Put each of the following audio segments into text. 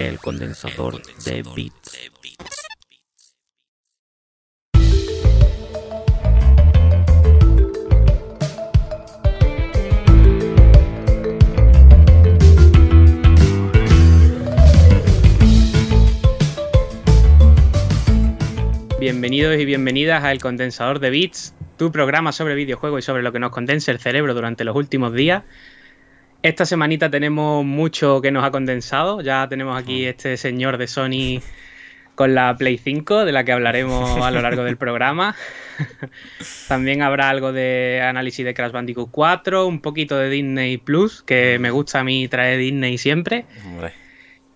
el condensador de bits. Bienvenidos y bienvenidas a El Condensador de Bits, tu programa sobre videojuegos y sobre lo que nos condensa el cerebro durante los últimos días. Esta semanita tenemos mucho que nos ha condensado. Ya tenemos aquí este señor de Sony con la Play 5, de la que hablaremos a lo largo del programa. También habrá algo de análisis de Crash Bandicoot 4, un poquito de Disney Plus, que me gusta a mí traer Disney siempre.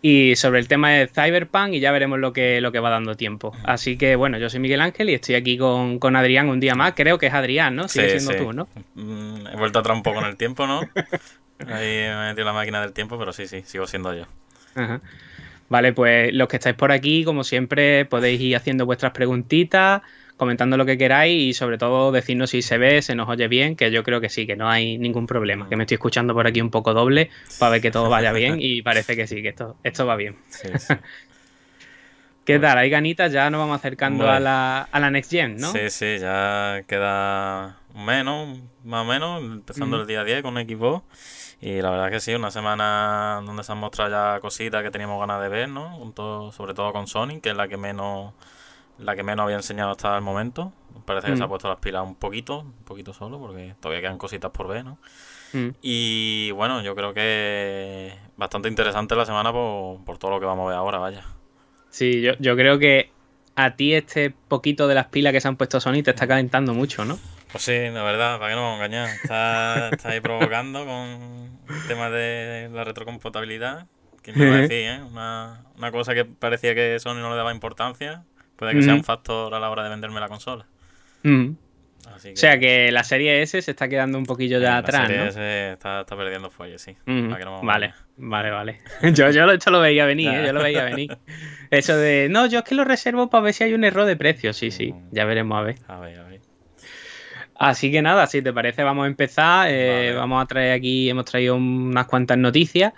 Y sobre el tema de Cyberpunk y ya veremos lo que, lo que va dando tiempo. Así que bueno, yo soy Miguel Ángel y estoy aquí con, Adrián un día más. Creo que es Adrián, ¿no? Sigue siendo tú, ¿no? Mm, he vuelto atrás un poco en el tiempo, ¿no? Ahí me he metido la máquina del tiempo, pero sí, sí, sigo siendo yo. Vale, pues los que estáis por aquí, como siempre, podéis ir haciendo vuestras preguntitas, comentando lo que queráis y sobre todo decirnos si se ve, se nos oye bien, que yo creo que sí, que no hay ningún problema, que me estoy escuchando por aquí un poco doble para ver que todo vaya bien y parece que sí, que esto, esto va bien. ¿Qué tal? Hay ganitas, ya nos vamos acercando a, la, a la Next Gen, ¿no? Sí, sí, ya queda menos, más o menos, empezando el día 10 con Xbox. Y la verdad que sí, una semana donde se han mostrado ya cositas que teníamos ganas de ver, ¿no? Junto, sobre todo con Sony, que es la que menos la que menos había enseñado hasta el momento. Parece que se ha mm. puesto las pilas un poquito, un poquito solo, porque todavía quedan cositas por ver, ¿no? Mm. Y bueno, yo creo que bastante interesante la semana por, por todo lo que vamos a ver ahora, vaya. Sí, yo, yo creo que a ti este poquito de las pilas que se han puesto Sony te está calentando mucho, ¿no? Pues sí, la verdad, para que no vamos a engañar. Está, está ahí provocando con el tema de la retrocompatibilidad. ¿Quién me va a decir, eh? Una, una cosa que parecía que Sony no le daba importancia, puede que sea un factor a la hora de venderme la consola. O sea que la serie S se está quedando un poquillo ya atrás. La serie S está, está, perdiendo fuelle, sí. vale, vale, vale. Yo, yo esto lo veía venir, ¿eh? yo lo veía venir. Eso de, no, yo es que lo reservo para ver si hay un error de precio. Sí, sí, ya veremos a ver. A ver, a ver. Así que nada, si te parece, vamos a empezar. Eh, vamos a traer aquí, hemos traído unas cuantas noticias.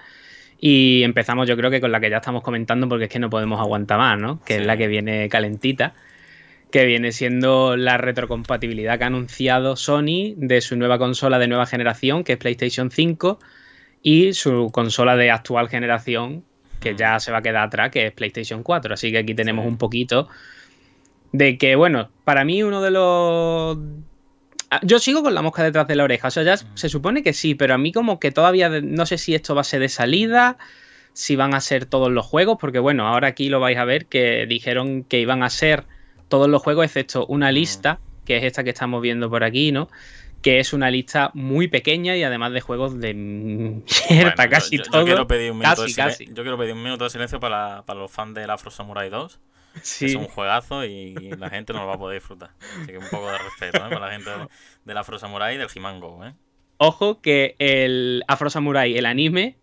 Y empezamos, yo creo que con la que ya estamos comentando, porque es que no podemos aguantar más, ¿no? Que es la que viene calentita. Que viene siendo la retrocompatibilidad que ha anunciado Sony de su nueva consola de nueva generación, que es PlayStation 5, y su consola de actual generación, que ya se va a quedar atrás, que es PlayStation 4. Así que aquí tenemos un poquito de que, bueno, para mí uno de los yo sigo con la mosca detrás de la oreja. O sea, ya mm. se supone que sí, pero a mí como que todavía no sé si esto va a ser de salida, si van a ser todos los juegos, porque bueno, ahora aquí lo vais a ver que dijeron que iban a ser todos los juegos excepto una mm. lista, que es esta que estamos viendo por aquí, ¿no? Que es una lista muy pequeña y además de juegos de mierda, casi todo. Yo quiero, pedir un minuto yo quiero pedir un minuto de silencio para, para los fans del Afro Samurai 2 es un juegazo y la gente no lo va a poder disfrutar. Así que un poco de respeto ¿eh? para la gente del Afro Samurai y del Himango. ¿eh? Ojo que el Afro Samurai, el anime,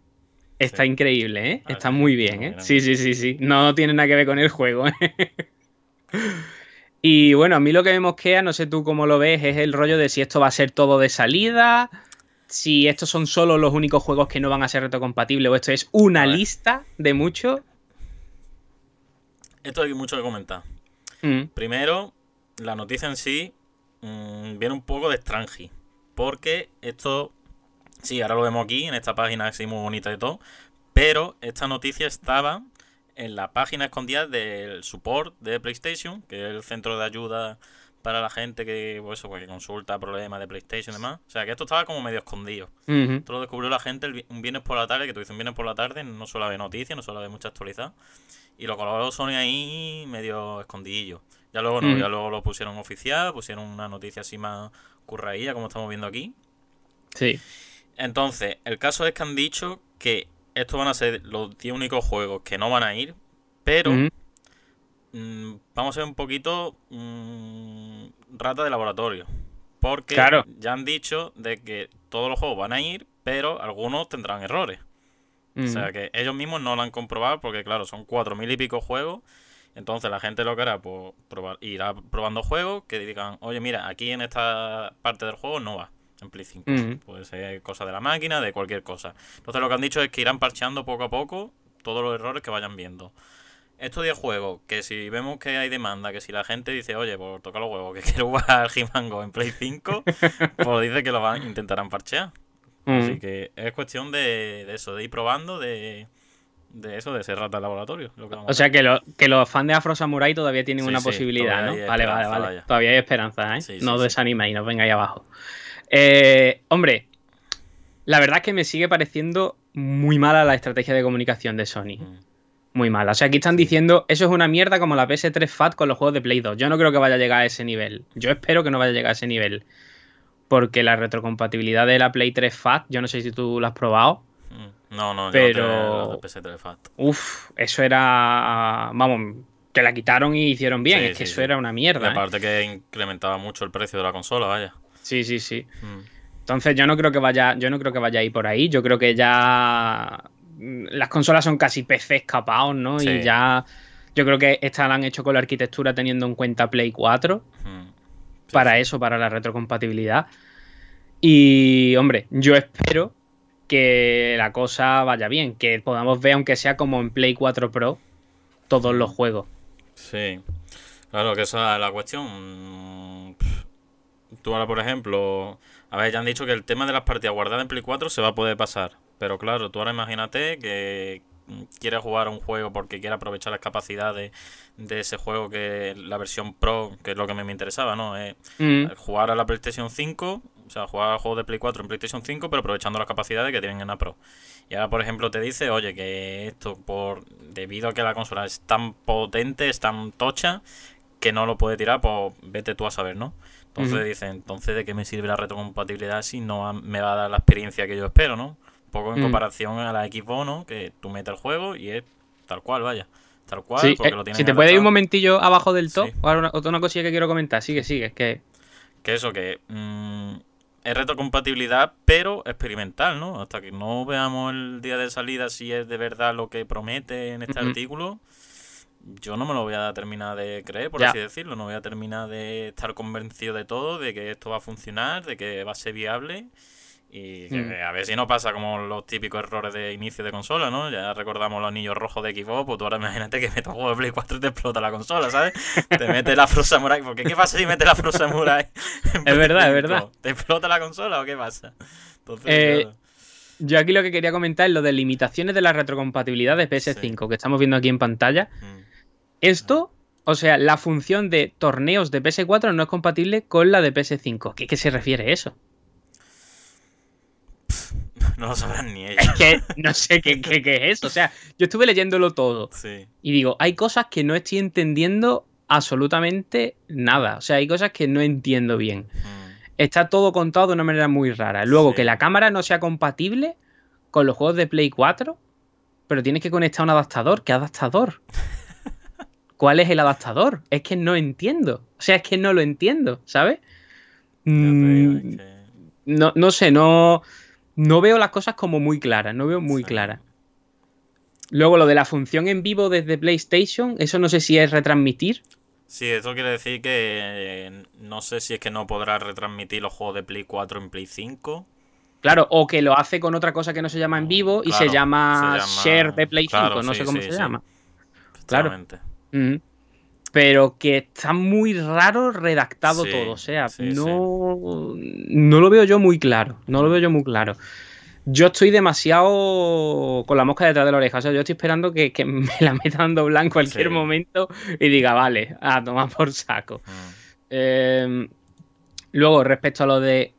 está increíble, ¿eh? está muy bien. ¿eh? Sí, sí, sí, sí. No tiene nada que ver con el juego. ¿eh? y bueno, a mí lo que me mosquea, no sé tú cómo lo ves, es el rollo de si esto va a ser todo de salida si estos son solo los únicos juegos que no van a ser retrocompatibles o esto es una lista de muchos. Esto hay mucho que comentar. Mm. Primero, la noticia en sí mm, viene un poco de Strange. Porque esto, sí, ahora lo vemos aquí, en esta página así muy bonita y todo. Pero esta noticia estaba en la página escondida del support de PlayStation, que es el centro de ayuda para la gente que, pues eso, pues, consulta problemas de PlayStation y demás. O sea, que esto estaba como medio escondido. Esto lo descubrió la gente un viernes por la tarde, que tú dices un viernes por la tarde, no suele haber noticias, no suele haber mucha actualidad. Y lo colocó Sony ahí medio escondidillo. Ya luego no, mm. ya luego lo pusieron oficial, pusieron una noticia así más curraía, como estamos viendo aquí. Sí. Entonces, el caso es que han dicho que estos van a ser los 10 únicos juegos que no van a ir, pero mm, vamos a ser un poquito mm, rata de laboratorio. Porque ya han dicho de que todos los juegos van a ir, pero algunos tendrán errores. O sea que ellos mismos no lo han comprobado porque, claro, son cuatro mil y pico juegos. Entonces la gente lo que hará, pues probar, irá probando juegos que digan, oye, mira, aquí en esta parte del juego no va en Play 5. Puede ser cosa de la máquina, de cualquier cosa. Entonces lo que han dicho es que irán parcheando poco a poco todos los errores que vayan viendo. Estos 10 juegos, que si vemos que hay demanda, que si la gente dice, oye, por tocar los huevos, que quiero jugar al He-Man en Play 5, pues dice que lo van, intentarán parchear. Así que es cuestión de, eso, de ir probando, de, de eso, de ser rata de laboratorio. o sea que, que los fans de Afro Samurai todavía tienen una posibilidad, ¿no? Vale, vale, vale. Todavía hay esperanza, ¿eh? no os desaniméis, no vengáis abajo. Eh, hombre, la verdad es que me sigue pareciendo muy mala la estrategia de comunicación de Sony. Mm. Muy mala. O sea, aquí están diciendo, eso es una mierda como la PS3 FAT con los juegos de Play 2. Yo no creo que vaya a llegar a ese nivel. Yo espero que no vaya a llegar a ese nivel. Porque la retrocompatibilidad de la Play 3 FAT, yo no sé si tú la has probado. Mm. No, no, pero... yo PS3 FAT. Uf, eso era... Vamos, que la quitaron y hicieron bien. es que eso era una mierda. Y aparte ¿eh? que incrementaba mucho el precio de la consola, vaya. Sí, sí, sí. Mm. Entonces yo no creo que vaya, yo no creo que vaya a ir por ahí. Yo creo que ya mm, las consolas son casi PC escapados, ¿no? Y ya yo creo que esta la han hecho con la arquitectura teniendo en cuenta Play 4 mm. Para eso, para la retrocompatibilidad. Y hombre, yo espero que la cosa vaya bien, que podamos ver aunque sea como en Play 4 Pro todos los juegos. Sí. Claro que esa es la cuestión Tú ahora, por ejemplo, a ver, ya han dicho que el tema de las partidas guardadas en Play 4 se va a poder pasar. Pero claro, tú ahora imagínate que quieres jugar a un juego porque quiere aprovechar las capacidades de ese juego que la versión Pro, que es lo que me, interesaba, ¿no? Es mm. jugar a la PlayStation 5, o sea, jugar a juegos de Play 4 en PlayStation 5, pero aprovechando las capacidades que tienen en la Pro. Y ahora, por ejemplo, te dice, oye, que esto, por debido a que la consola es tan potente, es tan tocha, que no lo puede tirar, pues vete tú a saber, ¿no? Entonces dicen, entonces ¿de qué me sirve la retrocompatibilidad si no me va a dar la experiencia que yo espero, ¿no? Poco en mm. comparación a la Xbox, ¿no? Que tú metes el juego y es tal cual, vaya. Tal cual, porque eh, lo tienes Si te puede ir un momentillo abajo del top, otra una cosilla que quiero comentar, sigue, sigue, es que... Que eso, que mm, es retrocompatibilidad, pero experimental, ¿no? Hasta que no veamos el día de salida si es de verdad lo que promete en este artículo yo no me lo voy a terminar de creer, por así decirlo. No voy a terminar de estar convencido de todo, de que esto va a funcionar, de que va a ser viable. Y hmm. a ver si no pasa como los típicos errores de inicio de consola, ¿no? Ya recordamos los anillos rojos de Xbox, pues tú ahora imagínate que metes juego de Play 4 y te explota la consola, ¿sabes? te mete la Afro Samurai, porque ¿qué pasa si mete la Afro Samurai? es verdad, es verdad. ¿Te explota la consola o qué pasa? Entonces, eh, Yo aquí lo que quería comentar es lo de limitaciones de la retrocompatibilidad de PS5, que estamos viendo aquí en pantalla. Hmm. Esto, o sea, la función de torneos de PS4 no es compatible con la de PS5. ¿Qué, qué se refiere eso? No lo sabrán ni ellos. Es que no sé qué, es eso. O sea, yo estuve leyéndolo todo. Sí. Y digo, hay cosas que no estoy entendiendo absolutamente nada. O sea, hay cosas que no entiendo bien. Mm. Está todo contado de una manera muy rara. Luego, que la cámara no sea compatible con los juegos de Play 4, pero tienes que conectar un adaptador. ¿Qué adaptador? ¿Cuál es el adaptador? Es que no entiendo. O sea, es que no lo entiendo, ¿sabes? Mm, no, no sé, no, no veo las cosas como muy claras, no veo muy claras. Luego lo de la función en vivo desde PlayStation, eso no sé si es retransmitir. Sí, eso quiere decir que eh, no sé si es que no podrá retransmitir los juegos de Play 4 en Play 5. Claro, o que lo hace con otra cosa que no se llama en vivo y se, llama Share de Play 5, no sé cómo se llama. Claro. Pero que está muy raro redactado todo. O sea, no, no lo veo yo muy claro. No lo veo yo muy claro. Yo estoy demasiado con la mosca detrás de la oreja. O sea, yo estoy esperando que, me la metan doblada en cualquier momento y diga, vale, a tomar por saco. Ah. Em, luego, respecto a lo de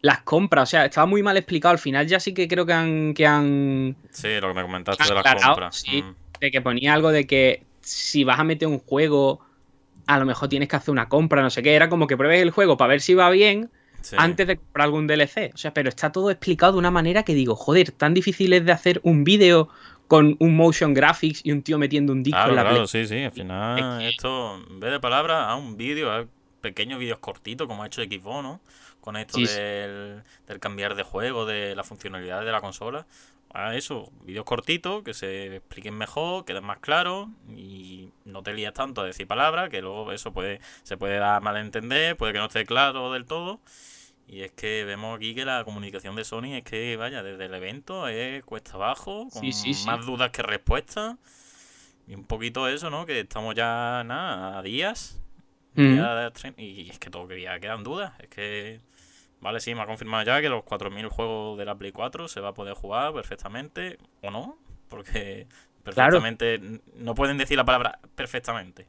las compras, o sea, estaba muy mal explicado. Al final ya sí que creo que han... Que han sí, lo que me comentaste de las compras. Sí, mm. de que ponía algo de que si vas a meter un juego, a lo mejor tienes que hacer una compra, no sé qué. Era como que pruebes el juego para ver si va bien antes de comprar algún DLC. O sea, pero está todo explicado de una manera que digo, joder, tan difícil es de hacer un vídeo con un motion graphics y un tío metiendo un disco en la Claro, sí, sí. Al final, esto, en vez de palabras, a un vídeo, a pequeños vídeos cortitos, como ha hecho Xbox, ¿no? Con esto del, del cambiar de juego, de la funcionalidad de la consola a eso, vídeos cortitos que se expliquen mejor, queden más claros y no te lías tanto a decir palabras, que luego eso puede se puede dar mal a entender, puede que no esté claro del todo. Y es que vemos aquí que la comunicación de Sony es que, vaya, desde el evento es cuesta abajo, con más dudas que respuestas. Y un poquito eso, ¿no? Que estamos ya, nada, a días. y es que todavía quedan dudas. Es que, vale, sí, me ha confirmado ya que los 4.000 juegos de la Play 4 se va a poder jugar perfectamente, o no, porque perfectamente, no pueden decir la palabra perfectamente.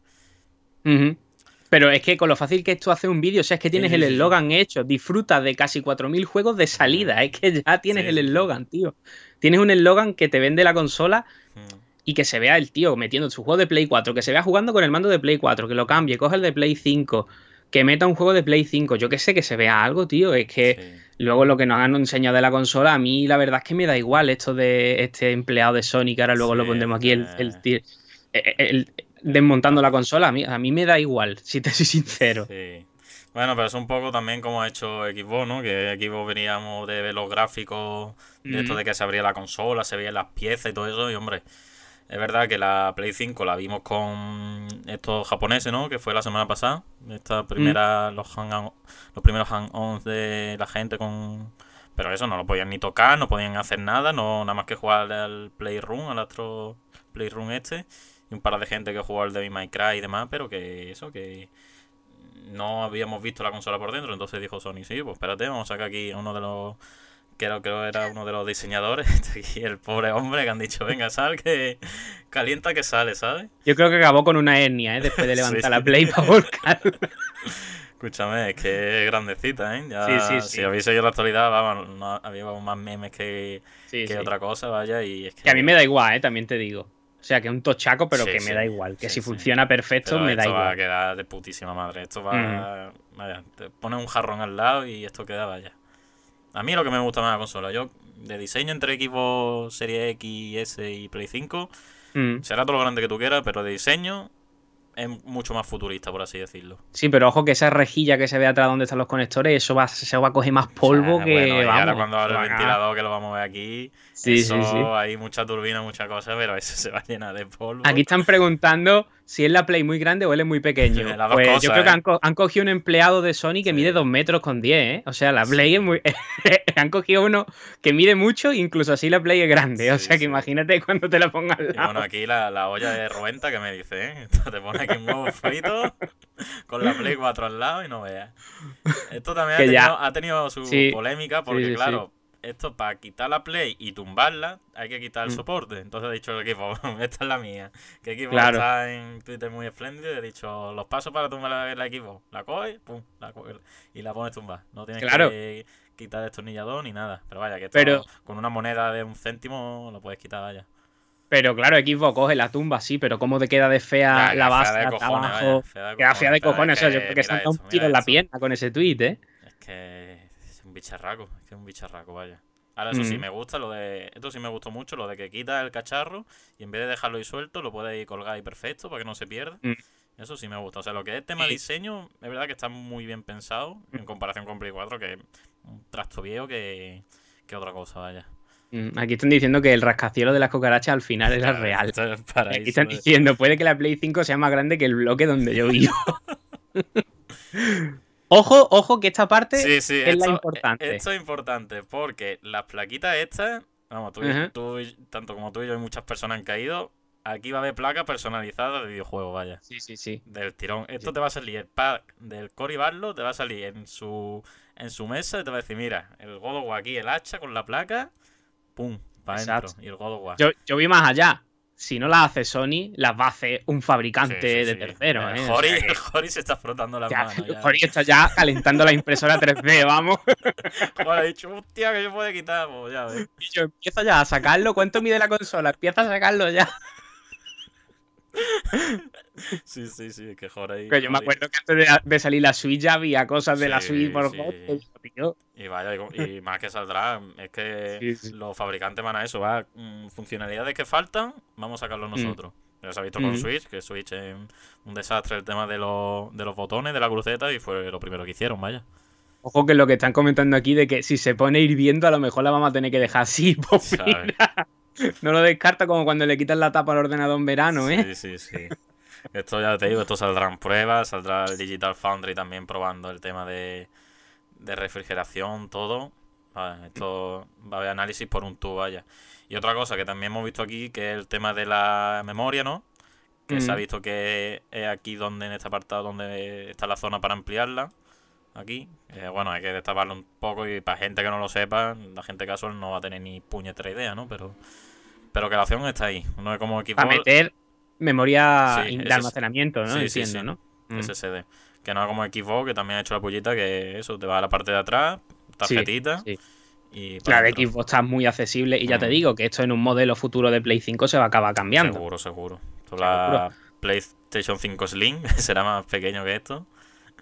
Pero es que con lo fácil que esto hace un vídeo, o sea, es que tienes el eslogan hecho, disfruta de casi 4.000 juegos de salida, es que ya tienes el eslogan, tío. Tienes un eslogan que te vende la consola y que se vea el tío metiendo su juego de Play 4, que se vea jugando con el mando de Play 4, que lo cambie, coge el de Play 5, que meta un juego de Play 5, yo que sé, que se vea algo, tío. Es que luego lo que nos han enseñado de la consola, a mí la verdad es que me da igual esto de este empleado de Sony, que ahora luego lo pondremos aquí, el, el, desmontando la consola, a mí, a mí me da igual, si te soy sincero. Sí. Bueno, pero es un poco también como ha hecho Xbox, ¿no? Que Xbox veníamos de ver los gráficos, de esto de que se abría la consola, se veían las piezas y todo eso, y hombre, es verdad que la Play 5 la vimos con estos japoneses, ¿no? Que fue la semana pasada. Esta primera, mm. los, los primeros hang-ons de la gente con... Pero eso, no lo podían ni tocar, no podían hacer nada, no nada más que jugar al Playroom, al otro Playroom este. Y un par de gente que jugó al Devil May Cry y demás, pero que eso, que no habíamos visto la consola por dentro. Entonces dijo Sony, sí, pues espérate, vamos a sacar aquí a uno de los creo que era uno de los diseñadores, y el pobre hombre que han dicho, venga, sal, que calienta que sale, ¿sabes? Yo creo que acabó con una hernia, ¿eh? Después de levantar la Play para volcar. Escúchame, es que es grandecita, ¿eh? Ya, sí, sí, Si habéis seguido la actualidad, vamos, no, había más memes que, que otra cosa, vaya, y es que... que... a mí me da igual, ¿eh? También te digo. O sea, que es un tochaco, pero que me da igual. Que si funciona perfecto, me da igual. Esto va a quedar de putísima madre. Esto va... Vaya, te pones un jarrón al lado y esto queda, vaya. A mí lo que me gusta más la consola, yo de diseño entre equipos Serie X, S y Play 5, mm. será todo lo grande que tú quieras, pero de diseño es mucho más futurista, por así decirlo. Sí, pero ojo que esa rejilla que se ve atrás donde están los conectores, eso va, se va a coger más polvo que. Bueno, y ahora cuando abre el ventilador, que lo vamos a ver aquí, sí, eso, sí, sí. hay mucha turbina, mucha cosa, pero eso se va a llenar de polvo. Aquí están preguntando si es la Play muy grande o él es muy pequeño. pues yo creo que ¿eh? han, cogido un empleado de Sony que mide 2 metros con 10, ¿eh? O sea, la Play es muy. han cogido uno que mide mucho, incluso así la Play es grande. o sea, que imagínate cuando te la al lado. bueno, aquí la, olla de Ruenta que me dice, ¿eh? te pone aquí un huevo frito con la Play 4 al lado y no veas. Esto también ha tenido, su polémica porque, claro esto para quitar la Play y tumbarla, hay que quitar el mm. soporte. Entonces he dicho el equipo, esta es la mía. Que equipo está en Twitter muy espléndido. He dicho los pasos para tumbar la, equipo. La coges, pum, la y la pones tumbar. No tienes que quitar destornillador ni nada. Pero vaya, que esto con una moneda de un céntimo lo puedes quitar, vaya. Pero claro, equipo coge la tumba, sí, pero ¿cómo te queda de fea la base de abajo? queda fea de cojones. O sea, yo creo que se un tiro en la pierna con ese tweet, ¿eh? Es que bicharraco, es que es un bicharraco, vaya. Ahora, eso sí, mm. me gusta lo de. Esto sí me gustó mucho, lo de que quita el cacharro y en vez de dejarlo ahí suelto, lo puede ir colgar ahí perfecto para que no se pierda. Mm. Eso sí me gusta. O sea, lo que es tema diseño, es verdad que está muy bien pensado en comparación con Play 4, que es un trasto viejo que, que otra cosa, vaya. Mm, aquí están diciendo que el rascacielos de las cucarachas al final era real. Aquí están diciendo, puede que la Play 5 sea más grande que el bloque donde yo vivo. Ojo, ojo, que esta parte es la importante. Esto es importante porque las plaquitas estas, vamos, tú, tanto como tú y yo y muchas personas han caído, aquí va a haber placas personalizadas de videojuegos, vaya. Sí, sí, sí. Del tirón. Esto te va a salir el pack del Cory Barlow, te va a salir en su en su mesa y te va a decir, mira, el God aquí, el hacha con la placa, pum, para adentro. Y el God Yo, yo vi más allá si no las hace Sony, las va a hacer un fabricante de tercero. ¿eh? Jori, se está frotando las manos. Jori está ya calentando la impresora 3D, vamos. Como ha dicho, hostia, que yo puedo quitar, pues ya ves. Y yo empiezo ya a sacarlo. ¿Cuánto mide la consola? Empieza a sacarlo ya. Sí, sí, sí, que joder. yo me acuerdo que antes de, salir la Switch ya había cosas de la Switch por Y vaya, y, más que saldrá, es que los fabricantes van a eso, va, mm, funcionalidades que faltan, vamos a sacarlo mm. nosotros. Ya se ha visto con mm. Switch, que Switch es un desastre el tema de los, de los botones, de la cruceta, y fue lo primero que hicieron, vaya. Ojo que lo que están comentando aquí de que si se pone hirviendo, a lo mejor la vamos a tener que dejar así, pues No lo descarta como cuando le quitas la tapa al ordenador en verano, ¿eh? Sí, sí, sí. Esto ya te digo, esto saldrá en pruebas, saldrá el Digital Foundry también probando el tema de, de refrigeración, todo. esto va a haber análisis por un tubo, vaya. Y otra cosa que también hemos visto aquí, que es el tema de la memoria, ¿no? Que se ha visto que es aquí donde, en este apartado, donde está la zona para ampliarla. Aquí. Eh, bueno, hay que destaparlo un poco y para gente que no lo sepa, la gente casual no va a tener ni puñetera idea, ¿no? Pero, pero que la opción está ahí. No es como equipo. Para meter memoria de almacenamiento, ¿no? Sí, Entiendo, ¿no? Mm. SSD. Que no es como Xbox, que también ha hecho la pullita, que eso, te va a la parte de atrás, tarjetita. Y la de Xbox está muy accesible y ya te mm. digo que esto en un modelo futuro de Play 5 se va a acabar cambiando. Seguro, seguro. La PlayStation 5 Slim será más pequeño que esto.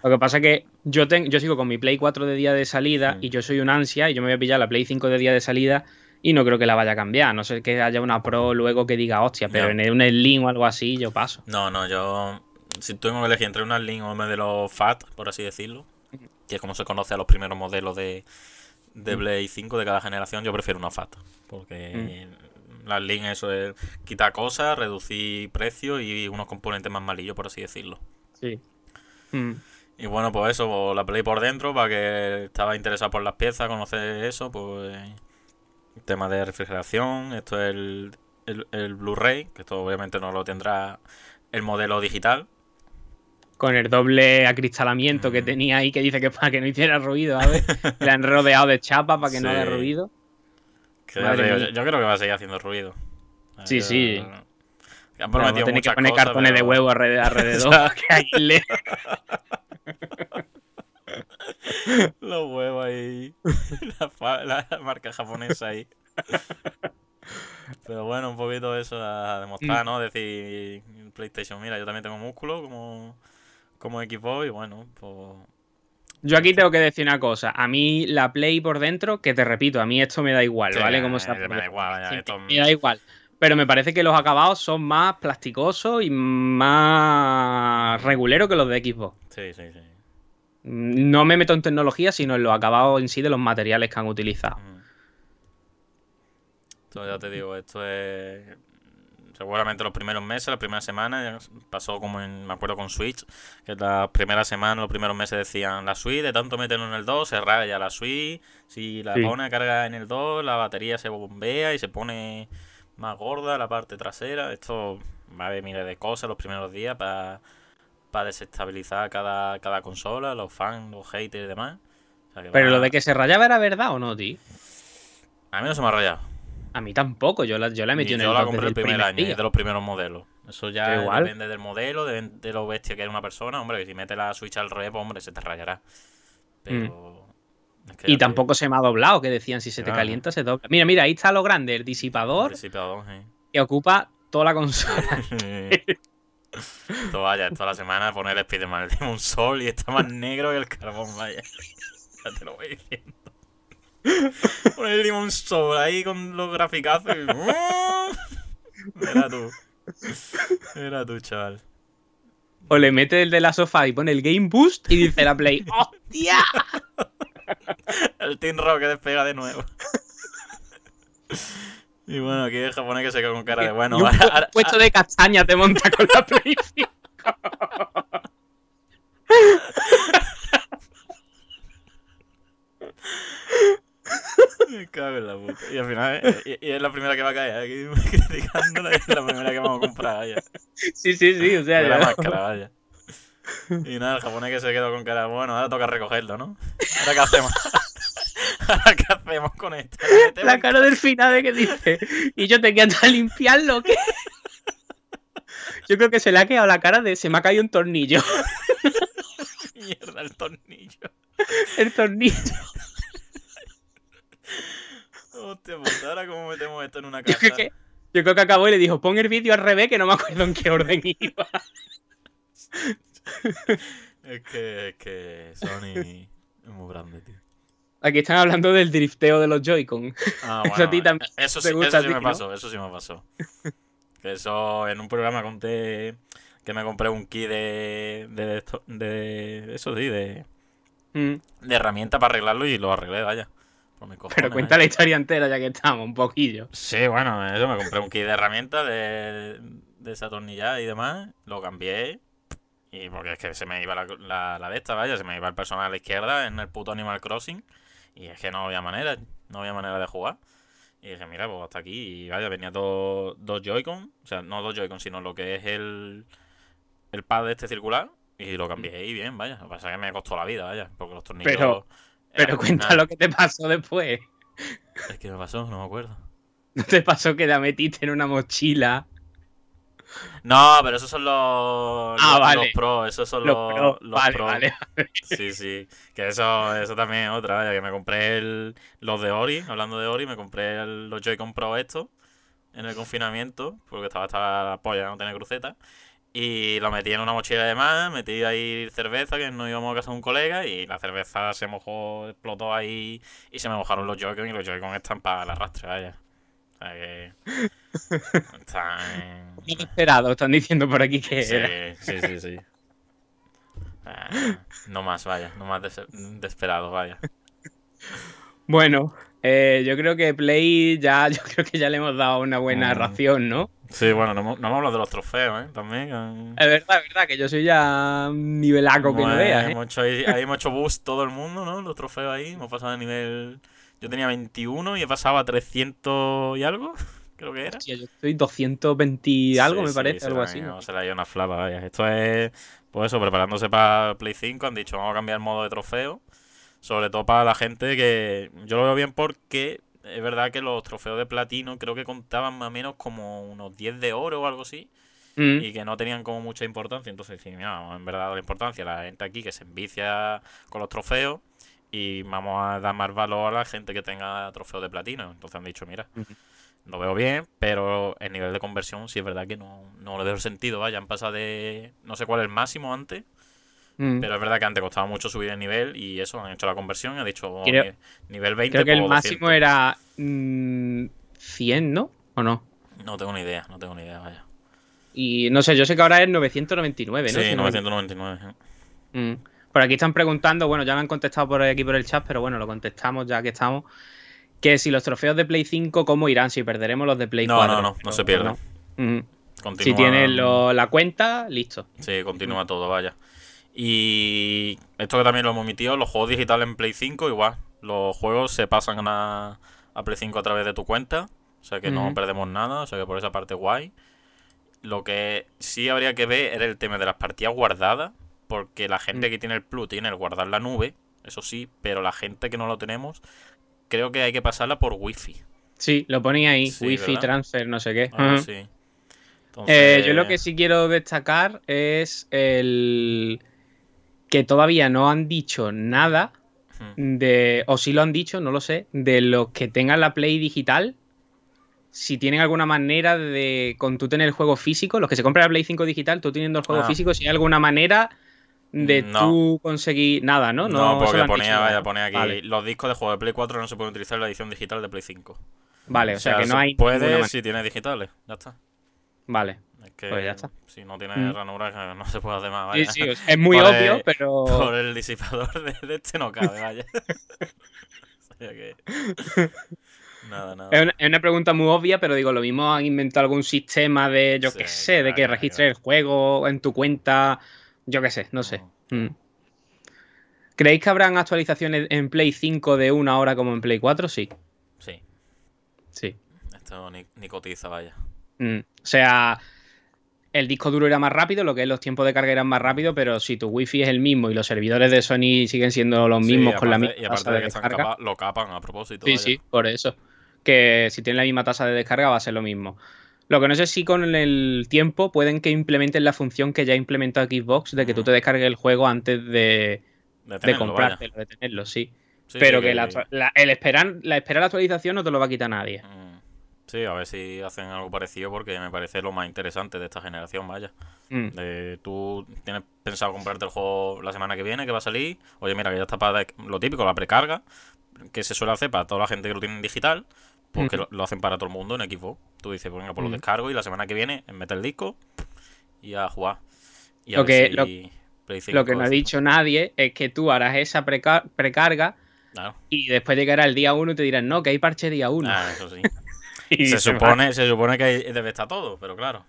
Lo que pasa es que yo, tengo, yo sigo con mi Play 4 de día de salida mm. y yo soy un ansia y yo me voy a pillar la Play 5 de día de salida y no creo que la vaya a cambiar. No sé que haya una Pro luego que diga, hostia, pero en un Slim o algo así yo paso. No, no, yo. Si tengo que elegir entre una Slim o un los FAT, por así decirlo, que es como se conoce a los primeros modelos de, de Play 5 de cada generación, yo prefiero una FAT. Porque mm. la Slim eso es quitar cosas, reducir precio y unos componentes más malillos, por así decirlo. Sí. Mm. Y bueno, pues eso, la Play por dentro, para que estaba interesado por las piezas, conocer eso, pues tema de refrigeración, esto es el, el, Blu-ray, que esto obviamente no lo tendrá el modelo digital. Con el doble acristalamiento que mm. tenía ahí que dice que para que no hiciera ruido, a ver, le han rodeado de chapa para que no haga ruido. yo, creo que va a seguir haciendo ruido. Sí, sí. Han prometido que poner cartones de huevo alrededor. que le... Los huevos ahí. La, marca japonesa ahí. Pero bueno, un poquito eso a demostrar, ¿no? Decir, PlayStation, mira, yo también tengo músculo como, como equipo y bueno, pues... Yo aquí tengo que decir una cosa. A mí la Play por dentro, que te repito, a mí esto me da igual, ¿vale? Como me da igual, me da igual. Pero me parece que los acabados son más plasticosos y más reguleros que los de Xbox. Sí, sí, sí. No me meto en tecnología, sino en los acabados en sí de los materiales que han utilizado. Entonces ya te digo, esto es seguramente los primeros meses, las primeras semanas, pasó como en, me acuerdo con Switch, que las primeras semanas, los primeros meses decían la Switch, de tanto meterlo en el 2, se raya la Switch, si la pone a carga en el 2, la batería se bombea y se pone más gorda la parte trasera, esto va a haber miles de cosas los primeros días para para desestabilizar cada, cada consola, los fans, los haters y demás. Pero lo de que se rayaba era verdad o no, tío. A mí no se me ha rayado. A mí tampoco, yo la, yo la he metido en el Yo la compré el primer, año, de los primeros modelos. Eso ya depende del modelo, de, lo bestia que es una persona. Hombre, que si mete la Switch al revés, pues, hombre, se te rayará. Pero. Mm. y tampoco se me ha doblado, que decían si se te calienta se dobla. Mira, mira, ahí está lo grande, el disipador. El disipador, Que ocupa toda la consola. Esto vaya, toda la semana poner el Spiderman el un sol y está más negro que el carbón, vaya. Ya te lo voy diciendo. Poner el Demon Soul ahí con los graficazos y... Era tú. Era tú, chaval. O le mete el de la sofá y pone el Game Boost y dice la Play, ¡hostia! el Team Rocket despega de nuevo. Y bueno, aquí el japonés que se queda con cara de bueno. un puesto de castaña te monta con la Play 5. Me cago en la puta. Y al final, eh, y, es la primera que va a caer aquí criticándola, es la primera que vamos a comprar, vaya. Sí, sí, sí, o sea, ya. La máscara, vaya. Y nada, el japonés que se quedó con cara, bueno, ahora toca recogerlo, ¿no? ¿Ahora qué hacemos? ¿Qué hacemos con esto? La cara del final de que dice, y yo te quedo a limpiarlo, ¿qué? Yo creo que se le ha quedado la cara de se me ha caído un tornillo. Mierda, el tornillo. El tornillo. Hostia, pues ahora cómo metemos esto en una casa. Yo creo que, yo creo que acabó y le dijo, pon el vídeo al revés que no me acuerdo en qué orden iba. es que, es que Sony es muy grande, tío. Aquí están hablando del drifteo de los Joy-Con. Ah, eso a ti también eso sí, eso sí me pasó, eso sí me pasó. eso en un programa conté que me compré un kit de de, de, eso sí, de mm. de herramienta para arreglarlo y lo arreglé, vaya. Pero cuenta la historia entera ya que estamos, un poquillo. Sí, bueno, eso me compré un kit de herramientas de, de desatornillar y demás, lo cambié Y porque es que se me iba la, la, de esta, vaya, se me iba el personaje a la izquierda en el puto Animal Crossing. Y es que no había manera, no había manera de jugar. Y dije, mira, pues hasta aquí. Y vaya, venía dos, dos Joy-Con. O sea, no dos Joy-Con, sino lo que es el, el pad de este circular. Y lo cambié y bien, vaya. Lo que pasa es que me costó la vida, vaya. Porque los tornillos. Pero, pero cuenta lo que te pasó después. Es que me pasó, no me acuerdo. ¿No te pasó que la metiste en una mochila? No, pero esos son los, ah, los, vale. pros, esos son los, los, los vale, pros. Vale. Sí, sí. Que eso, eso también es otra, vaya, que me compré el, los de Ori, hablando de Ori, me compré el, los Joy-Con Pro estos en el confinamiento, porque estaba hasta la polla no tener cruceta. Y lo metí en una mochila de más, metí ahí cerveza, que no íbamos a casa de un colega, y la cerveza se mojó, explotó ahí, y se me mojaron los Joy-Con, y los Joy-Con están para el arrastre, vaya. O sea que... Están... Inesperado, están diciendo por aquí que Sí, era. sí, sí, sí. Ah, no más, vaya, no más des- desesperado, vaya. Bueno, eh, yo creo que Play ya, yo creo que ya le hemos dado una buena Mm. ración, ¿no? Sí, bueno, no, hemos- no hablado de los trofeos, ¿eh? También. eh. Es verdad, es verdad, que yo soy ya nivelaco que no veas, ¿eh? hemos hecho ahí, ahí hemos hecho boost todo el mundo, ¿no? Los trofeos ahí. Hemos pasado de nivel. Yo tenía 21 y he pasado a 300 y algo, creo que era. Hostia, yo estoy 220 y algo, Sí, me parece, algo la- así. ¿no? Se ido una flapa, vaya. Esto es, pues eso, preparándose para Play 5. Han dicho, vamos a cambiar el modo de trofeo. Sobre todo para la gente que. Yo lo veo bien porque es verdad que los trofeos de platino creo que contaban más o menos como unos 10 de oro o algo así. Mm. Y que no tenían como mucha importancia. Entonces, mira, en verdad la importancia la gente aquí que se envicia con los trofeos. Y vamos a dar más valor a la gente que tenga trofeos de platino. Entonces han dicho, mira, lo veo bien, pero el nivel de conversión sí es verdad que no, no le veo sentido. Vaya, han pasado de. No sé cuál es el máximo antes, Mm. pero es verdad que antes costaba mucho subir el nivel y eso, han hecho la conversión y han dicho oh, Creo- nivel 20. Creo que el máximo 200. era mm, 100, ¿no? ¿O no? No tengo ni idea, no tengo ni idea, vaya. Y no sé, yo sé que ahora es 999, ¿no? Sí, Si no me 999. ¿eh? Mm. Por aquí están preguntando, bueno, ya me han contestado por aquí por el chat, pero bueno, lo contestamos ya que estamos. Que si los trofeos de Play 5, ¿cómo irán? Si perderemos los de Play No, 4. no, no, no Pero se pierden. no. Si tienes lo- la cuenta, listo. Sí, continúa todo, vaya. Y esto que también lo hemos emitido, los juegos digitales en Play 5, igual. Los juegos se pasan a, a Play 5 a través de tu cuenta. O sea que no perdemos nada. O sea que por esa parte guay. Lo que sí habría que ver era el tema de las partidas guardadas. Porque la gente Mm. que tiene el Plus tiene el guardar la nube. Eso sí, pero la gente que no lo tenemos, creo que hay que pasarla por Wi-Fi. Sí, lo ponía ahí, Sí, Wi-Fi, ¿verdad? transfer, no sé qué. Así. Eh, Entonces, yo lo que sí quiero destacar es el que todavía no han dicho nada de, o si lo han dicho, no lo sé, de los que tengan la Play digital, si tienen alguna manera de, con tú tener el juego físico, los que se compran la Play 5 digital, tú teniendo el juego Ah. físico, si hay alguna manera de No. tú conseguir nada, ¿no? No, porque ponía, vaya, pone aquí, Vale, los discos de juego de Play 4 no se pueden utilizar en la edición digital de Play 5. vale, o sea, que no hay Puede si tiene digitales, ya está. Vale. Es que Pues ya está. si no tiene Mm. ranura no se puede hacer más, vaya. sí, o sea, es muy Por obvio, el- pero... Por el disipador de, de este no cabe, vaya. o sea que... Nada, nada. Es una, es una pregunta muy obvia, pero digo, lo mismo han inventado algún sistema de, yo Sí, qué sé, de que claro, registres el juego en tu cuenta, yo qué sé, no sé. Mm. ¿Creéis que habrán actualizaciones en Play 5 de una hora como en Play 4? Sí, Sí, sí. esto ni, ni cotiza, vaya. Mm. O sea, el disco duro era más rápido, lo que es los tiempos de carga eran más rápidos, pero si tu wifi es el mismo y los servidores de Sony siguen siendo los Sí, mismos con la misma Y aparte tasa de que están capa- lo capan a propósito. Sí, vaya. sí, por eso. Que si tienen la misma tasa de descarga va a ser lo mismo. Lo que no sé si con el tiempo pueden que implementen la función que ya ha implementado Xbox de que tú te descargues el juego antes de, De, de tenerlo, comprártelo, de tenerlo, sí. Sí, Pero sí, que la, la- el esperar, la espera la actualización no te lo va a quitar nadie. Mm, Sí, a ver si hacen algo parecido porque me parece lo más interesante de esta generación, vaya. Mm. Tú tienes pensado comprarte el juego la semana que viene, que va a salir. Oye, mira, que ya está para lo típico, la precarga, que se suele hacer para toda la gente que lo tiene en digital, porque lo, lo hacen para todo el mundo en Xbox. Tú dices, pues venga, pues lo Ujú. descargo y la semana que viene mete el disco y a jugar. Y a Lo que- lo- si Lo que 5 no ha dicho nadie es que tú harás esa preca- precarga Claro. y después llegará el día 1 y te dirán, no, que hay parche día 1. Ah, eso sí. Y se, supone, se supone que debe estar todo, pero claro.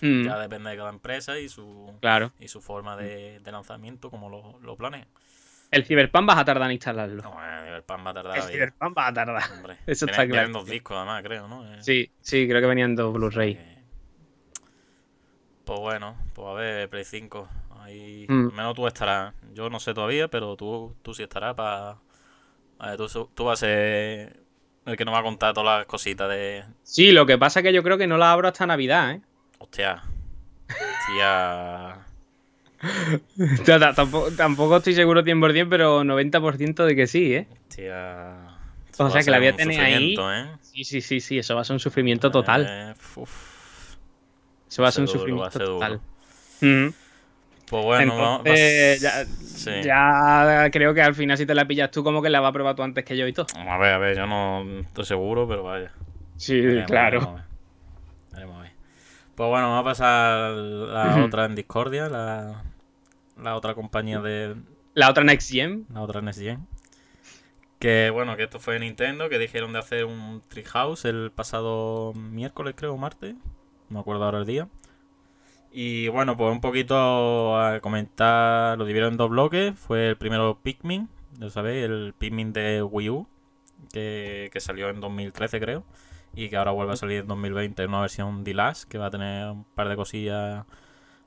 Mm, Ya depende de cada empresa y su, claro. y su forma de, de lanzamiento, como lo, lo planea. El Cyberpunk vas a tardar en instalarlo. No, eh, el pan va a tardar el. Cyberpunk vas a tardar. Hombre, Eso está claro. vienen dos discos además, creo, ¿no? Eh, Sí, sí, creo que venían dos Blu-ray. eh, Pues bueno, pues a ver, Play 5. Ahí, Mm. al menos tú estarás. Yo no sé todavía, pero tú, tú sí estarás para. Tú vas a ser el que nos va a contar todas las cositas de. Sí, lo que pasa es que yo creo que no la abro hasta Navidad, ¿eh? Hostia. Hostia. Tampoco, tampoco estoy seguro 100%, pero 90% de que sí, ¿eh? Hostia. O sea, que la voy a tener ahí. ¿eh? Sí, sí, sí, sí, eso va a ser un sufrimiento total. Eh, uf, Eso va a ser un sufrimiento ser duro. total. Mm. Pues bueno, vamos- Entonces, vas- ya, sí. ya creo que al final si te la pillas tú, como que la va a probar tú antes que yo y todo. A ver, a ver, yo no estoy seguro, pero vaya. Sí, Veremos, claro. veremos. Veremos. Pues bueno, vamos a pasar la otra en Discordia, la, la otra compañía de La otra Next Gen. la otra Next Gen. Que bueno, que esto fue Nintendo, que dijeron de hacer un Treehouse el pasado miércoles, creo, o martes. No me acuerdo ahora el día. Y bueno, pues un poquito a comentar, lo dividieron en dos bloques. Fue el primero Pikmin, ya sabéis, el Pikmin de Wii U, que, que salió en 2013 creo. Y que ahora vuelve a salir en 2020 en una versión Deluxe, que va a tener un par de cosillas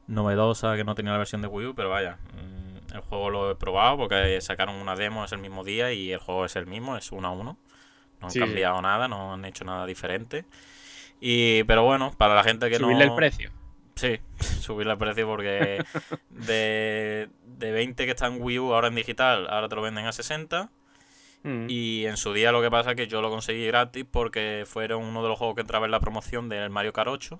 novedosas que no tenía la versión de Wii U, pero vaya, mm, el juego lo he probado porque sacaron una demo ese mismo día y el juego es el mismo, es uno a uno. No han Sí, cambiado nada, no han hecho nada diferente. Y, pero bueno, para la gente que Subirle no... el precio. Sí, subirle el precio porque de, de 20 que está en Wii U ahora en digital, ahora te lo venden a 60. Mm. Y en su día lo que pasa es que yo lo conseguí gratis porque fueron uno de los juegos que entraba en la promoción del Mario Kart 8.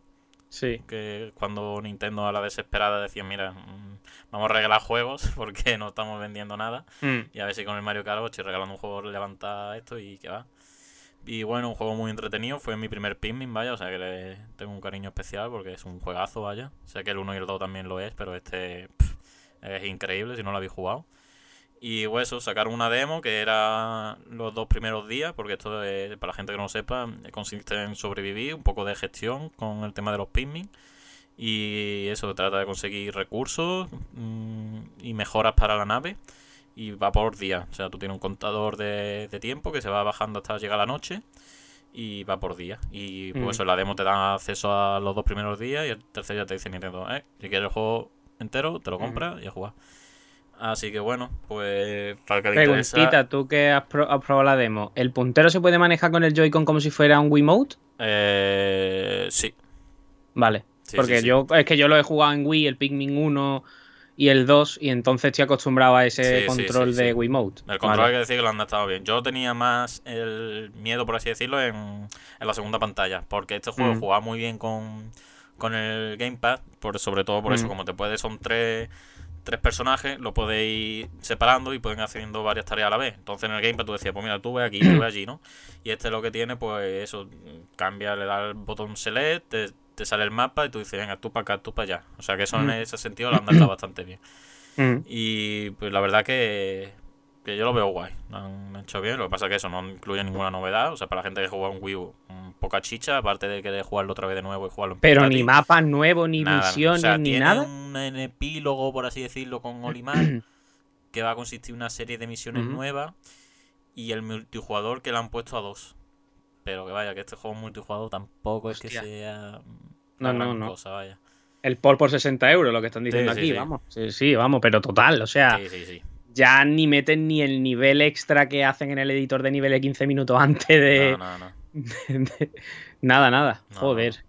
Sí. Que cuando Nintendo a la desesperada decía, mira, mm, vamos a regalar juegos porque no estamos vendiendo nada. Mm. Y a ver si con el Mario Kart 8 y regalando un juego levanta esto y que va. Y bueno, un juego muy entretenido. Fue mi primer Pikmin, vaya. O sea que le tengo un cariño especial porque es un juegazo, vaya. Sé que el 1 y el 2 también lo es, pero este pff, es increíble si no lo habéis jugado. Y pues eso, sacaron una demo que era los dos primeros días, porque esto, es, para la gente que no lo sepa, consiste en sobrevivir, un poco de gestión con el tema de los Pikmin. Y eso, trata de conseguir recursos mm, y mejoras para la nave. Y va por día. O sea, tú tienes un contador de, de tiempo que se va bajando hasta llegar la noche. Y va por día. Y pues Mm. eso, en la demo te dan acceso a los dos primeros días. Y el tercer ya te dice Nintendo, eh, si quieres el juego entero, te lo compras y a jugar. Así que bueno, pues para que le interesa. Preguntita, tú que has, pro- has probado la demo, ¿el puntero se puede manejar con el Joy-Con como si fuera un Wiimote? Eh, sí. Vale. Sí, Porque sí, sí. yo es que yo lo he jugado en Wii, el Pikmin 1 y el 2, y entonces estoy acostumbrado a ese control de. Wiimote. El control Vale. hay que decir que lo han adaptado bien. Yo tenía más el miedo, por así decirlo, en, en la segunda pantalla. Porque este juego Mm. jugaba muy bien con, con el gamepad. Por, sobre todo por eso, Mm. como te puedes, son tres, tres personajes, lo podéis ir separando y pueden haciendo varias tareas a la vez. Entonces en el gamepad tú decías, pues mira, tú ve aquí, tú ve allí, ¿no? Y este lo que tiene, pues eso, cambia, le da el botón select, te, te sale el mapa y tú dices, venga, tú para acá, tú para allá. O sea que eso en Mm. ese sentido lo han adaptado bastante bien. Mm. Y pues la verdad que, que yo lo veo guay. Lo han hecho bien. Lo que pasa es que eso no incluye ninguna novedad. O sea, para la gente que juega un Wii U, mm, poca chicha, aparte de que de jugarlo otra vez de nuevo y jugarlo en Pero portátil, ni mapas nuevos, ni nada. misiones, O sea, ni tiene nada. un epílogo, por así decirlo, con Olimar, que va a consistir en una serie de misiones nuevas y el multijugador que le han puesto a dos. Pero que vaya, que este juego multijugador tampoco es que sea No, no, no. cosa, vaya. El por por 60 euros, lo que están diciendo sí, aquí, sí. vamos. Sí, sí, vamos, pero total, o sea, Sí, sí, sí. Ya ni meten ni el nivel extra que hacen en el editor de nivel de 15 minutos antes de... No, no, no. de- nada, nada. Joder.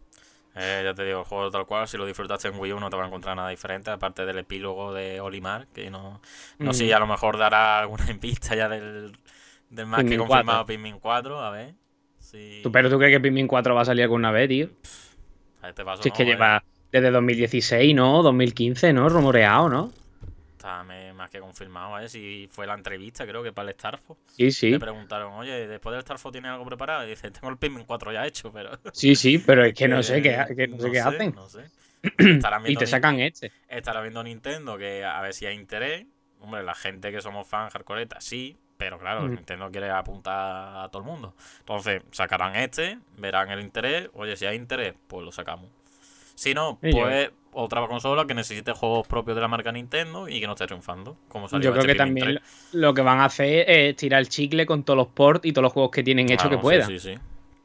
Eh, ya te digo, el juego tal cual, si lo disfrutaste en Wii U no te va a encontrar nada diferente, aparte del epílogo de Olimar, que no, no sé, Mm. a lo mejor dará alguna pista ya del, del más que Pikmin confirmado 4. Pikmin 4, a ver. Si, ¿Tú, pero tú crees que Pikmin 4 va a salir alguna vez, tío? a este paso Si es no, que eh, lleva desde 2016, ¿no? 2015, ¿no? Rumoreado, ¿no? Que confirmado, ¿vale? Si fue la entrevista, creo que para el Starfo. Sí, sí. Le preguntaron, oye, después del Starfo ¿tienes algo preparado? Y dice, tengo el Pikmin 4 ya hecho, pero... Sí, sí, pero es que no sé qué, Eh, que no sé qué hacen. No sé. Estarán Y te sacan este. estará viendo Nintendo que a ver si hay interés. Hombre, la gente que somos fans hardcoretas, sí, pero claro, Mm. Nintendo quiere apuntar a todo el mundo. Entonces, sacarán este, verán el interés. Oye, si hay interés, pues lo sacamos. Si no, pues otra consola que necesite juegos propios de la marca Nintendo y que no esté triunfando. Como Yo creo este que también lo que van a hacer es tirar el chicle con todos los ports y todos los juegos que tienen hecho que puedan. Sí, sí, sí.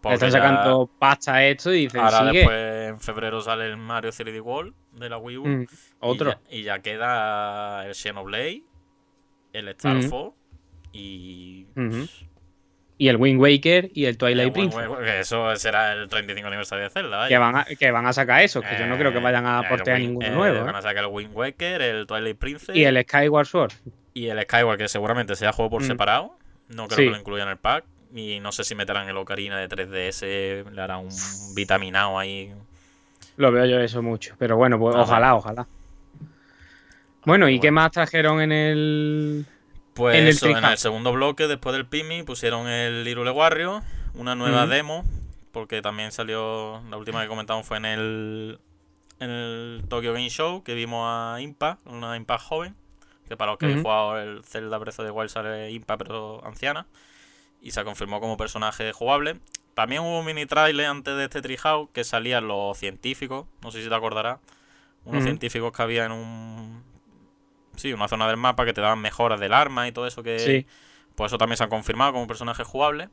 Están sacando pasta esto y dicen, Ahora después en febrero sale el Mario 3D World de la Wii U. Mm, otro. Y ya, queda el Xenoblade, el Star Fox y... Y el Wind Waker y el Twilight Princess. eso será el 35 aniversario de Zelda. Que van, a, que van a sacar eso, que yo no creo que vayan a aportar ninguno nuevo. Eh, van a sacar el Wind Waker, el Twilight Princess. Y el Skyward Sword. Y el Skyward, que seguramente sea juego por mm. separado. No creo que lo incluyan en el pack. Y no sé si meterán el Ocarina de 3DS, le hará un vitaminado ahí. Lo veo yo eso mucho. Pero bueno, pues ojalá, ojalá. Bueno, ¿y qué más trajeron en el. Pues en el, en el segundo bloque, después del Pimi, pusieron el Irule Warrior, una nueva demo, porque también salió, la última que comentamos fue en el, en el Tokyo Game Show, que vimos a Impa, una Impa joven, que para los que han jugado el Zelda Breath of the Wild sale Impa, pero anciana y se confirmó como personaje jugable. También hubo un mini trailer antes de este Treehouse que salían los científicos, no sé si te acordarás, unos científicos que había en un... Sí, una zona del mapa que te daban mejoras del arma y todo eso que... Sí. Pues eso también se ha confirmado como personaje jugable.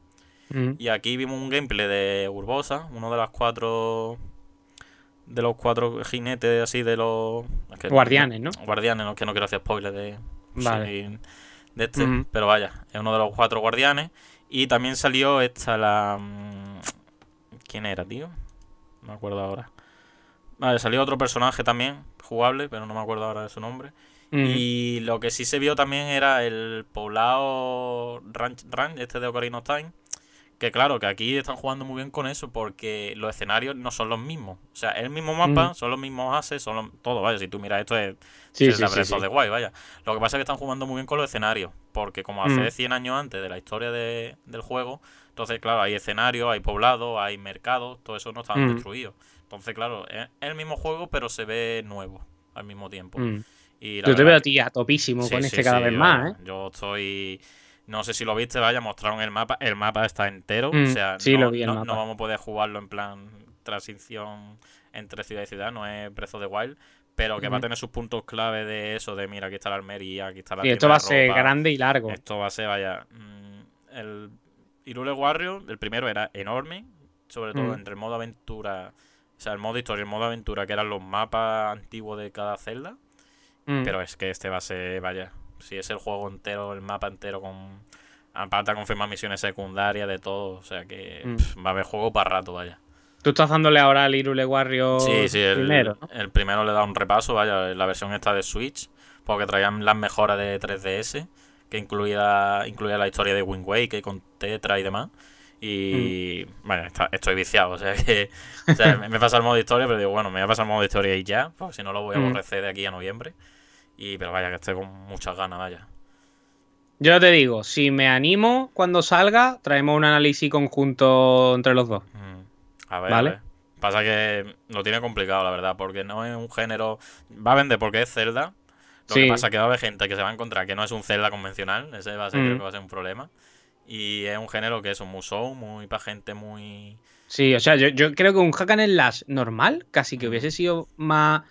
Y aquí vimos un gameplay de Urbosa, uno de las cuatro de los cuatro jinetes así de los guardianes, ¿no? Guardianes, no que no quiero hacer spoilers de, de este, pero vaya, es uno de los cuatro guardianes y también salió esta, la... Mm, ¿Quién era, tío? No me acuerdo ahora. Vale, salió otro personaje también, jugable, pero no me acuerdo ahora de su nombre. Y lo que sí se vio también era el poblado Ranch, Ranch este de Ocarina of Time, que claro, que aquí están jugando muy bien con eso porque los escenarios no son los mismos. O sea, el mismo mapa, mm. son los mismos ases, son todo, vaya, si tú miras esto es, sí, sí, de guay, vaya. Lo que pasa es que están jugando muy bien con los escenarios, porque como hace 100 mm. años antes de la historia del juego, entonces claro, hay escenarios, hay poblados, hay mercados, todo eso no está mm. destruido. Entonces, claro, es el mismo juego, pero se ve nuevo al mismo tiempo. Y Yo te veo a ti a topísimo con este cada vez más, ¿eh? Yo estoy no sé si lo viste, vaya, mostraron el mapa. El mapa está entero. Mm, o sea, no, no, vamos a poder jugarlo en plan transición entre ciudad y ciudad, no es Breath de Wild. Pero que va a tener sus puntos clave de eso, de mira, aquí está la Almería, aquí está la Y esto va a ser grande y largo. Esto va a ser, vaya. Mm, el Irule Warrior, el primero era enorme, sobre todo mm. entre el modo aventura, o sea, el modo historia y el modo aventura, que eran los mapas antiguos de cada celda. Pero es que este va a ser, vaya, si es el juego entero, el mapa entero con. Aparte de confirmar misiones secundarias, de todo. O sea que mm. va a haber juego para rato, vaya. Tú estás dándole ahora al Irule Warrior sí, sí, el, primero. El primero le da un repaso, vaya, la versión esta de Switch, porque traían las mejoras de 3DS, que incluía, incluía la historia de Wind Waker con Tetra y demás. Y bueno, mm. estoy viciado, o sea que o sea, me pasa el modo historia, pero digo, bueno, me voy a pasar el modo historia y ya, pues si no lo voy a mm. aborrecer de aquí a noviembre. Y, pero vaya, que estoy con muchas ganas, vaya. Yo te digo, si me animo cuando salga, traemos un análisis conjunto entre los dos. Mm. A ver, ¿Vale? Pasa que lo tiene complicado, la verdad, porque no es un género. Va a vender porque es Zelda. Lo que pasa es que va a haber gente que se va a encontrar que no es un Zelda convencional. Ese va a ser, mm. va a ser un problema. Y es un género que es un musou, muy para gente muy. Sí, o sea, yo, yo creo que un hack and slash normal casi que hubiese sido más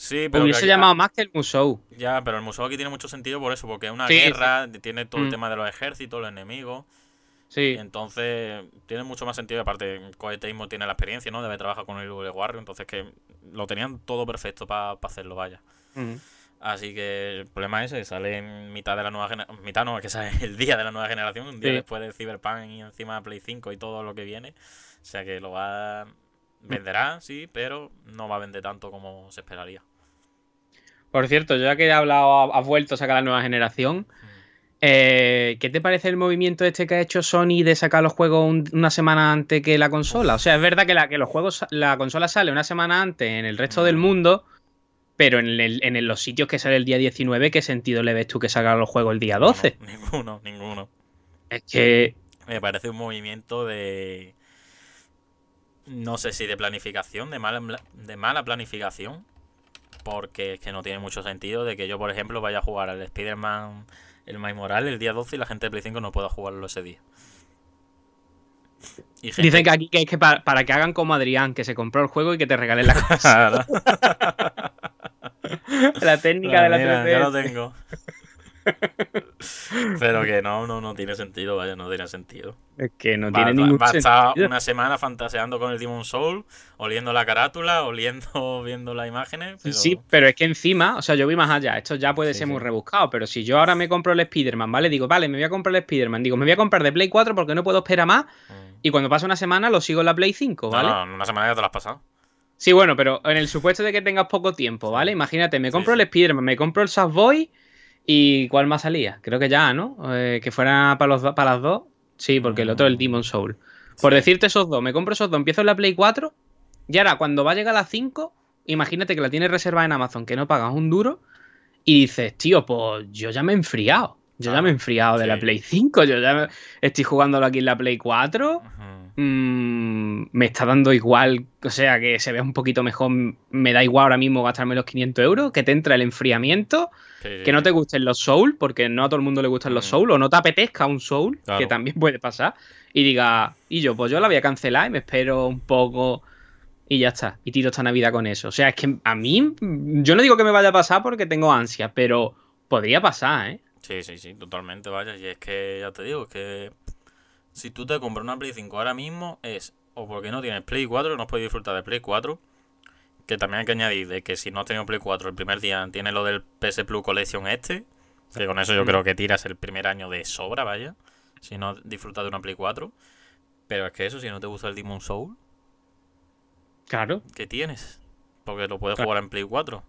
Sí, pero. Hubiese llamado más que el Musou. Ya, pero el Musou aquí tiene mucho sentido por eso, porque es una guerra, tiene todo el mm. tema de los ejércitos, los enemigos. Sí. entonces tiene mucho más sentido. Aparte, Coeteismo tiene la experiencia, ¿no? Debe trabajar con el de Warrior, entonces que lo tenían todo perfecto para hacerlo, vaya. Mm. Así que el problema es que sale en mitad de la nueva generación. Mitad no, que sale el día de la nueva generación, un día después del Cyberpunk y encima de Play 5 y todo lo que viene. O sea que lo va. Venderá, sí, pero no va a vender tanto como se esperaría. Por cierto, ya que he hablado, has vuelto a sacar la nueva generación. Eh, ¿Qué te parece el movimiento este que ha hecho Sony de sacar los juegos una semana antes que la consola? O sea, es verdad que la, que los juegos, la consola sale una semana antes en el resto del mundo, pero en, los sitios que sale el día 19, ¿qué sentido le ves tú que salga los juegos el día 12? ninguno, ninguno. Es que. Me parece un movimiento de. No sé si de planificación, de mala, de mala planificación porque es que no tiene mucho sentido de que yo, por ejemplo, vaya a jugar al Spider-Man, el Miles Morales, el día 12 y la gente de Play 5 no pueda jugarlo ese día. Dicen que aquí que es que para, que hagan como Adrián, que se compró el juego y que te regalen la casa. la técnica de la 3D. Ya lo tengo. Pero que no, no, no tiene sentido, vaya, no tiene sentido. Es que no tiene ningún va, va estar una semana fantaseando con el Demon Soul, oliendo la carátula, oliendo, viendo las imágenes. Sí, pero es que encima, o sea, yo vi más allá, esto ya puede ser muy rebuscado, pero si yo ahora me compro el Spider-Man, ¿vale? Digo, vale, me voy a comprar el Spider-Man, digo, me voy a comprar de Play 4 porque no puedo esperar más, mm. y cuando pasa una semana lo sigo en la Play 5, ¿vale? No, no, una semana ya te lo has pasado. Sí, bueno, pero en el supuesto de que tengas poco tiempo, ¿vale? Imagínate, me compro el Spider-Man, me compro el Boy ¿Y cuál más salía? Creo que ya, ¿no? Eh, que fuera para, los, para las dos. Sí, porque el otro es el. Demon Soul. Por decirte esos dos, me compro esos dos, empiezo en la Play 4 y ahora cuando va a llegar a la 5, imagínate que la tienes reservada en Amazon, que no pagas un duro y dices, tío, pues yo ya me he enfriado. Yo ya me he enfriado de la Play 5, yo ya estoy jugándolo aquí en la Play 4. Mm, me está dando igual, o sea, que se vea un poquito mejor. Me da igual ahora mismo gastarme los 500 euros, que te entra el enfriamiento que no te gusten los Soul, porque no a todo el mundo le gustan los mm. Soul, o no te apetezca un Soul, que también puede pasar, y diga, y yo, pues yo la voy a cancelar y me espero un poco y ya está, y tiro esta Navidad con eso. O sea, es que a mí, yo no digo que me vaya a pasar porque tengo ansia, pero podría pasar, ¿eh? Sí, sí, sí, totalmente, vaya, y es que ya te digo, es que si tú te compras una Play 5 ahora mismo es o porque no tienes Play 4, no puedes disfrutar de Play 4, que también hay que añadir de que si no has tenido Play 4 el primer día, tiene lo del PS Plus Collection este. Que con eso yo mm. creo que tiras el primer año de sobra, vaya. Si no disfrutas de una Play 4. Pero es que eso, si no te gusta el Demon Soul. Claro. ¿Qué tienes? Porque lo puedes jugar en Play 4.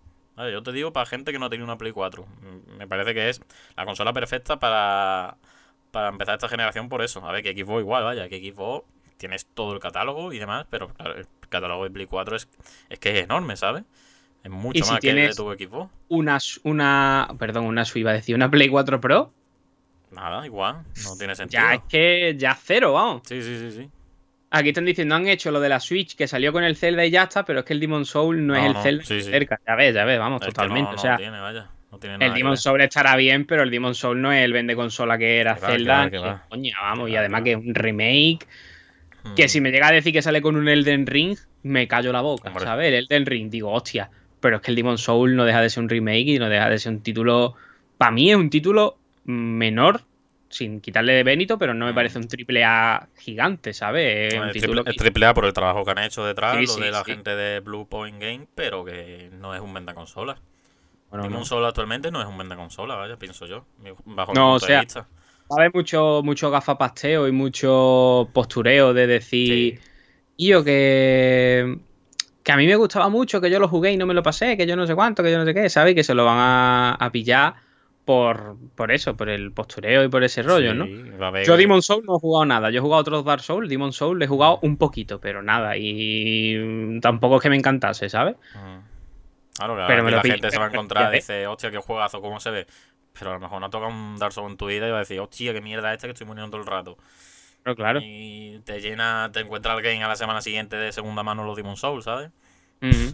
yo te digo para gente que no ha tenido una Play 4. Me parece que es la consola perfecta para, para empezar esta generación por eso. A ver, que Xbox igual, vaya, que Xbox tienes todo el catálogo y demás, pero claro, catálogo de Play 4 es, es que es enorme, ¿sabes? Es mucho más que el de tu equipo. Una, una, perdón, una iba a decir, una Play 4 Pro. Nada, igual, no tiene sentido. Ya es que ya cero, vamos. Sí, sí, sí, sí. Aquí están diciendo, han hecho lo de la Switch que salió con el Zelda y ya está, pero es que el Demon Soul no, es el Zelda cerca. Ya ves, ya ves, vamos, totalmente. o sea, tiene, vaya. No tiene nada el Demon Soul estará bien, pero el Demon Soul no es el vende consola que era Zelda. Coña, vamos, y además que es un remake que si me llega a decir que sale con un Elden Ring, me callo la boca, ¿sabes? El Elden Ring, digo, hostia. Pero es que el Demon Soul no deja de ser un remake y no deja de ser un título. Para mí es un título menor, sin quitarle de Benito, pero no me parece un triple A gigante, ¿sabes? Es, un título triple, A por el trabajo que han hecho detrás, lo de la gente de Blue Point Game, pero que no es un venda consola. Bueno, Demon Soul actualmente no es un venda consola, vaya, pienso yo, bajo no, mi punto de vista va a haber mucho, mucho gafapasteo y mucho postureo de decir. Yo que. Que a mí me gustaba mucho, que yo lo jugué y no me lo pasé, que yo no sé cuánto, que yo no sé qué, ¿sabes? Que se lo van a, pillar por, por eso, por el postureo y por ese rollo, ¿no? Yo Demon Soul no he jugado nada. Yo he jugado otros Dark Souls, Demon Soul le he jugado un poquito, pero nada. Y tampoco es que me encantase, ¿sabes? Ah. Claro, pero la gente se va a encontrar y dice, hostia, qué juegazo, ¿cómo se ve? Pero a lo mejor no toca un Dark Souls en tu vida y va a decir, hostia, qué mierda esta que estoy muriendo todo el rato. Pero claro. Y te llena, te encuentra alguien a la semana siguiente de segunda mano los Demon Souls, ¿sabes? sí,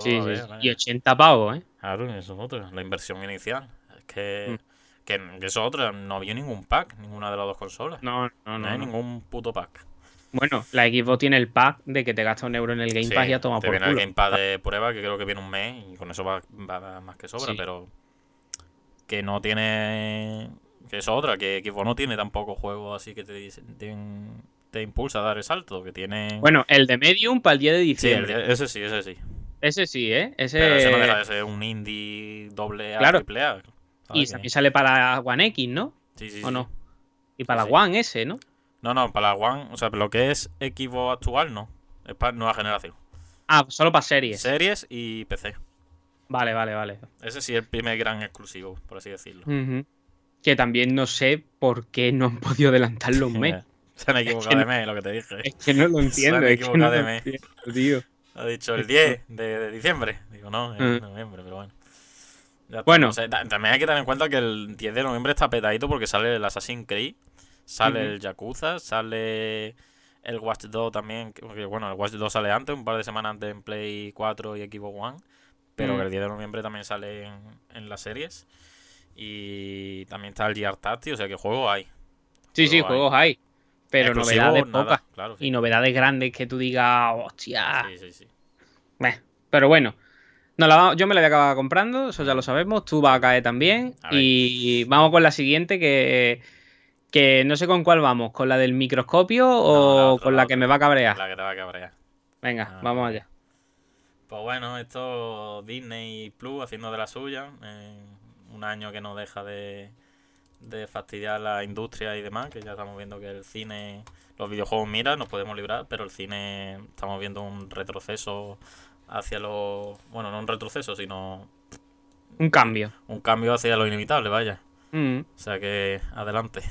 sí. Y 80 pavos, ¿eh? Claro, eso es otro, la inversión inicial. Es que, mm. que, eso es otra, no había ningún pack, ninguna de las dos consolas. No, no, no. No hay ningún puto pack. Bueno, la Xbox tiene el pack de que te gasta un euro en el Game Pass y ya toma por viene el Game Pass de prueba que creo que viene un mes y con eso va, va más que sobra, pero que no tiene. Que es otra, que Xbox no tiene tampoco juegos así que te, te, te, impulsa a dar el salto. Que tiene. Bueno, el de Medium para el día de diciembre. Sí, ese sí, ese sí. Ese sí, ¿eh? Ese... Pero ese no deja de ser un indie doble A, claro. triple A. Y también sale para One X, ¿no? Sí, sí, ¿O no? Y para la One S, ¿no? No, no, para la One, o sea, lo que es Xbox actual, no. Es para nueva generación. Ah, solo para series. Series y PC. Vale, vale, vale. Ese sí es el primer gran exclusivo, por así decirlo. Que también no sé por qué no han podido adelantarlo un mes. Se han equivocado de mes, lo que te dije. Es que no lo entiendo. Se han equivocado de mes. tío. Ha dicho el 10 de, diciembre. Digo, no, en noviembre, pero bueno. bueno. también hay que tener en cuenta que el 10 de noviembre está petadito porque sale el Assassin's Creed, sale el Yakuza, sale el Watch 2 también. Porque, bueno, el Watch 2 sale antes, un par de semanas antes en Play 4 y Xbox One pero que mm. el 10 de noviembre también sale en, las series. Y también está el Gear Tactics, o sea que juegos hay. Sí, sí, juegos hay. pero novedades pocas. Y novedades grandes que tú digas, hostia. Sí, sí, sí. pero bueno. No, yo me la voy a acabar comprando, eso ya lo sabemos. Tú vas a caer también. Y vamos con la siguiente que, que no sé con cuál vamos. ¿Con la del microscopio o con la, que me va a cabrear? La que te va a cabrear. Venga, ah, vamos allá. Pues bueno, esto Disney Plus haciendo de la suya. un año que no deja de, de fastidiar la industria y demás, que ya estamos viendo que el cine, los videojuegos mira, nos podemos librar, pero el cine estamos viendo un retroceso hacia lo... Bueno, no un retroceso, sino... Un cambio. Un cambio hacia lo inevitable, vaya. Mm. O sea que adelante.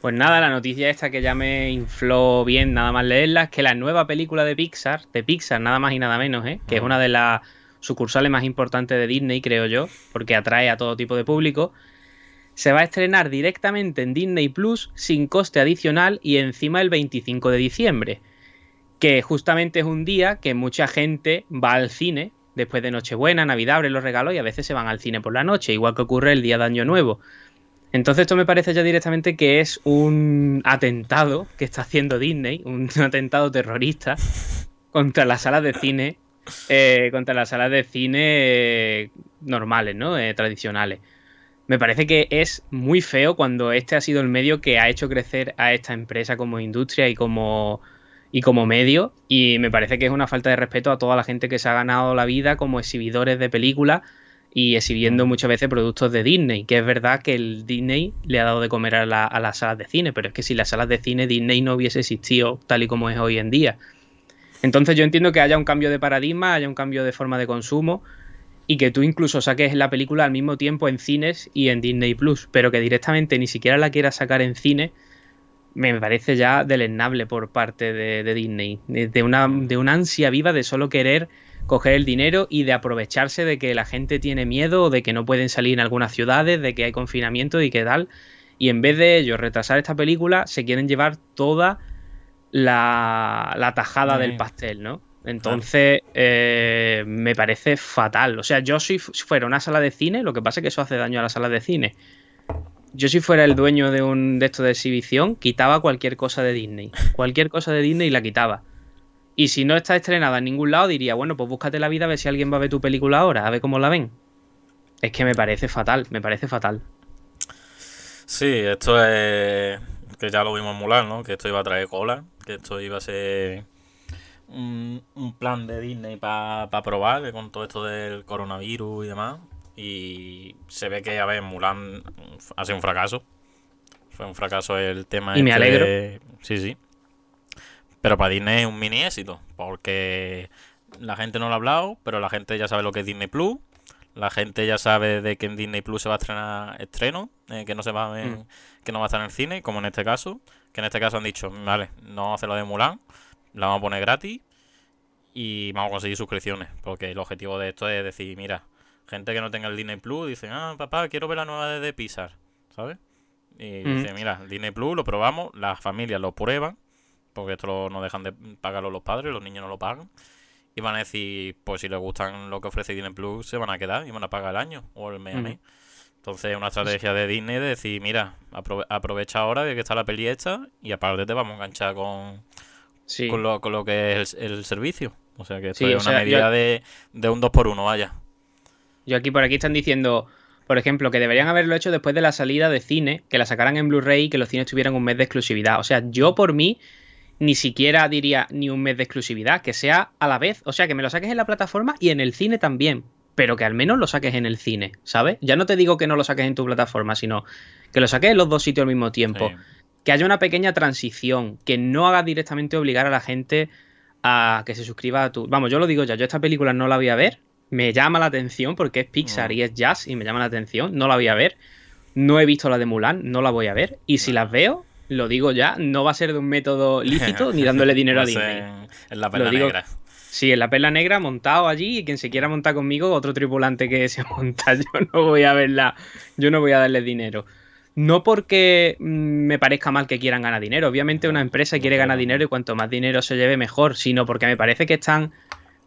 Pues nada, la noticia esta que ya me infló bien nada más leerla es que la nueva película de Pixar, de Pixar nada más y nada menos, ¿eh? que es una de las sucursales más importantes de Disney, creo yo, porque atrae a todo tipo de público, se va a estrenar directamente en Disney Plus sin coste adicional y encima el 25 de diciembre, que justamente es un día que mucha gente va al cine después de Nochebuena, Navidad, abre los regalos y a veces se van al cine por la noche, igual que ocurre el día de Año Nuevo. Entonces esto me parece ya directamente que es un atentado que está haciendo Disney, un atentado terrorista contra las salas de cine, eh, contra las salas de cine eh, normales, ¿no? Eh, tradicionales. Me parece que es muy feo cuando este ha sido el medio que ha hecho crecer a esta empresa como industria y como, y como medio. Y me parece que es una falta de respeto a toda la gente que se ha ganado la vida como exhibidores de películas y exhibiendo muchas veces productos de Disney, que es verdad que el Disney le ha dado de comer a, las salas de cine, pero es que si las salas de cine Disney no hubiese existido tal y como es hoy en día. Entonces yo entiendo que haya un cambio de paradigma, haya un cambio de forma de consumo y que tú incluso saques la película al mismo tiempo en cines y en Disney Plus, pero que directamente ni siquiera la quieras sacar en cine, me parece ya deleznable por parte de, Disney, de una, de una ansia viva de solo querer coger el dinero y de aprovecharse de que la gente tiene miedo o de que no pueden salir en algunas ciudades, de que hay confinamiento y que tal. Y en vez de ellos retrasar esta película, se quieren llevar toda la, tajada del pastel, ¿no? Entonces, eh, me parece fatal. O sea, yo si fuera una sala de cine, lo que pasa es que eso hace daño a la sala de cine. Yo si fuera el dueño de un de esto de exhibición, quitaba cualquier cosa de Disney. Cualquier cosa de Disney la quitaba. Y si no está estrenada en ningún lado, diría, bueno, pues búscate la vida a ver si alguien va a ver tu película ahora, a ver cómo la ven. Es que me parece fatal, me parece fatal. Sí, esto es. que ya lo vimos en Mulan, ¿no? Que esto iba a traer cola, que esto iba a ser un, plan de Disney para probar con todo esto del coronavirus y demás. Y se ve que, a ver, Mulan ha sido un fracaso. Fue un fracaso el tema. Y me este alegro. Sí, sí. Pero para Disney es un mini éxito, porque la gente no lo ha hablado, pero la gente ya sabe lo que es Disney Plus. La gente ya sabe de que en Disney Plus se va a estrenar estreno, eh, que no se va a mm. que no va a estar en el cine, como en este caso. Que en este caso han dicho, vale, no vamos a hacer lo de Mulan, la vamos a poner gratis y vamos a conseguir suscripciones. Porque el objetivo de esto es decir, mira, gente que no tenga el Disney Plus dice, ah, papá, quiero ver la nueva de, de Pixar, ¿sabes? Y mm. dice, mira, Disney Plus lo probamos, las familias lo prueban porque esto no dejan de pagarlo los padres, los niños no lo pagan. Y van a decir, pues si les gustan lo que ofrece Disney Plus, se van a quedar y van a pagar el año o el mes a mes. Entonces, una estrategia de Disney de decir, mira, aprovecha ahora de que está la peli hecha y aparte te vamos a enganchar con, con, lo, con lo que es el, servicio. O sea que esto es una medida de, de un 2 por 1 vaya. Yo aquí por aquí están diciendo, por ejemplo, que deberían haberlo hecho después de la salida de cine, que la sacaran en Blu-ray y que los cines tuvieran un mes de exclusividad. O sea, yo por mí ni siquiera diría ni un mes de exclusividad, que sea a la vez, o sea, que me lo saques en la plataforma y en el cine también, pero que al menos lo saques en el cine, ¿sabes? Ya no te digo que no lo saques en tu plataforma, sino que lo saques en los dos sitios al mismo tiempo. Que haya una pequeña transición, que no haga directamente obligar a la gente a que se suscriba a tu... Vamos, yo lo digo ya, yo esta película no la voy a ver, me llama la atención porque es Pixar y es jazz y me llama la atención, no la voy a ver. No he visto la de Mulan, no la voy a ver. Y si las veo, lo digo ya, no va a ser de un método lícito ni dándole dinero a Disney. En, la perla negra. Sí, en la perla negra montado allí y quien se quiera montar conmigo, otro tripulante que se monta, yo no voy a verla, yo no voy a darle dinero. No porque mm, me parezca mal que quieran ganar dinero, obviamente una empresa quiere ganar dinero y cuanto más dinero se lleve mejor, sino porque me parece que están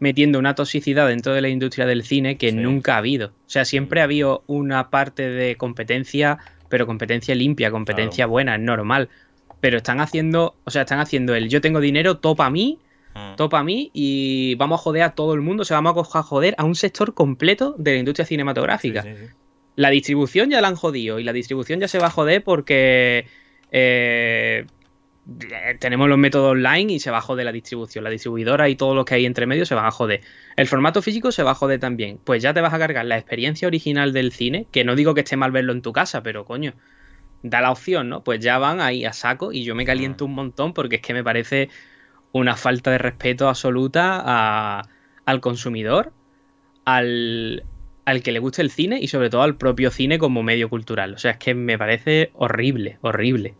metiendo una toxicidad dentro de la industria del cine que nunca ha habido. O sea, siempre ha habido una parte de competencia pero competencia limpia, competencia buena, es normal. pero están haciendo, o sea, están haciendo el yo tengo dinero, topa a mí, Mm. topa a mí y vamos a joder a todo el mundo, o sea, vamos a joder a un sector completo de la industria cinematográfica. Sí, sí, sí. La distribución ya la han jodido y la distribución ya se va a joder porque eh, tenemos los métodos online y se va a joder la distribución. La distribuidora y todo lo que hay entre medio se van a joder. El formato físico se va a joder también. Pues ya te vas a cargar la experiencia original del cine, que no digo que esté mal verlo en tu casa, pero coño, da la opción, ¿no? Pues ya van ahí a saco y yo me caliento un montón porque es que me parece una falta de respeto absoluta a- al consumidor, al, al que le guste el cine y sobre todo al propio cine como medio cultural. O sea, es que me parece horrible, horrible.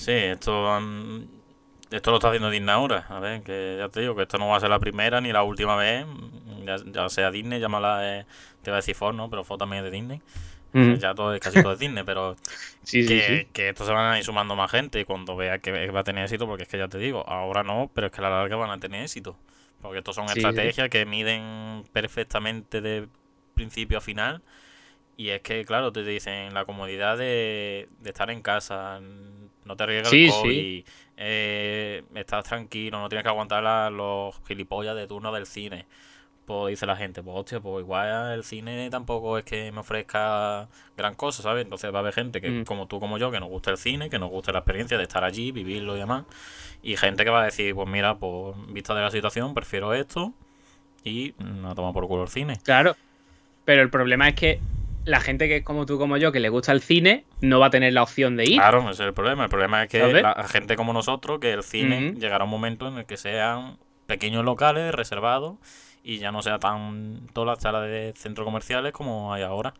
Sí, esto, mm, esto lo está haciendo Disney ahora. A ver, que ya te digo que esto no va a ser la primera ni la última vez. Ya, ya sea Disney, llámala, eh, te iba a decir Fox, ¿no? Pero Fox también es de Disney. Mm. Ya todo es casi todo es Disney, pero Sí, que, sí. que esto se van a ir sumando más gente y cuando vea que va a tener éxito, porque es que ya te digo, ahora no, pero es que a la larga van a tener éxito. Porque estos son estrategias que miden perfectamente de principio a final. Y es que, claro, te dicen la comodidad de, de estar en casa, no te arriesgas Sí, el sí. COVID, eh, estás tranquilo, no tienes que aguantar los gilipollas de turno del cine. Pues dice la gente, pues hostia, pues igual el cine tampoco es que me ofrezca gran cosa, ¿sabes? Entonces va a haber gente que, Mm. como tú, como yo, que nos gusta el cine, que nos gusta la experiencia de estar allí, vivirlo y demás. Y gente que va a decir, pues mira, pues vista de la situación, prefiero esto y mm, a tomar por culo el cine. Claro. Pero el problema es que la gente que es como tú, como yo, que le gusta el cine, no va a tener la opción de ir. Claro, ese es el problema. El problema es que la gente como nosotros, que el cine Ujú. llegará un momento en el que sean pequeños locales, reservados, y ya no sea tan todas las salas de centros comerciales como hay ahora.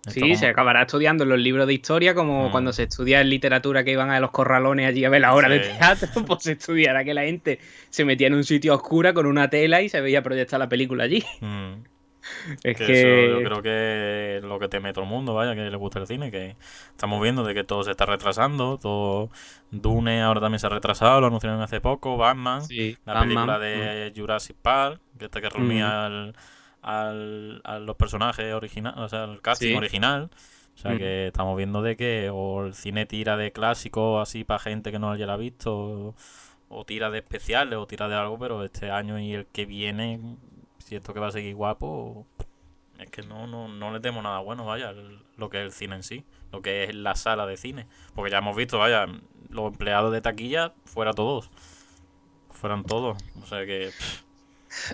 Esto Sí, como- se acabará estudiando en los libros de historia, como Mm. cuando se estudia en literatura que iban a los corralones allí a ver la obra de Sí. teatro, pues se estudiará que la gente se metía en un sitio oscuro con una tela y se veía proyectar la película allí. Mm. Es Que que... eso yo creo que es lo que teme todo el mundo, vaya, que le gusta el cine, que estamos viendo de que todo se está retrasando, todo Dune ahora también se ha retrasado, lo anunciaron hace poco, Batman, Sí, la Batman, película de Jurassic Park, que esta que reunía Mm. al, al- a los personajes originales, o sea, el casting Sí. original. O sea Mm. que estamos viendo de que o el cine tira de clásicos así para gente que no haya visto, o, o tira de especiales, o tira de algo, pero este año y el que viene, siento que va a seguir guapo. Es que no, no, no le temo nada bueno, vaya, lo que es el cine en sí, lo que es la sala de cine. Porque ya hemos visto, vaya, los empleados de taquilla, fuera todos. Fueran todos. O sea que.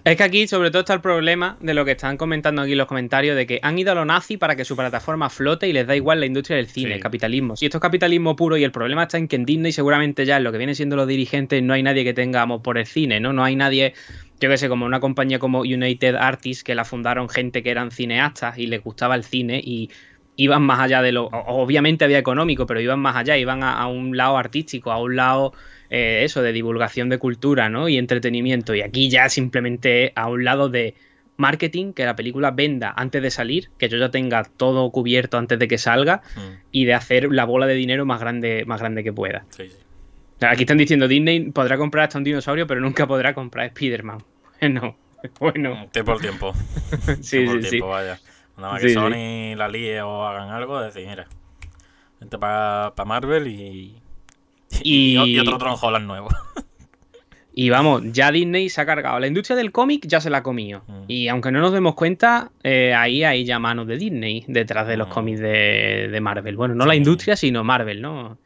Es que aquí sobre todo está el problema de lo que están comentando aquí en los comentarios de que han ido a lo nazi para que su plataforma flote y les da igual la industria del cine, Sí. el capitalismo. Si esto es capitalismo puro y el problema está en que en Disney seguramente ya en lo que vienen siendo los dirigentes no hay nadie que tenga amor por el cine, ¿no? No hay nadie, yo que sé, como una compañía como United Artists que la fundaron gente que eran cineastas y les gustaba el cine y iban más allá de lo... Obviamente había económico, pero iban más allá, iban a, a un lado artístico, a un lado eh, eso, de divulgación de cultura, ¿no? Y entretenimiento. Y aquí ya simplemente a un lado de marketing, que la película venda antes de salir, que yo ya tenga todo cubierto antes de que salga, mm, y de hacer la bola de dinero más grande, más grande que pueda. sí, sí. Aquí están diciendo Disney podrá comprar hasta un dinosaurio, pero nunca podrá comprar Spider-Man. Bueno, bueno. Tiempo al tiempo. Sí, Tiempo sí, sí. tiempo, vaya. Nada más Sí, que sí. Sony la líe o hagan algo, decir, mira, vente para Marvel y, y, Y- otro Tron Holland nuevo. Y vamos, ya Disney se ha cargado. La industria del cómic ya se la ha comido. Mm. Y aunque no nos demos cuenta, eh, ahí hay ya manos de Disney detrás de los Mm. cómics de, de Marvel. Bueno, no la industria, sino Marvel, ¿no?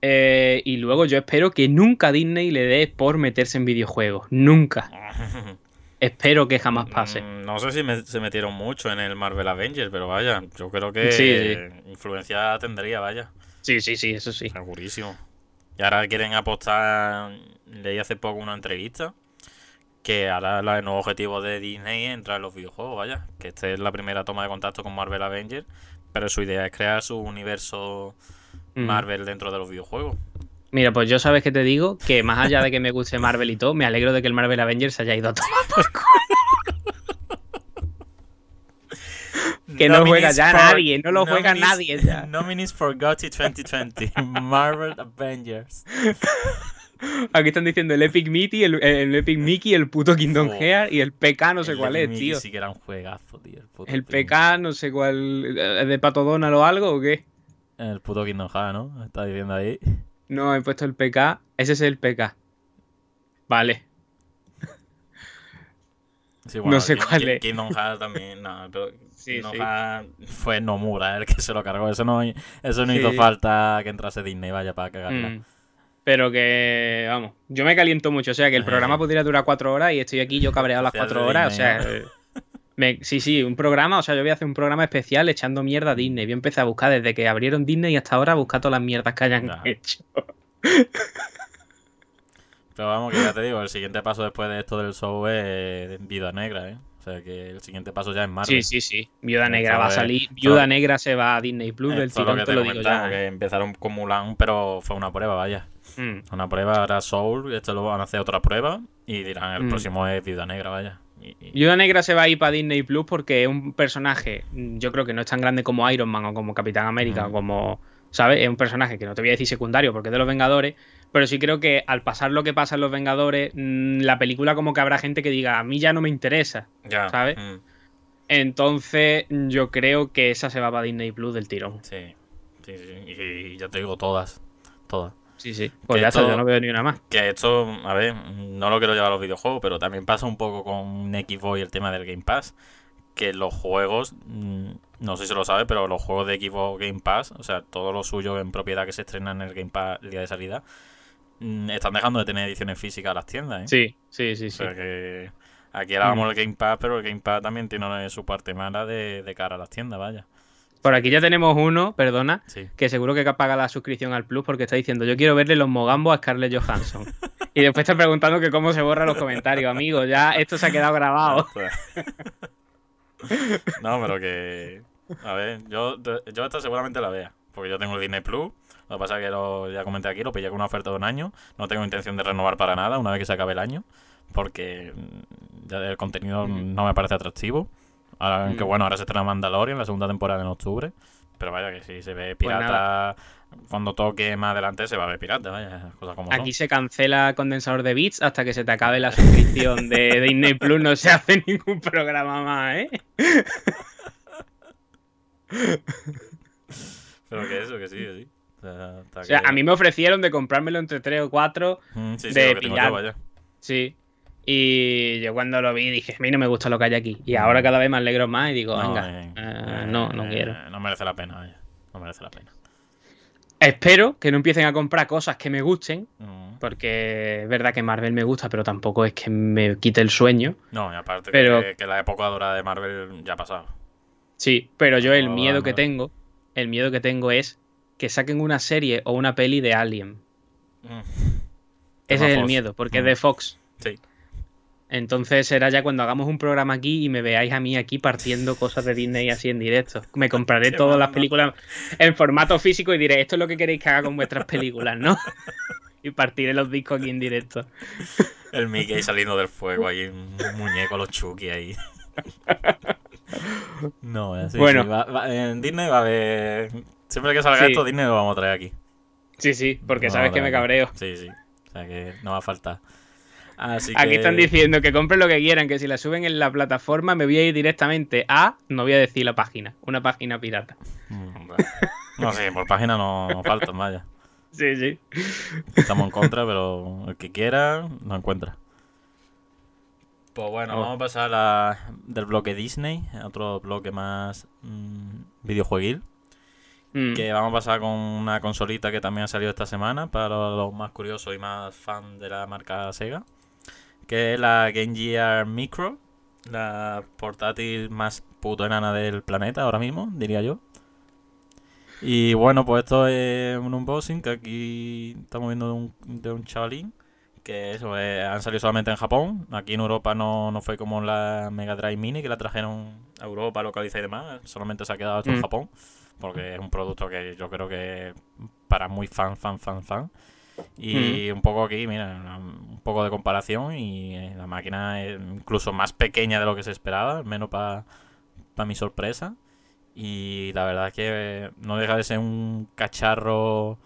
Eh, y luego yo espero que nunca Disney le dé por meterse en videojuegos. Nunca. Espero que jamás pase. Mm, No sé si me- se metieron mucho en el Marvel Avengers, pero vaya, yo creo que Sí, influencia tendría, vaya, Sí, sí, sí, eso sí. segurísimo. Y ahora quieren apostar, leí hace poco una entrevista, que ahora el nuevo objetivo de Disney es entrar en los videojuegos, vaya, que esta es la primera toma de contacto con Marvel Avengers, pero su idea es crear su universo Mm. Marvel dentro de los videojuegos. Mira, pues yo sabes que te digo que más allá de que me guste Marvel y todo, me alegro de que el Marvel Avengers haya ido a tomar por culo. Que no juega ya nadie, no lo juega nadie ya. Nominees for GOTY 2020, Marvel Avengers. Aquí están diciendo el Epic Mickey, el, el Epic Mickey, el puto Kingdom Oh. Hearts y el PK no sé El cuál es, Mickey tío. Sí que era un juegazo, tío. El, puto El Epic PK no sé cuál... ¿Es de Pato Donald o algo o qué? El puto Kingdom Hearts, ¿no? Está diciendo ahí. No, he puesto el PK. Ese es el PK. Vale. Sí, bueno, No sé cuál es. Kingdom Hearts también, no, pero Sí, Kingdom sí. Fue Nomura el que se lo cargó. Eso no, eso no Sí. hizo falta que entrase Disney, vaya, para cagarla. Mm. Pero que, vamos, yo me caliento mucho. O sea, que el Eh. programa podría durar cuatro horas y estoy aquí yo cabreado las cuatro horas. O sea, eh, me- sí, sí, un programa. O sea, yo voy a hacer un programa especial echando mierda a Disney. Voy a empezar a buscar desde que abrieron Disney hasta ahora, a buscar todas las mierdas que hayan Ya. hecho. Pero vamos, que ya te digo, el siguiente paso después de esto del show es Vida Negra, ¿eh? O sea, que el siguiente paso ya es Marvel. Sí, sí, sí. Viuda Negra va a salir. Viuda Negra se va a Disney Plus lo tirón, que te te lo digo ya. que ¿eh? empezaron con Mulan, pero fue una prueba, vaya. Mm. Una prueba, ahora Soul, esto lo van a hacer otra prueba y dirán, el Mm. próximo es Viuda Negra, vaya. Y- y- Viuda Negra se va a ir para Disney Plus porque es un personaje, mm, yo creo que no es tan grande como Iron Man o como Capitán América Mm. o como, ¿sabes? Es un personaje que no te voy a decir secundario porque es de los Vengadores, pero sí creo que al pasar lo que pasa en los Vengadores, mm, la película como que habrá gente que diga, a mí ya no me interesa. ya, ¿sabes? mm, Entonces yo creo que esa se va para Disney Plus del tirón. sí, sí, sí. Y ya te digo, todas. Todas. Sí, sí. Pues Que ya está, esto- yo no veo ni una más. Que esto, a ver, no lo quiero llevar a los videojuegos, pero también pasa un poco con Xbox y el tema del Game Pass. Que los juegos, mm, no sé si lo sabes, pero los juegos de Xbox Game Pass, o sea, todo lo suyo en propiedad que se estrena en el Game Pass el día de salida, están dejando de tener ediciones físicas a las tiendas, ¿eh? Sí, sí, sí, O sea que aquí hablábamos Mm. del Game Pass, pero el Game Pass también tiene su parte mala de, de cara a las tiendas, vaya. Por aquí ya tenemos uno, perdona, Sí. que seguro que paga la suscripción al Plus porque está diciendo yo quiero verle los mogambos a Scarlett Johansson. y después está preguntando que cómo se borran los comentarios, amigo. Ya esto se ha quedado grabado. no, pero que. A ver, yo, yo esta seguramente la vea. Porque yo tengo el Disney Plus. Lo que pasa es que lo, ya comenté aquí, lo pillé con una oferta de un año. No tengo intención de renovar para nada una vez que se acabe el año. Porque mm, ya el contenido Mm. no me parece atractivo. Ahora, Aunque Mm. bueno, ahora se estrena Mandalorian, la segunda temporada en octubre. Pero vaya que si se ve Pues pirata, cuando toque más adelante se va a ver pirata, vaya, cosas como Aquí son. se cancela el condensador de bits hasta que se te acabe la suscripción de Disney Plus. No se hace ningún programa más, ¿eh? Pero que eso, que sí, que sí. O sea, hasta O sea, que- a mí me ofrecieron de comprármelo entre 3 o 4. Mm, sí, sí, de pillar. yo, vaya. Sí. Y yo cuando lo vi dije, a mí no me gusta lo que hay aquí. Y ahora cada vez me alegro más y digo, venga, eh, eh, eh, no, no eh, quiero. No merece la pena, vaya. No merece la pena. Espero que no empiecen a comprar cosas que me gusten, Mm. porque es verdad que Marvel me gusta, pero tampoco es que me quite el sueño. No, y aparte Pero- que, que la época dorada de Marvel ya ha pasado. Sí, pero yo el miedo que tengo, el miedo que tengo es que saquen una serie o una peli de Alien. Mm. Ese es el Fox. miedo, porque es Mm. de Fox. Sí. Entonces será ya cuando hagamos un programa aquí y me veáis a mí aquí partiendo cosas de Disney así en directo. Me compraré Qué todas las películas en formato físico y diré, esto es lo que queréis que haga con vuestras películas, ¿no? y partiré los discos aquí en directo. El Mickey saliendo del fuego ahí, un muñeco, los Chucky ahí. no, eh, sí, Bueno. sí, va- va- en Disney va a haber. Siempre que salga Sí. esto, Disney lo vamos a traer aquí. Sí, sí, porque sabes que me cabreo. Sí, sí. O sea que no va a faltar. Así Aquí que- están diciendo que compren lo que quieran, que si la suben en la plataforma me voy a ir directamente a, no voy a decir la página, una página pirata. Mm. No sé, por página no, no faltan, vaya. Sí, sí. Estamos en contra, pero el que quiera lo encuentra. Pues bueno, Oh. vamos a pasar a del bloque Disney, a otro bloque más mm, videojueguil. Mm. Que vamos a pasar con una consolita que también ha salido esta semana para los más curiosos y más fan de la marca Sega. Que es la Game Gear Micro, la portátil más puto enana del planeta ahora mismo, diría yo. Y bueno, pues esto es un unboxing que aquí estamos viendo de un, de un chavalín. Que eso, eh, han salido solamente en Japón. Aquí en Europa no, no fue como la Mega Drive Mini que la trajeron a Europa, localizada y demás. Solamente se ha quedado esto en Mm. Japón. Porque es un producto que yo creo que para muy fan, fan, fan, fan. Y un poco aquí, mira, un poco de comparación. Y eh, la máquina es incluso más pequeña de lo que se esperaba, al menos para mi sorpresa. Y la verdad es que no deja de ser un cacharro.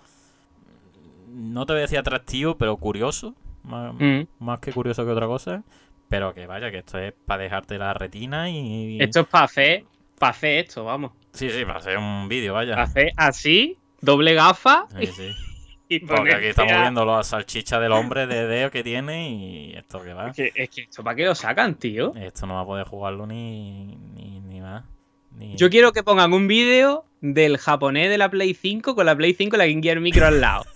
No te voy a decir atractivo, pero curioso. Más, Mm. más que curioso que otra cosa. Pero que vaya, que esto es para dejarte la retina y. Esto es para hacer, para hacer esto, vamos. Sí, sí, para hacer un vídeo, Para vaya. hacer así doble gafa. Sí, sí. Porque aquí estamos viendo las salchichas del hombre de dedo que tiene y esto que va. Es que, es que esto para qué lo sacan, tío. Esto no va a poder jugarlo ni, ni, ni más. Ni... Yo quiero que pongan un vídeo del japonés de la Play 5 con la Play 5 y la Game Gear Micro al lado.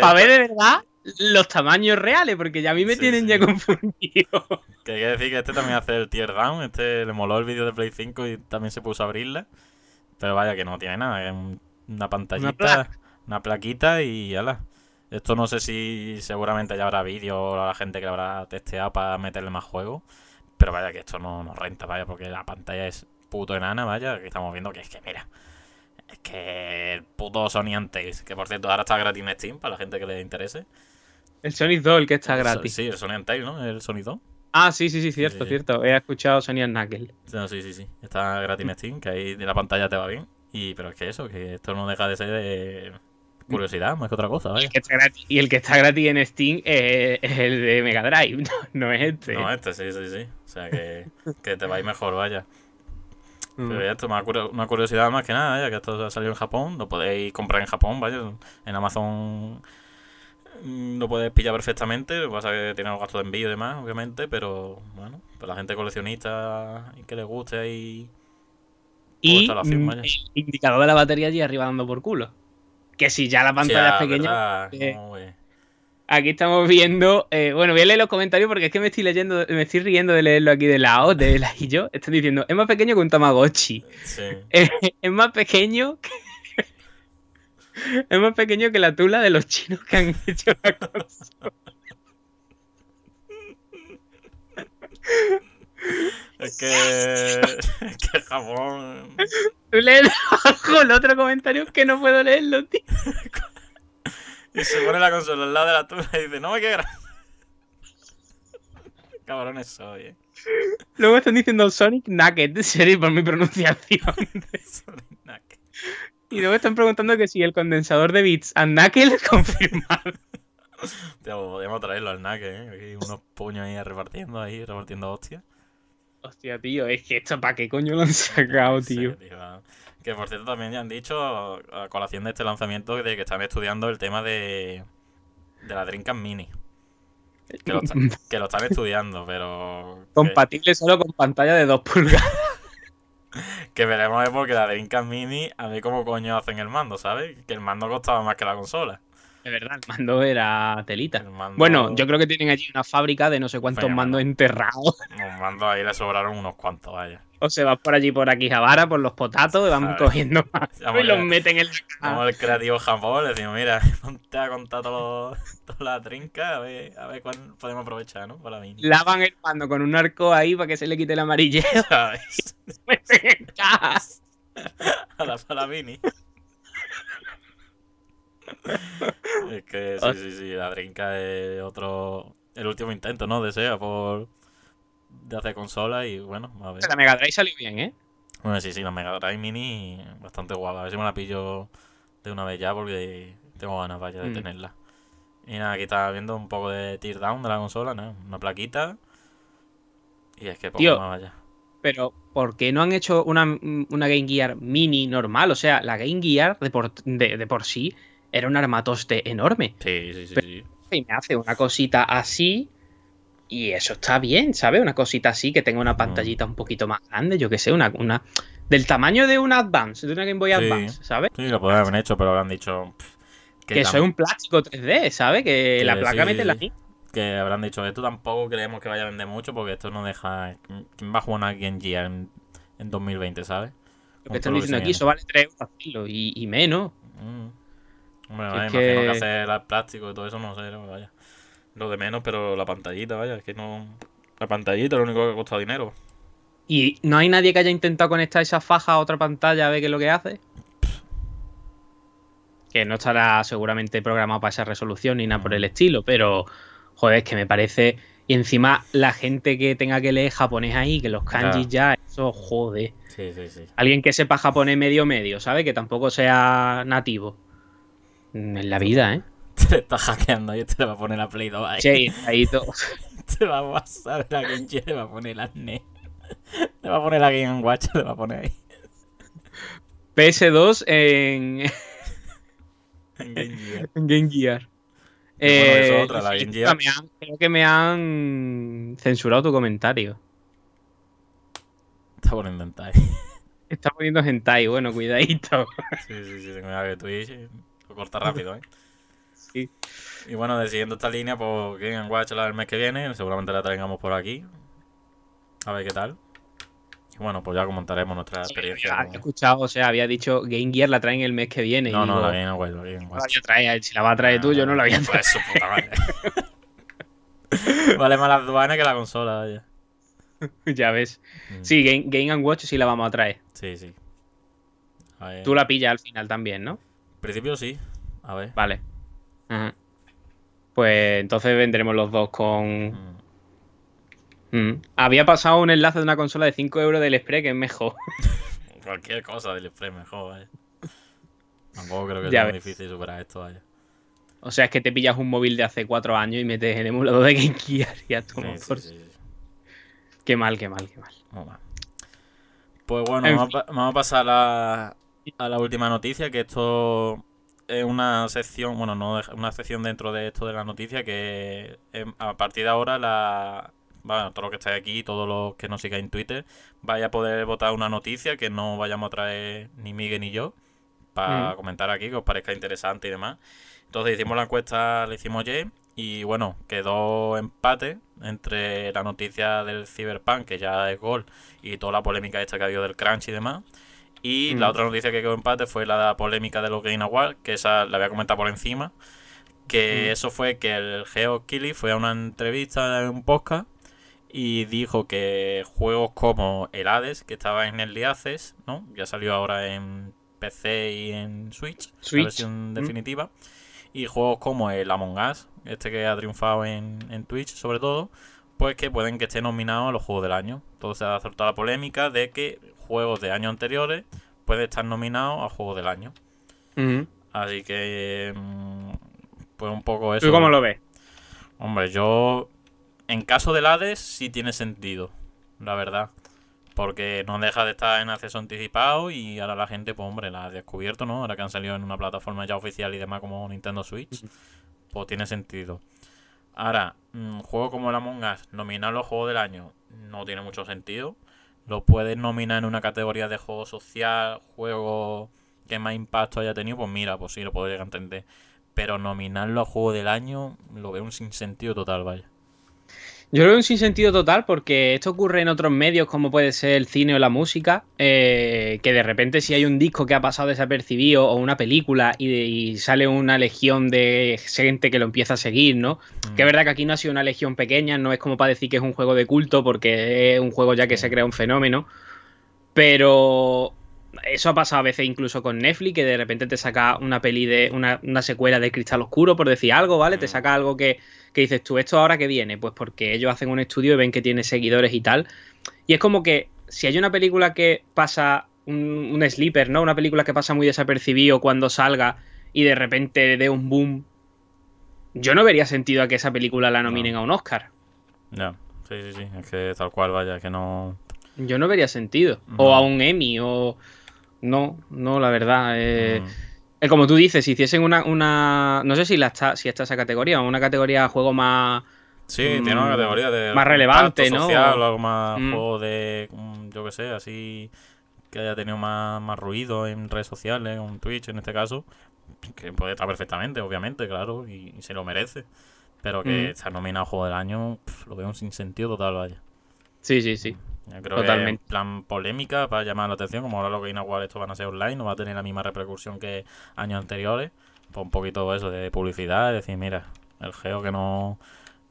Para ver de verdad los tamaños reales, porque ya a mí me Sí, tienen sí. ya confundido. Que hay que decir que este también hace el tear down. Este le moló el vídeo de Play 5 y también se puso a abrirla. Pero vaya que no tiene nada. Es un- una pantallita, placa. una, plaquita y ala. Esto no sé si seguramente ya habrá vídeo o la gente que lo habrá testeado para meterle más juegos. Pero vaya que esto no nos renta, vaya, porque la pantalla es puto enana, vaya, que estamos viendo que es que, mira. Es que el puto Sony Antails, que por cierto ahora está gratis en Steam para la gente que le interese. El Sonic 2, el que está gratis. Sí, el Sony Antails, ¿no? El Sony 2. Ah, sí, sí, sí, cierto, sí. cierto. He escuchado Sonic Knuckle. No, sí, sí, sí. Está gratis en Steam, que ahí de la pantalla te va bien. Y, pero es que eso, que esto no deja de ser de curiosidad, más que otra cosa, Y vaya. el que está gratis, y el que está gratis en Steam es, es el de Mega Drive, no, no es este. No, este sí, sí, sí. O sea, que, que te va a ir mejor, vaya. Mm. Pero ya esto, una curio- una curiosidad más que nada, vaya, que esto ha salido en Japón. Lo podéis comprar en Japón, vaya. En Amazon lo puedes pillar perfectamente. Es que tiene los gastos de envío y demás, obviamente. Pero bueno, para la gente coleccionista y que le guste ahí. Y mm, vaya. el indicador de la batería allí arriba dando por culo. Que si ya la pantalla ah, es pequeña, eh, aquí estamos viendo. eh, bueno, voy a leer los comentarios porque es que me estoy leyendo, me estoy riendo de leerlo aquí de lado, de la y yo. Están diciendo, es más pequeño que un Tamagotchi. Sí. Es, es más pequeño que. Es más pequeño que la tula de los chinos que han hecho la consola. Es que. Es que Japón. Tú lees abajo el otro comentario que no puedo leerlo, tío. Y se pone la consola al lado de la tula y dice: No me queda. Cabrones soy, eh. Luego están diciendo Sonic Nugget, serio, por mi pronunciación. Sonic Knuckles. Y luego están preguntando que si el condensador de bits and Knuckle confirmado. Tío, podríamos traerlo al Nake, eh. Unos puños ahí repartiendo, ahí, repartiendo hostias. Hostia, tío, es que esto para qué coño lo han sacado, Sí, tío. Que por cierto también ya han dicho, a colación de este lanzamiento, de que están estudiando el tema de. de la Dreamcast Mini. Que lo, están- que lo están estudiando, pero. Compatible solo con pantalla de 2 pulgadas. Que veremos es porque la Dreamcast Mini, a ver cómo coño hacen el mando, ¿sabes? Que el mando costaba más que la consola. De verdad, el mando era telita. Mando- Bueno, yo creo que tienen allí una fábrica de no sé cuántos mandos enterrados. Los mandos ahí le sobraron unos cuantos, vaya. O se va por allí por aquí Javara, por los potatos, y van cogiendo más. Y los meten en la Como el creativo Japón, le decimos, mira, ponte a contar todas las trincas, a ver, a ver cuál podemos aprovechar, ¿no? Para la mini. Lavan el mando con un arco ahí para que se le quite el amarilleo. ¿Sabes? meten en cajas. A la, para la mini. Es que sí, sí, sí, la trinca es otro. El último intento, ¿no? De Sega por. De hacer consola y bueno, a ver. La Mega Drive salió bien, ¿eh? Bueno, sí, sí, la Mega Drive Mini bastante guapa. A ver si me la pillo de una vez ya porque tengo ganas, vaya, de Mm. tenerla. Y nada, aquí estaba viendo un poco de teardown de la consola, ¿no? Una plaquita. Y es que poco Tío. más vaya. Pero, ¿por qué no han hecho una, una Game Gear mini normal? O sea, la Game Gear de por, de, de por sí era un armatoste enorme. Sí, sí, sí, Pero- sí. Y me hace una cosita así. Y eso está bien, ¿sabes? Una cosita así que tenga una pantallita un poquito más grande, yo que sé, una, una. Del tamaño de una Advance, de una Game Boy Sí. Advance, ¿sabes? Sí, lo podrían haber hecho, pero habrán dicho. pff, Que eso es un plástico 3D, ¿sabes? Que Que la placa sí, mete sí, la sí. Que habrán dicho, esto tampoco creemos que vaya a vender mucho porque esto no deja. ¿Quién va a jugar una Game Gear en, en 2020, ¿sabes? Lo que están lo que diciendo aquí, eso vale 3 euros y, y menos. Mm. Si es imagino que que- hacer el plástico y todo eso, no sé, vaya. Lo de menos, pero la pantallita, vaya, es que no. La pantallita es lo único que ha costado dinero. Y no hay nadie que haya intentado conectar esa faja a otra pantalla a ver qué es lo que hace. Que no estará seguramente programado para esa resolución ni nada por el estilo, pero joder, es que me parece. Y encima la gente que tenga que leer japonés ahí, que los kanjis ya, eso joder. Sí, sí, sí. Alguien que sepa japonés medio medio, ¿sabes? Que tampoco sea nativo. En la vida, ¿eh? Te está hackeando y te le va a poner la Play 2 ahí. Sí, ahí todo. Te va a pasar la Game le va a poner la NES. Le va a poner la Game Watch, le va a poner ahí. PS2 en, En Game Gear. en Game Gear. Bueno, Eh, otra, la Game Gear. me han- creo que me han censurado tu comentario. Está por intentar. Está poniendo hentai, bueno, cuidadito. Sí, sí, sí, ten cuidado que Twitch lo corta rápido, ¿eh? Sí. Y bueno, siguiendo esta línea, pues Game Watch la del mes que viene, seguramente la traigamos por aquí. A ver qué tal. Y bueno, pues ya comentaremos nuestra experiencia. Escuchado, o sea, había dicho Game Gear la traen el mes que viene. No, y no, digo, la Game Watch, la Game "No la Watch. voy a traer, si la va a traer tú, yo no la voy a traer. Pues su puta madre. vale más las aduanas que la consola, vaya. ya ves. Mm, Sí, Game, Game and Watch sí la vamos a traer. Sí, sí. A ver. Tú la pillas al final también, ¿no? En principio sí. A ver. Vale. Ajá. Pues entonces vendremos los dos con. Mm. Mm. Había pasado un enlace de una consola de 5 euros del Express que es mejor. Cualquier cosa del Express mejor, vaya. Tampoco creo que Ya sea muy difícil superar esto, vaya. O sea, es que te pillas un móvil de hace 4 años y metes el emulador de Game Gear y a tomar Sí, sí, sí, sí. Qué mal, qué mal, qué mal. Pues bueno, En vamos a, pa- vamos a pasar a la última noticia, que esto es una sección, bueno, no una sección dentro de esto de la noticia, que em, a partir de ahora la... Bueno, todos los que estáis aquí, todos los que nos sigáis en Twitter, vaya a poder votar una noticia que no vayamos a traer ni Miguel ni yo para Mm. comentar aquí, que os parezca interesante y demás. Entonces hicimos la encuesta, la hicimos ayer y bueno, quedó empate entre la noticia del Cyberpunk, que ya es gol, y toda la polémica esta que ha habido del crunch y demás. Y Mm. la otra noticia que quedó empate fue la polémica de los Game Awards, que esa la voy a comentar por encima. Que Mm. eso fue que el Geo Killy fue a una entrevista en un podcast y dijo que juegos como el Hades, que estaba en el Access, ¿no? Ya salió ahora en PC y en Switch, Switch. la versión Mm. definitiva. Y juegos como el Among Us, este que ha triunfado en, en Twitch sobre todo, pues que pueden que esté nominado a los juegos del año. Entonces ha soltado la polémica de que juegos de años anteriores pueden estar nominados a juegos del año. Así que, mm, pues un poco eso. ¿Tú cómo lo ves? Hombre, yo. En caso del Hades, sí tiene sentido, la verdad. Porque no deja de estar en acceso anticipado y ahora la gente, pues hombre, la ha descubierto, ¿no? Ahora que han salido en una plataforma ya oficial y demás como Nintendo Switch, pues tiene sentido. Ahora, un juego como el Among Us, nominarlo a juego del año, no tiene mucho sentido. Lo puedes nominar en una categoría de juego social, juego que más impacto haya tenido, pues mira, pues sí, lo puedo llegar a entender. Pero nominarlo a juego del año, lo veo un sinsentido total, vaya. Yo lo veo un sinsentido total porque esto ocurre en otros medios como puede ser el cine o la música, eh, que de repente si hay un disco que ha pasado desapercibido o una película y, y sale una legión de gente que lo empieza a seguir, ¿no? Mm. Que es verdad que aquí no ha sido una legión pequeña, no es como para decir que es un juego de culto porque es un juego ya que se crea un fenómeno, pero eso ha pasado a veces incluso con Netflix, que de repente te saca una peli de una, una secuela de Cristal Oscuro, por decir algo, ¿vale? Te Mm. saca algo que, que dices tú, ¿esto ahora qué viene? Pues porque ellos hacen un estudio y ven que tiene seguidores y tal. Y es como que si hay una película que pasa un, un sleeper, ¿no? Una película que pasa muy desapercibido cuando salga y de repente dé un boom, yo no vería sentido a que esa película la nominen a un Oscar. Ya, sí, sí, sí. Es que tal cual, vaya, que no. Yo no vería sentido. No. O a un Emmy, o... No, no, la verdad. eh, Mm. Eh, como tú dices, si hiciesen una, una no sé si la está, si está esa categoría, una categoría juego más Sí, tiene una mm, categoría de. más relevante, ¿no? social, o algo más Mm. juego de. mm, Yo qué sé, así. Que haya tenido más, más ruido en redes sociales, en Twitch en este caso. Que puede estar perfectamente, obviamente, claro, y, y se lo merece. Pero que Mm. estar nominado a Juego del Año, lo veo un sinsentido total, vaya. Sí, sí, sí. Yo creo Totalmente. que en plan polémica para llamar la atención, como ahora los Game Awards estos van a ser online, no va a tener la misma repercusión que años anteriores. Pues un poquito eso de publicidad, decir, mira, el geo que no,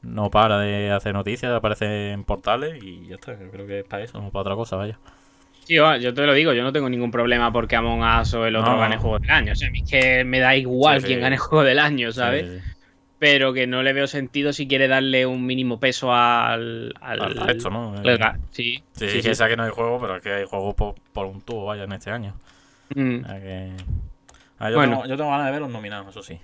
no para de hacer noticias, aparece en portales y ya está. Yo creo que es para eso, no para otra cosa, vaya. Sí, yo te lo digo, yo no tengo ningún problema porque Among Us o el otro No. gane juego del año. O sea, a mí es que me da igual Sí, sí. quién gane juego del año, ¿sabes? Sí. Pero que no le veo sentido si quiere darle un mínimo peso al. al, Al resto, ¿no? al sí, Sí, sí, sí, sí. que sea que no hay juego, pero es que hay juegos por, por un tubo, vaya, en este año. Mm. O sea que- Ah, yo, Bueno. tengo, yo tengo ganas de ver los nominados, eso sí.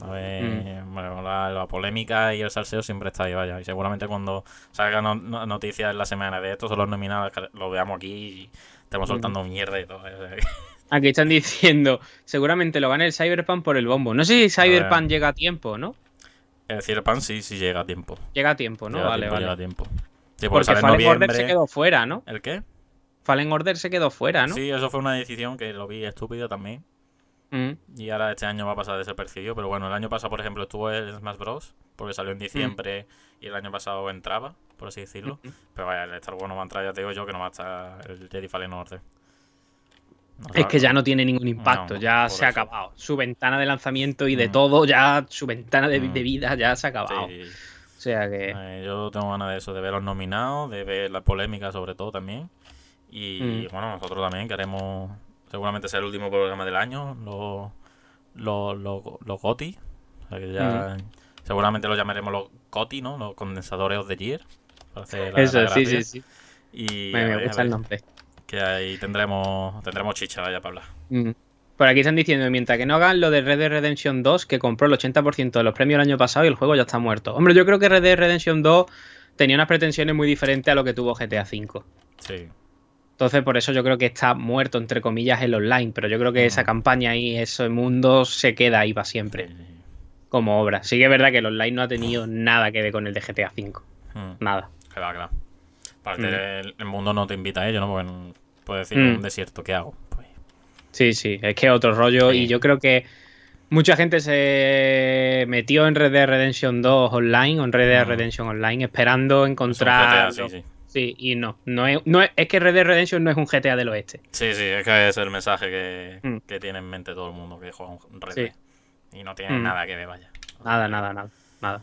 A ver, Mm. bueno, la, la polémica y el salseo siempre está ahí, vaya. Y seguramente cuando salgan no- no- noticias en la semana de estos son los nominados, que lo veamos aquí y estemos Mm. soltando mierda y todo. Aquí están diciendo, seguramente lo gane el Cyberpunk por el bombo. No sé si Cyberpunk llega a tiempo, ¿no? El Cyberpunk sí, sí llega a tiempo. Llega a tiempo, ¿no? vale, vale. Llega a tiempo. Sí, porque Fallen Order se quedó fuera, ¿no? ¿El qué? Fallen Order se quedó fuera, ¿no? Sí, eso fue una decisión que lo vi estúpido también. Mm. Y ahora este año va a pasar desapercibido. Pero bueno, el año pasado, por ejemplo, estuvo el Smash Bros. Porque salió en diciembre y el año pasado entraba, por así decirlo. Pero vaya, el Star Wars no va a entrar, ya te digo yo, que no va a estar el Jedi Fallen Order es que ya no tiene ningún impacto, ya se ha acabado. Su ventana de lanzamiento y de mm. todo, ya su ventana de, mm. vida ya se ha acabado. O sea que. Eh, yo tengo ganas de eso, de ver los nominados, de ver la polémica sobre todo también. Y mm. bueno, nosotros también queremos seguramente ser el último programa del año, los, los, los, GOTI. O sea que ya. Seguramente lo llamaremos los GOTI, ¿no? Los condensadores of the year. eso, sí, sí, sí. Y me, gusta el nombre que ahí tendremos, tendremos chicha ya para hablar. Mm. Por aquí están diciendo, mientras que no hagan lo de Red Dead Redemption 2, que compró el 80% de los premios el año pasado y el juego ya está muerto. Hombre, yo creo que Red Dead Redemption 2 tenía unas pretensiones muy diferentes a lo que tuvo GTA V. Sí. Entonces, por eso yo creo que está muerto, entre comillas, el online. Pero yo creo que esa campaña y ese mundo se queda ahí para siempre. Como obra. Sí que es verdad que el online no ha tenido nada que ver con el de GTA V. Nada. Claro, claro. Aparte, el, mundo no te invita a ello, ¿no? Porque puedes decir, un desierto, ¿qué hago? Pues... Sí, sí, es que otro rollo. Y yo creo que mucha gente se metió en Red Dead Redemption 2 online o en Red Dead Redemption Online esperando encontrar. sí, sí. sí, y no. No es, no es, que Red Dead Redemption no es un GTA del oeste. Sí, sí, es que es el mensaje que, mm. que tiene en mente todo el mundo que juega un Red Dead. Y no tiene mm. nada que ver, vaya. Nada, nada, nada. Nada.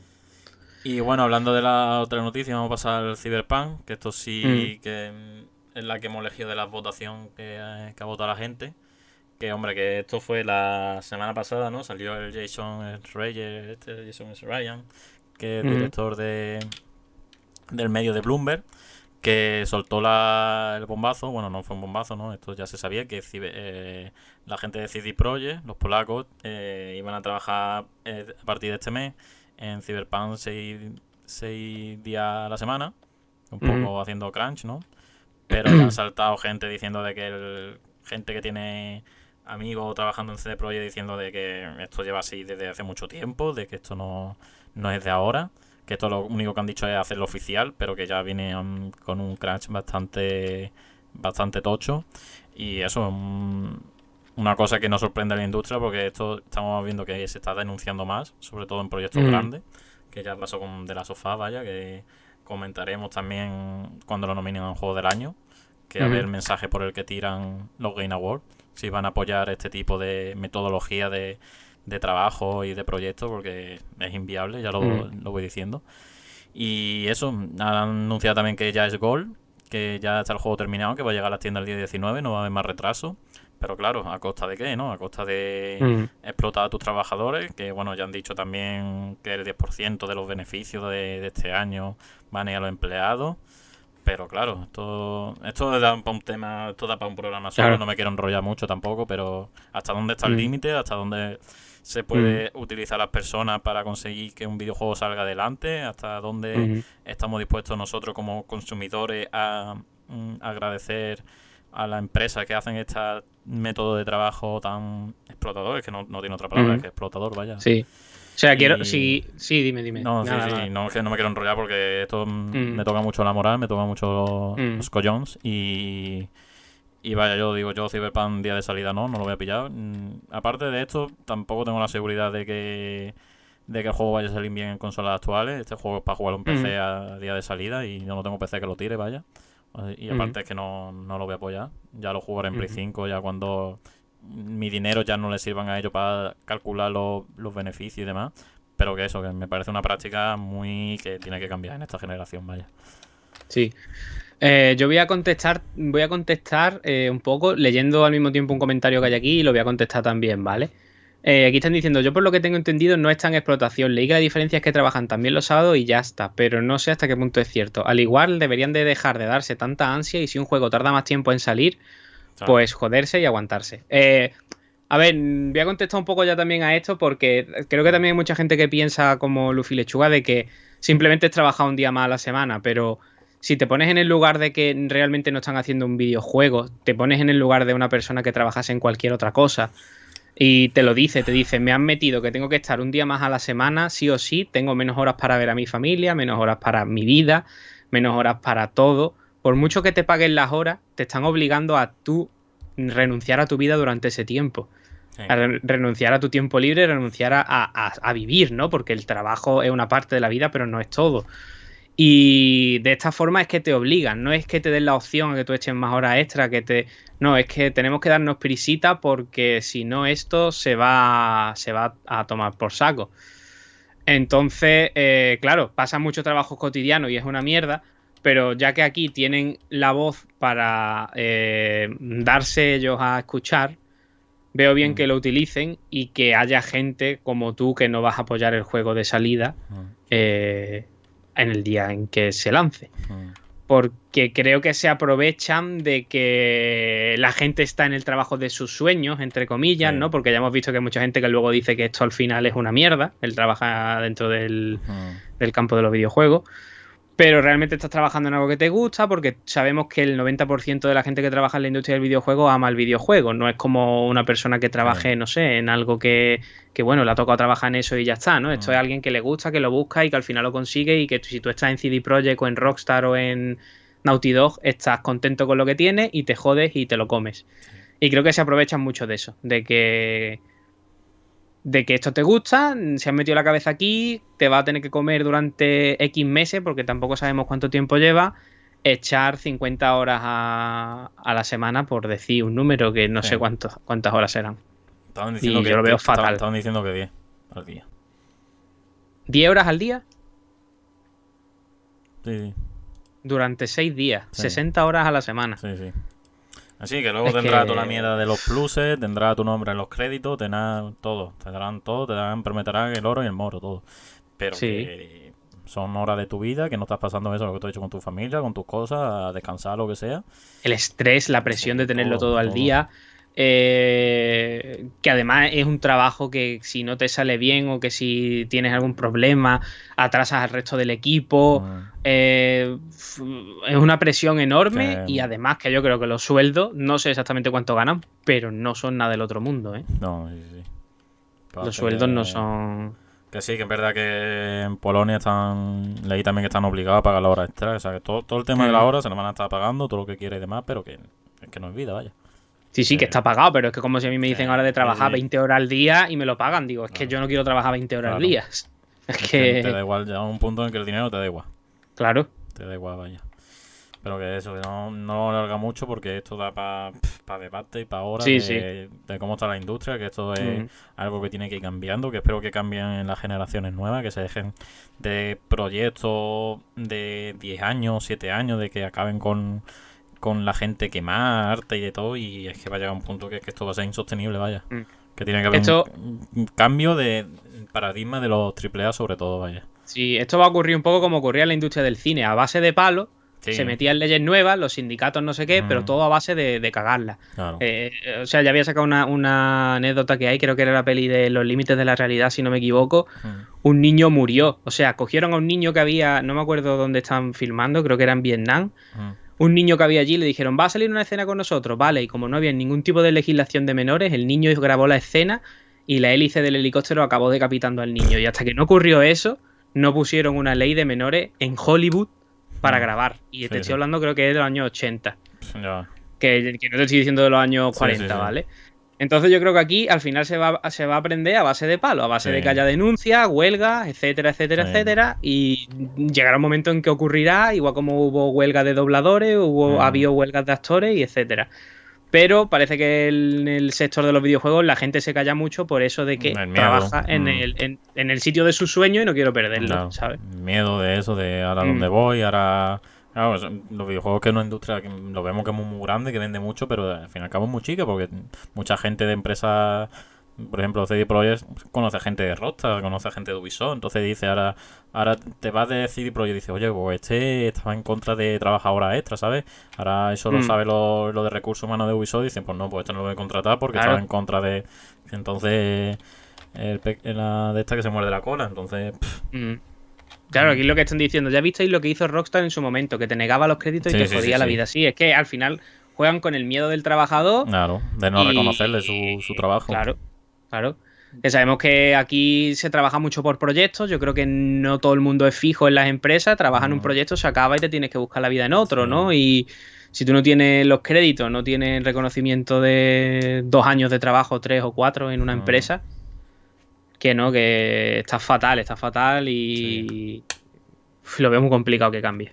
Y bueno, hablando de la otra noticia, vamos a pasar al Cyberpunk, que esto sí mm. que es la que hemos elegido de la votación que, ha votado la gente. Que hombre, que esto fue la semana pasada, ¿no? Salió el Jason Reyes, este Jason S. Ryan, que es director de del medio de Bloomberg, que soltó la, el bombazo, bueno, no fue un bombazo, ¿no? Esto ya se sabía, que eh, la gente de CD Projekt, los polacos, eh, iban a trabajar eh, a partir de este mes en Cyberpunk 6 días a la semana, un poco haciendo crunch, ¿no? Pero han saltado gente diciendo de que el, gente que tiene amigos trabajando en CD Projekt diciendo de que esto lleva así desde hace mucho tiempo, de que esto no, no es de ahora, que esto lo único que han dicho es hacerlo oficial, pero que ya viene con un crunch bastante bastante tocho. Y eso es una cosa que no sorprende a la industria porque esto estamos viendo que se está denunciando más, sobre todo en proyectos grandes, que ya pasó con De la Sofá, vaya, que comentaremos también cuando lo nominen a un juego del año, que a ver el mensaje por el que tiran los Game Awards, si van a apoyar este tipo de metodología de, de trabajo y de proyectos, porque es inviable, ya lo, lo voy diciendo. Y eso, han anunciado también que ya es Gol, que ya está el juego terminado, que va a llegar a las tiendas el día 19, no va a haber más retraso. Pero claro, ¿a costa de qué? ¿no? A costa de mm. explotar a tus trabajadores, que bueno, ya han dicho también que el 10% de los beneficios de, este año van a ir a los empleados. Pero claro, esto, esto da para un tema, esto da para un programa solo, no me quiero enrollar mucho tampoco, pero ¿hasta dónde está el mm. límite? ¿Hasta dónde se puede mm. utilizar las personas para conseguir que un videojuego salga adelante? ¿Hasta dónde estamos dispuestos nosotros como consumidores a agradecer a la empresa que hacen este método de trabajo tan explotador, es que no, tiene otra palabra que explotador, vaya. Sí. O sea, quiero. Sí, sí, dime, dime. No, sí, sí, no, que no me quiero enrollar porque esto mm. me toca mucho la moral, me toca mucho mm. los collons y. Y vaya, yo digo, yo Cyberpunk día de salida no, no lo voy a pillar. Mm, aparte de esto, tampoco tengo la seguridad de que de que el juego vaya a salir bien en consolas actuales. Este juego es para jugarlo en PC a día de salida y yo no tengo PC que lo tire, vaya. Y aparte es que no, lo voy a apoyar. Ya lo jugaré en Play 5, ya cuando mi dinero ya no le sirvan a ellos para calcular los, beneficios y demás. Pero que eso, que me parece una práctica muy que tiene que cambiar en esta generación, vaya. Sí. Eh, yo voy a contestar, voy a contestar eh, un poco, leyendo al mismo tiempo un comentario que hay aquí y lo voy a contestar también, ¿vale? Eh, aquí están diciendo, yo por lo que tengo entendido no está en explotación. Leí que la diferencia es que trabajan también los sábados y ya está, pero no sé hasta qué punto es cierto. Al igual deberían de dejar de darse tanta ansia y si un juego tarda más tiempo en salir, pues joderse y aguantarse. Eh, a ver, voy a contestar un poco ya también a esto porque creo que también hay mucha gente que piensa como Luffy Lechuga de que simplemente es trabajar un día más a la semana, pero si te pones en el lugar de que realmente no están haciendo un videojuego, te pones en el lugar de una persona que trabajase en cualquier otra cosa y te lo dice, te dice, me han metido que tengo que estar un día más a la semana, sí o sí, tengo menos horas para ver a mi familia, menos horas para mi vida, menos horas para todo. Por mucho que te paguen las horas, te están obligando a tú renunciar a tu vida durante ese tiempo. A renunciar a tu tiempo libre, renunciar a, a, vivir, ¿no? Porque el trabajo es una parte de la vida, pero no es todo. Y de esta forma es que te obligan, no es que te den la opción a que tú eches más horas extra, que te. No, es que tenemos que darnos prisita porque si no, esto se va, se va a tomar por saco. Entonces, eh, claro, pasa mucho trabajo cotidiano y es una mierda, pero ya que aquí tienen la voz para eh, darse ellos a escuchar, veo bien mm. que lo utilicen y que haya gente como tú que no vas a apoyar el juego de salida. Mm. Eh, en el día en que se lance. Mm. Porque creo que se aprovechan de que la gente está en el trabajo de sus sueños, entre comillas, ¿no? Porque ya hemos visto que hay mucha gente que luego dice que esto al final es una mierda, el trabaja dentro del, mm. del campo de los videojuegos pero realmente estás trabajando en algo que te gusta porque sabemos que el 90% de la gente que trabaja en la industria del videojuego ama el videojuego. No es como una persona que trabaje, no sé, en algo que, que, bueno, le ha tocado trabajar en eso y ya está, ¿no? Esto es alguien que le gusta, que lo busca y que al final lo consigue y que si tú estás en CD Projekt o en Rockstar o en Naughty Dog, estás contento con lo que tienes y te jodes y te lo comes. Y creo que se aprovechan mucho de eso, de que de que esto te gusta, se han metido la cabeza aquí, te va a tener que comer durante X meses, porque tampoco sabemos cuánto tiempo lleva, echar 50 horas a, la semana, por decir un número que no sé cuántos, cuántas horas serán. Estaban diciendo que, yo lo veo fatal. Estaban diciendo que 10 al día. ¿10 horas al día? Sí. Durante 6 días, 60 horas a la semana. Sí, sí. Así que luego tendrá toda la mierda de los pluses, tendrá tu nombre en los créditos, tendrán todo, te darán todo, te darán, prometerán el oro y el moro, todo. Pero que son horas de tu vida, que no estás pasando eso lo que tú has hecho con tu familia, con tus cosas, a descansar, lo que sea. El estrés, la presión de tenerlo todo, al día. Eh, que además es un trabajo que si no te sale bien o que si tienes algún problema atrasas al resto del equipo. Mm. Eh, es una presión enorme y además que yo creo que los sueldos, no sé exactamente cuánto ganan, pero no son nada del otro mundo. ¿eh? No, sí, sí. Los sueldos no son... Que sí, que es verdad que en Polonia están. Leí también que están obligados a pagar la hora extra. O sea, que todo, todo el tema de la hora se lo van a estar pagando, todo lo que quiere y demás, pero que, es que no es vida, vaya. Sí, sí, que está pagado, pero es que como si a mí me dicen ahora de trabajar 20 horas al día y me lo pagan, digo, es que yo no quiero trabajar 20 horas al día. Es, que... Te da igual, ya un punto en que el dinero te da igual. Claro. Te da igual, vaya. Pero que eso, que no, no lo larga mucho porque esto da para pa debate y para horas de, cómo está la industria, que esto es algo que tiene que ir cambiando, que espero que cambien en las generaciones nuevas, que se dejen de proyectos de 10 años, 7 años, de que acaben con con la gente que más arte y de todo, y es que va a llegar un punto que, que esto va a ser insostenible, vaya. Mm. Que tiene que haber un, cambio de paradigma de los AAA sobre todo, vaya. Sí, esto va a ocurrir un poco como ocurría en la industria del cine, a base de palo. Se metían leyes nuevas, los sindicatos no sé qué, pero mm. todo a base de, de cagarla. Eh, o sea, ya había sacado una, anécdota que hay, creo que era la peli de Los Límites de la Realidad, si no me equivoco. Mm. Un niño murió. O sea, cogieron a un niño que había, no me acuerdo dónde están filmando, creo que era en Vietnam un niño que había allí le dijeron, va a salir una escena con nosotros, vale, y como no había ningún tipo de legislación de menores, el niño grabó la escena y la hélice del helicóptero acabó decapitando al niño. Y hasta que no ocurrió eso, no pusieron una ley de menores en Hollywood para mm. grabar. Y te estoy hablando creo que es de los años 80. Que, que, no te estoy diciendo de los años 40, ¿vale? Entonces yo creo que aquí al final se va, se va a aprender a base de palo, a base de que haya denuncias, huelgas, etcétera, etcétera, etcétera. Y llegará un momento en que ocurrirá, igual como hubo huelga de dobladores, hubo, mm. habido huelgas de actores y etcétera. Pero parece que en el sector de los videojuegos la gente se calla mucho por eso de que trabaja en, mm. el, en, el sitio de su sueño y no quiero perderlo, ¿sabes? Miedo de eso, de ahora dónde mm. voy, ahora Claro, los videojuegos que es una industria que lo vemos que es muy, grande, que vende mucho, pero al fin y al cabo es muy chica porque mucha gente de empresas, por ejemplo, CD Projekt conoce a gente de Rockstar, conoce a gente de Ubisoft, entonces dice, ahora ahora te vas de CD Projekt y dices, oye, pues este estaba en contra de trabajar horas extra, ¿sabes? Ahora eso lo mm. sabe lo, de recursos humanos de Ubisoft y dicen, pues no, pues este no lo voy a contratar porque estaba en contra de... Entonces, el, la de esta que se muerde la cola, entonces... Mm. Claro, aquí es lo que están diciendo. Ya visteis lo que hizo Rockstar en su momento, que te negaba los créditos y te jodía la vida. Sí, es que al final juegan con el miedo del trabajador. Claro, de no reconocerle su, su trabajo. Claro, claro. Que sabemos que aquí se trabaja mucho por proyectos. Yo creo que no todo el mundo es fijo en las empresas. Trabaja en un proyecto, se acaba y te tienes que buscar la vida en otro, ¿no? Y si tú no tienes los créditos, no tienes reconocimiento de dos años de trabajo, tres o cuatro en una empresa, que no, que está fatal, está fatal y lo veo muy complicado que cambie.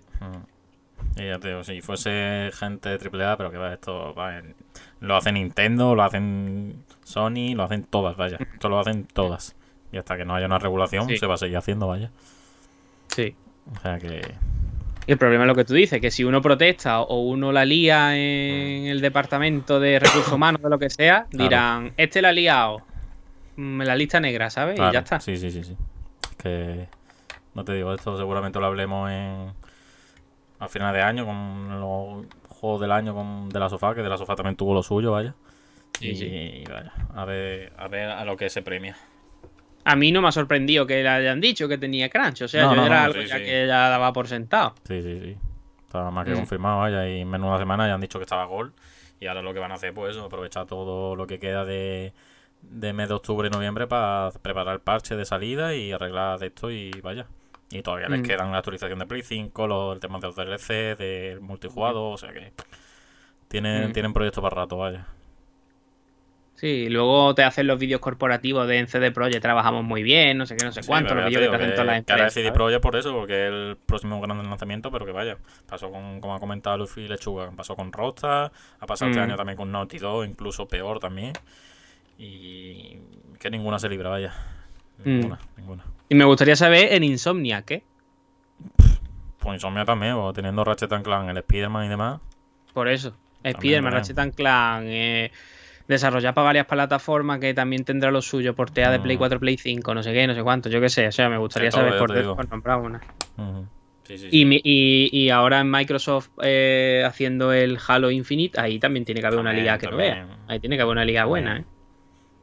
Y ya te digo, si fuese gente de AAA, pero que va, esto lo hace Nintendo, lo hacen Sony, lo hacen todas, vaya. Esto lo hacen todas. Y hasta que no haya una regulación, se va a seguir haciendo, vaya. Sí. O sea que. Y el problema es lo que tú dices, que si uno protesta o uno la lía en el departamento de recursos humanos, de lo que sea, dirán, este la ha liado. En la lista negra, ¿sabes? y ya está. Sí, sí, sí, sí. Que. No te digo, esto seguramente lo hablemos en a final de año con los juegos del año con de la sofá, que de la sofá también tuvo lo suyo, vaya. y, vaya, a ver, a ver a lo que se premia. A mí no me ha sorprendido que le hayan dicho que tenía crunch, o sea, yo era algo ya que ya daba por sentado. Sí, sí, sí. Estaba más que mm. confirmado, vaya, y en menos de una semana ya han dicho que estaba gol. Y ahora lo que van a hacer, pues aprovechar todo lo que queda de, de mes de octubre y noviembre para preparar el parche de salida y arreglar esto y vaya. Y todavía les mm. quedan la actualización de Play 5, los, el tema de los DLC, del multijugador, o sea que tienen, mm. tienen proyectos para rato, vaya. Sí, luego te hacen los vídeos corporativos de en CD Projekt, trabajamos muy bien, no sé qué, no sé cuánto, los vídeos que hacen todas las empresas. CD Projekt por eso, porque es el próximo gran lanzamiento, pero que vaya, pasó con, como ha comentado Luffy Lechuga, pasó con Rockstar, ha pasado este mm. año también con Naughty Dog, incluso peor también, y que ninguna se libra, vaya, ninguna, ninguna. Y me gustaría saber en Insomnia, ¿qué? Pues Insomnia también, teniendo Ratchet Clank, el Spider-Man y demás. Por eso. Spider-Man, Ratchet Clank, eh, desarrollar para varias plataformas que también tendrá lo suyo, portea de Play 4, mm. Play 5, no sé qué, no sé cuánto, yo qué sé. O sea, me gustaría saber por, por comprar una. sí, sí, y, y, ahora en Microsoft eh, haciendo el Halo Infinite, ahí también tiene que haber una liga que no vea. Ahí tiene que haber una liga buena, ¿eh?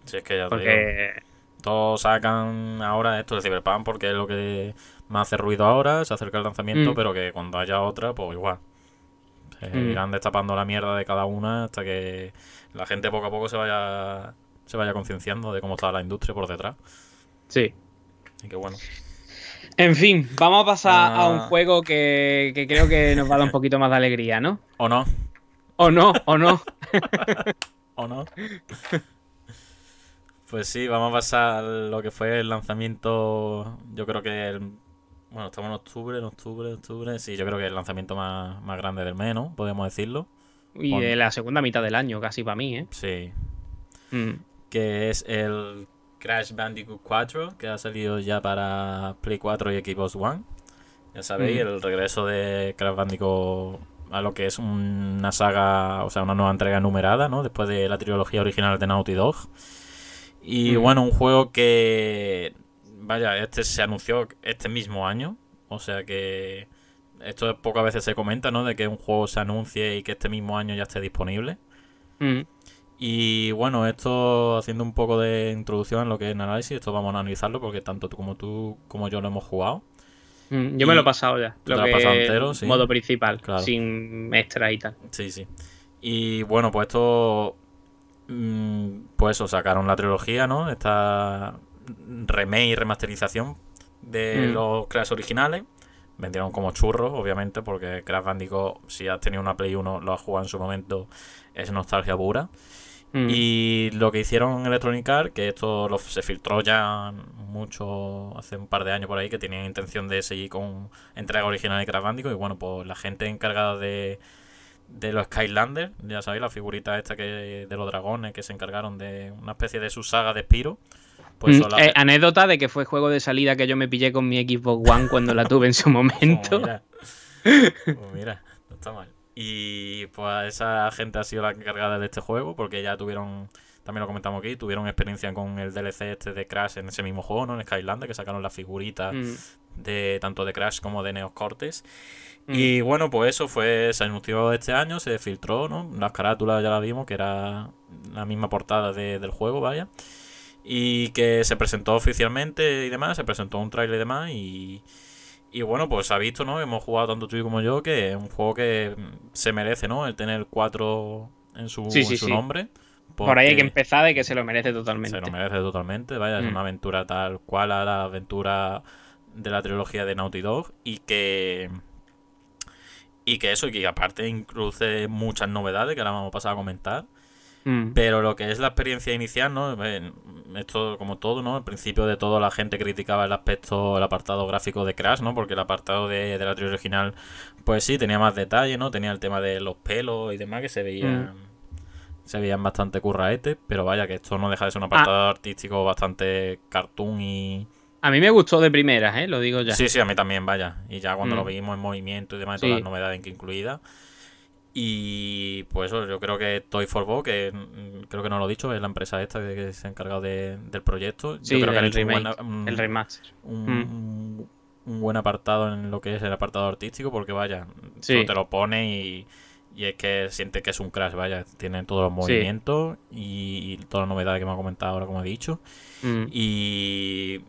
Sí, es que ya Porque todos sacan ahora esto de Cyberpunk porque es lo que más hace ruido ahora, se acerca el lanzamiento, mm. pero que cuando haya otra, pues igual. Se mm. irán destapando la mierda de cada una hasta que la gente poco a poco se vaya se vaya concienciando de cómo está la industria por detrás. Sí. Y que bueno. En fin, vamos a pasar a un ah. juego que, que, creo que nos va a dar un poquito más de alegría, ¿no? ¿O no? ¿O no? ¿O no? ¿O no? Pues sí, vamos a pasar lo que fue el lanzamiento. Yo creo que el, bueno, estamos en octubre, en octubre, octubre. Sí, yo creo que el lanzamiento más, grande del mes, ¿no? Podemos decirlo. Y de la segunda mitad del año, casi para mí, ¿eh? Sí. Mm. Que es el Crash Bandicoot 4, que ha salido ya para Play 4 y Xbox One. Ya sabéis, mm. el regreso de Crash Bandicoot a lo que es una saga, o sea, una nueva entrega numerada, ¿no? Después de la trilogía original de Naughty Dog. Y bueno, un juego que, vaya, este se anunció este mismo año, o sea que esto pocas veces se comenta, ¿no? De que un juego se anuncie y que este mismo año ya esté disponible. Y bueno, esto haciendo un poco de introducción en lo que es el análisis, esto vamos a analizarlo porque tanto tú como tú como yo lo hemos jugado. yo me lo he pasado ya. Lo, que pasado entero, sí. Modo principal, sin extra y tal. Sí, sí. Y bueno, pues esto pues eso, sacaron la trilogía, ¿no? Esta remake y remasterización de mm. los Crash originales. Vendieron como churros, obviamente, porque Crash Bandicoot, si has tenido una Play 1, lo has jugado en su momento, es nostalgia pura. Mm. Y lo que hicieron en Electronic Arts, que esto se filtró ya mucho hace un par de años por ahí, que tenían intención de seguir con entrega original de Crash Bandicoot. Y bueno, pues la gente encargada de de los Skylanders, ya sabéis, la figurita esta que de los dragones que se encargaron de una especie de su saga de Spiro. Pues mm, eh, anécdota de que fue juego de salida que yo me pillé con mi Xbox One cuando la tuve en su momento. Pues mira. no está mal. Y pues esa gente ha sido la encargada de este juego porque ya tuvieron, también lo comentamos aquí, tuvieron experiencia con el DLC este de Crash en ese mismo juego, ¿no? En Skylander, que sacaron las figuritas mm. de tanto de Crash como de Neos Cortes. Y mm. bueno, pues eso fue, se anunció este año, se filtró, ¿no? Las carátulas ya la vimos, que era la misma portada del juego, vaya. Y que se presentó oficialmente y demás, se presentó un trailer y demás y... Y bueno, pues ha visto, ¿no? Hemos jugado tanto tú como yo que es un juego que se merece, ¿no? El tener cuatro en su, nombre. Por ahí hay que empezar de que se lo merece totalmente. Se lo merece totalmente, vaya, es mm. una aventura tal cual a la aventura de la trilogía de Naughty Dog y que y que eso, y que aparte incluye muchas novedades que ahora vamos a pasar a comentar. Mm. Pero lo que es la experiencia inicial, ¿no? Esto como todo, ¿no? Al principio de todo la gente criticaba el aspecto, el apartado gráfico de Crash, ¿no? Porque el apartado de, la trilogía original, pues sí, tenía más detalle, ¿no? Tenía el tema de los pelos y demás que se veían... Mm. Se veían bastante curraete, pero vaya que esto no deja de ser un apartado ah. artístico bastante cartoon y, a mí me gustó de primeras, ¿eh? Lo digo ya. Sí, sí, a mí también, vaya. Y ya cuando lo mm. vimos en movimiento y demás, todas las novedades que incluida. Y pues eso, yo creo que Toy for Bo, que mm, creo que no lo he dicho, es la empresa esta que, se ha encargado del proyecto. Sí, yo creo que el, un el remaster. Mm. Un, buen apartado en lo que es el apartado artístico, porque vaya, te lo pone y, y, es que siente que es un crash, vaya, tiene todos los movimientos y, todas las novedades que me ha comentado ahora, como he dicho. Y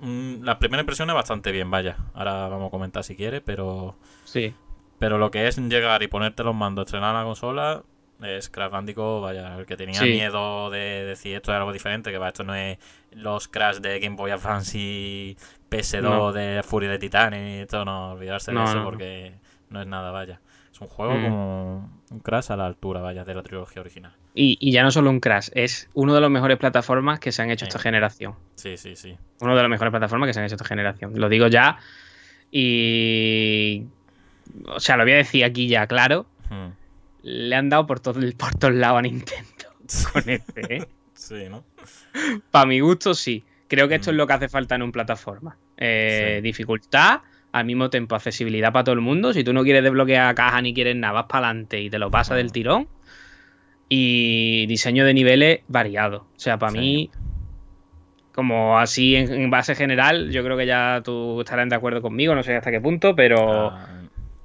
Mm, la primera impresión es bastante bien, vaya. Ahora vamos a comentar si quiere, pero. Sí. Pero lo que es llegar y ponerte los mandos, estrenar la consola, es Crash Bandicoot, vaya, el que tenía miedo de decir esto es algo diferente, que va, esto no es los Crash de Game Boy Advance y PS2 de Fury de Titan y esto no, olvidarse de eso porque no es nada, vaya. Es un juego mm. como un Crash a la altura, vaya, de la trilogía original. Y, ya no solo un Crash, es uno de los mejores plataformas que se han hecho esta generación. Sí, sí, sí. Uno de los mejores plataformas que se han hecho esta generación. Lo digo ya y... O sea, lo voy a decir aquí ya, claro. Hmm. Le han dado por, todo, por todos lados a Nintendo con este, ¿eh? sí, ¿no? Para mi gusto, sí. Creo que esto es hmm. lo que hace falta en un plataforma. Eh, dificultad al mismo tiempo accesibilidad para todo el mundo. Si tú no quieres desbloquear caja ni quieres nada, vas para adelante y te lo pasas del tirón. Y diseño de niveles variado. O sea, para mí, como así en, base general, yo creo que ya tú estarás de acuerdo conmigo, no sé hasta qué punto, pero ah.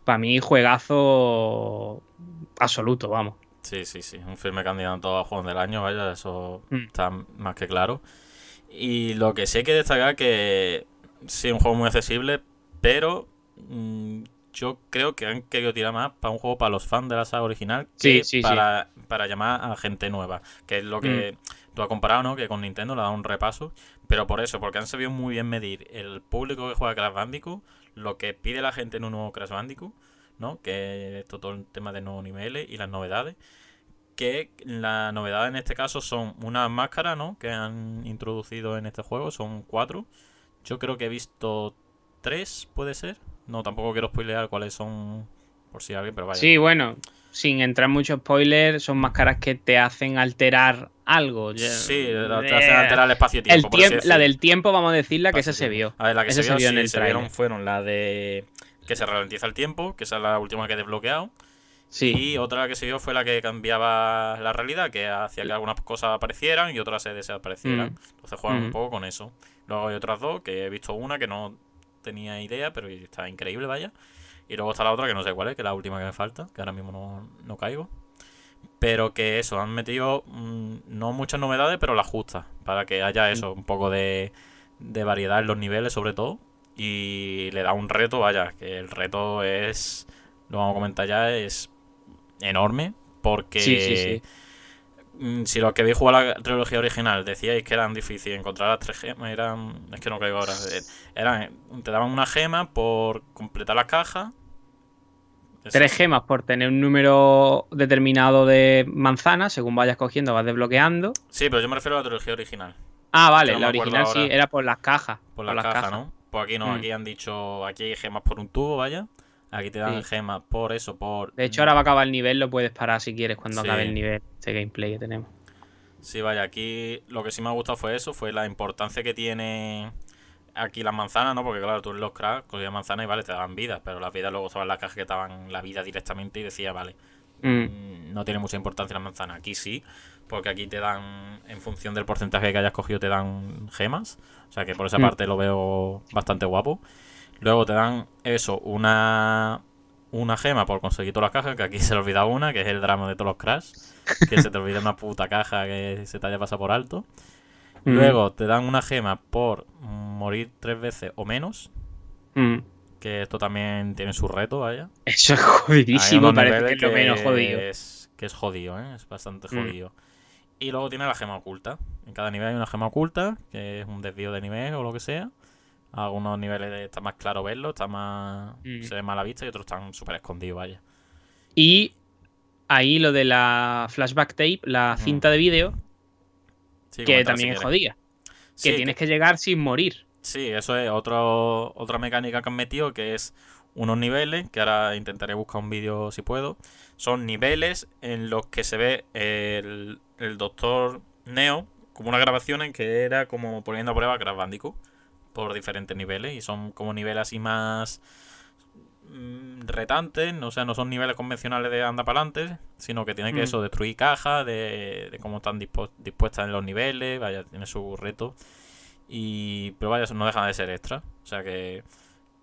para mí juegazo absoluto, vamos. Sí, sí, sí. Un firme candidato a juego del año, vaya, eso mm. está más que claro. Y lo que sí hay que destacar que sí, un juego muy accesible, pero mm, yo creo que han querido tirar más para un juego para los fans de la saga original que para, para, llamar a gente nueva. Que es lo que mm. tú has comparado, ¿no? Que con Nintendo le ha dado un repaso. Pero por eso, porque han sabido muy bien medir el público que juega Crash Bandicoot, lo que pide la gente en un nuevo Crash Bandicoot, ¿no? Que es todo el tema de nuevos niveles y las novedades. Que la novedad en este caso son unas máscaras, ¿no? Que han introducido en este juego, son cuatro. Yo creo que he visto tres, ¿puede ser? No, tampoco quiero spoilear cuáles son, por si alguien, pero vaya. Sí, bueno, sin entrar mucho spoiler, son máscaras que te hacen alterar algo. Sí, te hacen alterar el espacio-tiempo. la del tiempo, vamos a decirla, que esa se vio. A ver, la que se, vio, en el se vieron fueron la de que se ralentiza el tiempo, que esa es la última que he desbloqueado. Sí. Y otra que se vio fue la que cambiaba la realidad, que hacía que algunas cosas aparecieran y otras se desaparecieran. Mm. Entonces juegan un mm. poco con eso. Luego hay otras dos, que he visto una que no tenía idea, pero está increíble, vaya. Y luego está la otra que no sé cuál es, que es la última que me falta, que ahora mismo no, caigo. Pero que eso, han metido mm, no muchas novedades, pero las justas, para que haya eso, un poco de, de variedad en los niveles sobre todo. Y le da un reto, vaya, que el reto es, lo vamos a comentar ya, es enorme, porque... Sí, sí, sí si los que habéis jugado la trilogía original decíais que eran difíciles encontrar las tres gemas, eran. Es que no caigo ahora. Eh, eran, te daban una gema por completar las cajas. Tres gemas por tener un número determinado de manzanas, según vayas cogiendo, vas desbloqueando. Sí, pero yo me refiero a la trilogía original. Ah, vale, la original sí, era por las cajas. Por, las, cajas, ¿no? Pues aquí no, mm. aquí han dicho, aquí hay gemas por un tubo, vaya. Aquí te dan gemas por eso, por... De hecho, ahora va a acabar el nivel, lo puedes parar si quieres cuando acabe el nivel, este gameplay que tenemos. Sí, vaya, aquí lo que sí me ha gustado fue eso, fue la importancia que tiene aquí las manzanas, ¿no? Porque claro, tú en los cracks cogías manzanas y vale, te daban vida, pero las vidas luego estaban las cajas que te daban la vida directamente y decía, vale. Mm, no tiene mucha importancia las manzanas. Aquí sí, porque aquí te dan, en función del porcentaje que hayas cogido, te dan gemas. O sea que por esa mm. parte lo veo bastante guapo. Luego te dan eso, una, una gema por conseguir todas las cajas, que aquí se le olvida una, que es el drama de todos los crash, que se te olvida una puta caja que se te haya pasado por alto. Mm. Luego te dan una gema por morir tres veces o menos. Mm. que esto también tiene su reto, vaya. Eso es jodidísimo, parece que es lo menos jodido. Es, que es jodido, ¿eh? Es bastante mm. jodido. Y luego tiene la gema oculta. En cada nivel hay una gema oculta, que es un desvío de nivel o lo que sea. Algunos niveles está más claro verlo, está más. Mm. se ve más a la vista y otros están súper escondidos, vaya. Y ahí lo de la flashback tape, la cinta de vídeo, que también es jodida. que tienes que... llegar sin morir. Sí, eso es otro, otra mecánica que han metido, que es unos niveles, que ahora intentaré buscar un vídeo si puedo. Son niveles en los que se ve el, el Doctor Neo como una grabación en que era como poniendo a prueba Crash Bandicoot por diferentes niveles y son como niveles así más mm, retantes, o sea, no son niveles convencionales de anda para adelante, sino que tiene que mm. eso, destruir cajas, de, de cómo están dispuestas en los niveles, vaya, tiene su reto. Y, pero vaya, no deja de ser extra. O sea que,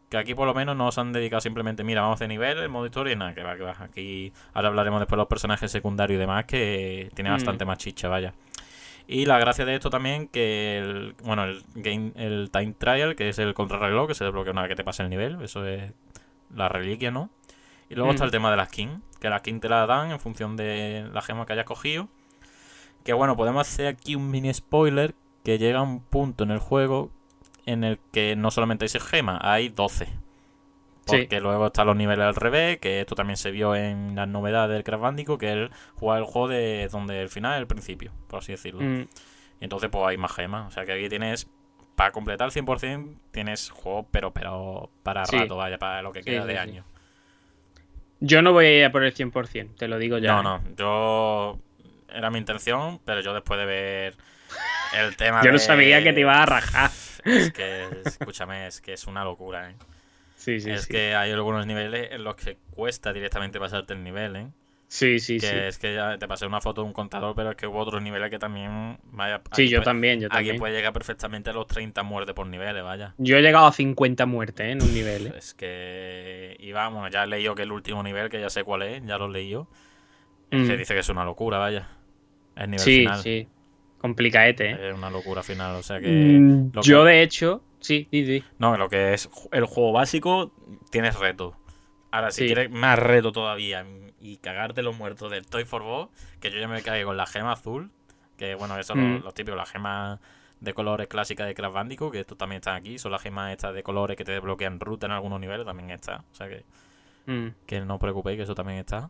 que aquí por lo menos no se han dedicado simplemente, mira, vamos de nivel, el modo historia y nada, que va, que va. Aquí ahora hablaremos después de los personajes secundarios y demás, que tiene mm. bastante más chicha, vaya. Y la gracia de esto también que el, bueno, el game, el time trial, que es el contrarreloj, que se desbloquea una vez que te pase el nivel, eso es la reliquia, ¿no? Y luego está mm. el tema de la skin, que la skin te la dan en función de la gema que hayas cogido. Que bueno, podemos hacer aquí un mini spoiler, que llega un punto en el juego en el que no solamente hay 6 gemas, hay 12. Porque luego están los niveles al revés, que esto también se vio en las novedades del Crash Bandicoot, que es jugar el juego de donde el final es el principio, por así decirlo. Mm. Y entonces pues hay más gemas. O sea que aquí tienes, para completar el 100%, tienes juego, pero pero para rato, vaya, para lo que queda de año. Yo no voy a ir por el 100%, te lo digo ya. No, no, yo... Era mi intención, pero yo después de ver el tema. Yo no sabía que te iba a rajar. Es que, escúchame, es que es una locura, ¿eh? Sí, sí, es que hay algunos niveles en los que cuesta directamente pasarte el nivel, ¿eh? Sí, sí, que sí. Es que ya te pasé una foto de un contador, pero es que hubo otros niveles que también. Vaya, sí, yo también, yo también. Aquí puede llegar perfectamente a los 30 muertes por niveles, vaya. Yo he llegado a 50 muertes ¿eh? en un nivel. ¿eh? Es que. Y vamos, ya he leído que el último nivel, que ya sé cuál es, ya lo he leído. Es que mm. dice que es una locura, vaya. Es nivel sí, final. Sí, sí. Complicaete, ¿eh? Es una locura final, o sea que... Mm, yo, de hecho... Sí, sí, sí. No, lo que es el juego básico, tienes reto. Ahora, si quieres más reto todavía y cagarte los muertos del Toy for Bob, que yo ya me caí con la gema azul, que bueno, eso es lo, mm. típico, la gema de colores clásica de Crash Bandicoot, que estos también están aquí, son las gemas estas de colores que te desbloquean ruta en algunos niveles, también está. O sea que, mm. que no os preocupéis, que eso también está.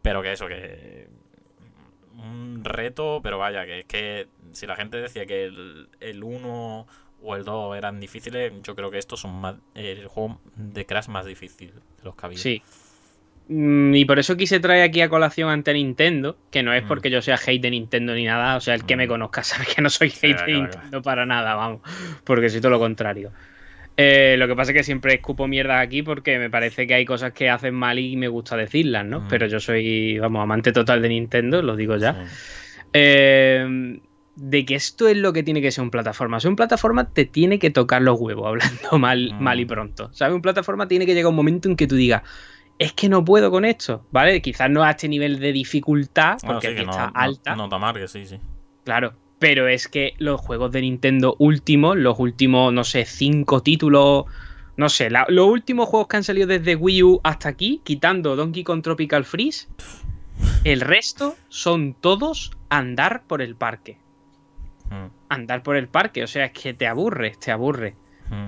Pero que eso, que un reto, pero vaya, que es que si la gente decía que el 1 o el 2 eran difíciles, yo creo que estos son más, el juego de Crash más difícil de los que había. Sí. Mm, y por eso quise traer aquí a colación ante Nintendo, que no es mm. porque yo sea hate de Nintendo ni nada, o sea, el que me mm. conozca sabe que no soy hate de Nintendo para nada, vamos, porque soy todo lo contrario. Eh, lo que pasa es que siempre escupo mierda aquí porque me parece que hay cosas que hacen mal y me gusta decirlas, ¿no? Pero yo soy, vamos, amante total de Nintendo, lo digo ya. Eh, de que esto es lo que tiene que ser un plataforma. Sea, un plataforma te tiene que tocar los huevos, hablando mal, mal y pronto. ¿Sabes? Un plataforma tiene que llegar un momento en que tú digas, es que no puedo con esto, ¿vale? Quizás no a este nivel de dificultad, porque aquí está alta. No, no sí, sí. Claro, pero es que los juegos de Nintendo últimos, los últimos, no sé, cinco títulos, no sé, los últimos juegos que han salido desde Wii U hasta aquí, quitando Donkey Kong Tropical Freeze, el resto son todos andar por el parque. Andar por el parque, o sea, es que te aburre, te aburre.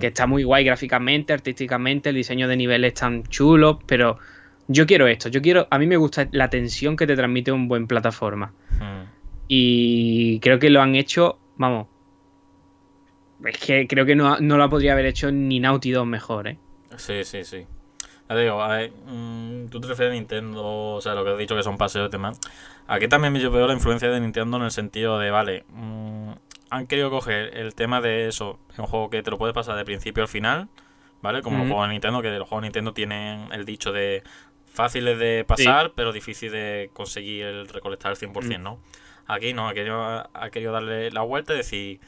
Que está muy guay gráficamente, artísticamente, el diseño de niveles tan chulo, pero yo quiero esto, yo quiero, a mí me gusta la tensión que te transmite un buen plataforma. Y creo que lo han hecho, vamos. Es que creo que no, lo podría haber hecho ni Naughty Dog mejor, ¿eh? Sí, sí, sí. Ya digo, a ver, mm, tú te refieres a Nintendo, o sea, lo que has dicho que son paseos y demás. Aquí también yo veo la influencia de Nintendo en el sentido de, vale, mm, han querido coger el tema de eso, un juego que te lo puedes pasar de principio al final, ¿vale? Como los juegos de Nintendo, que los juegos de Nintendo tienen el dicho de fáciles de pasar, pero difícil de conseguir el recolectar el 100%, ¿no? Aquí no, ha querido, ha querido darle la vuelta y decir,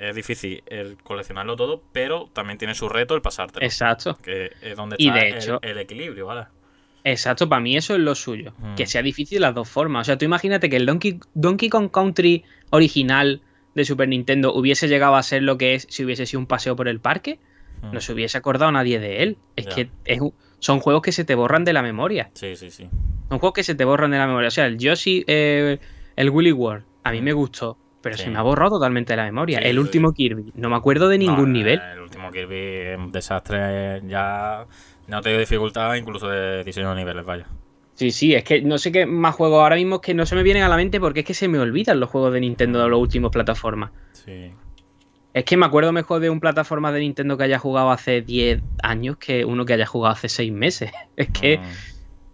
es difícil el coleccionarlo todo, pero también tiene su reto el pasártelo. Exacto. Que es donde está el, equilibrio, ¿vale? Exacto, para mí eso es lo suyo. Mm. Que sea difícil de las dos formas. O sea, tú imagínate que el Donkey, Donkey Kong Country original de Super Nintendo hubiese llegado a ser lo que es si hubiese sido un paseo por el parque. no se hubiese acordado nadie de él. Es que es son juegos que se te borran de la memoria. Sí, sí, sí. Son juegos que se te borran de la memoria. O sea, el Yoshi, eh, el Willy World, a mí me gustó, pero Sí. se me ha borrado totalmente de la memoria. Sí, el último Kirby, no me acuerdo de ningún No, nivel. El último Kirby es un desastre. Ya no te dio dificultad incluso de diseño de niveles, vaya. Sí, sí, es que no sé qué más juegos ahora mismo que no se me vienen a la mente porque es que se me olvidan los juegos de Nintendo de los últimos plataformas. Sí. Es que me acuerdo mejor de un plataforma de Nintendo que haya jugado hace 10 años que uno que haya jugado hace 6 meses. Es que Mm.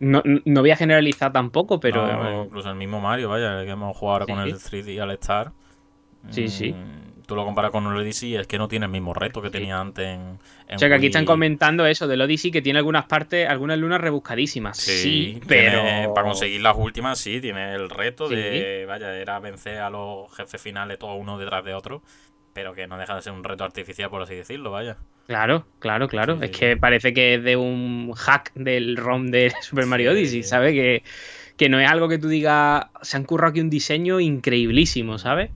No, no voy a generalizar tampoco, pero... No, incluso el mismo Mario, vaya, que hemos jugado ahora con Sí. el 3D All Star. Sí, sí. Mm, Tú lo comparas con el Odyssey y es que no tiene el mismo reto que tenía antes en, en O sea que aquí están comentando eso del Odyssey que tiene algunas partes, algunas lunas rebuscadísimas. Sí, Sí, pero. tiene- para conseguir las últimas, sí, tiene el reto Sí. de, vaya, era vencer a los jefes finales todos uno detrás de otro, pero que no deja de ser un reto artificial, por así decirlo, vaya. Claro, claro, claro. Sí, es sí, que parece que es de un hack del ROM de Super Mario Sí. Odyssey, ¿sabes? Que, que no es algo que tú digas, se han currado aquí un diseño increíblísimo, ¿sabes?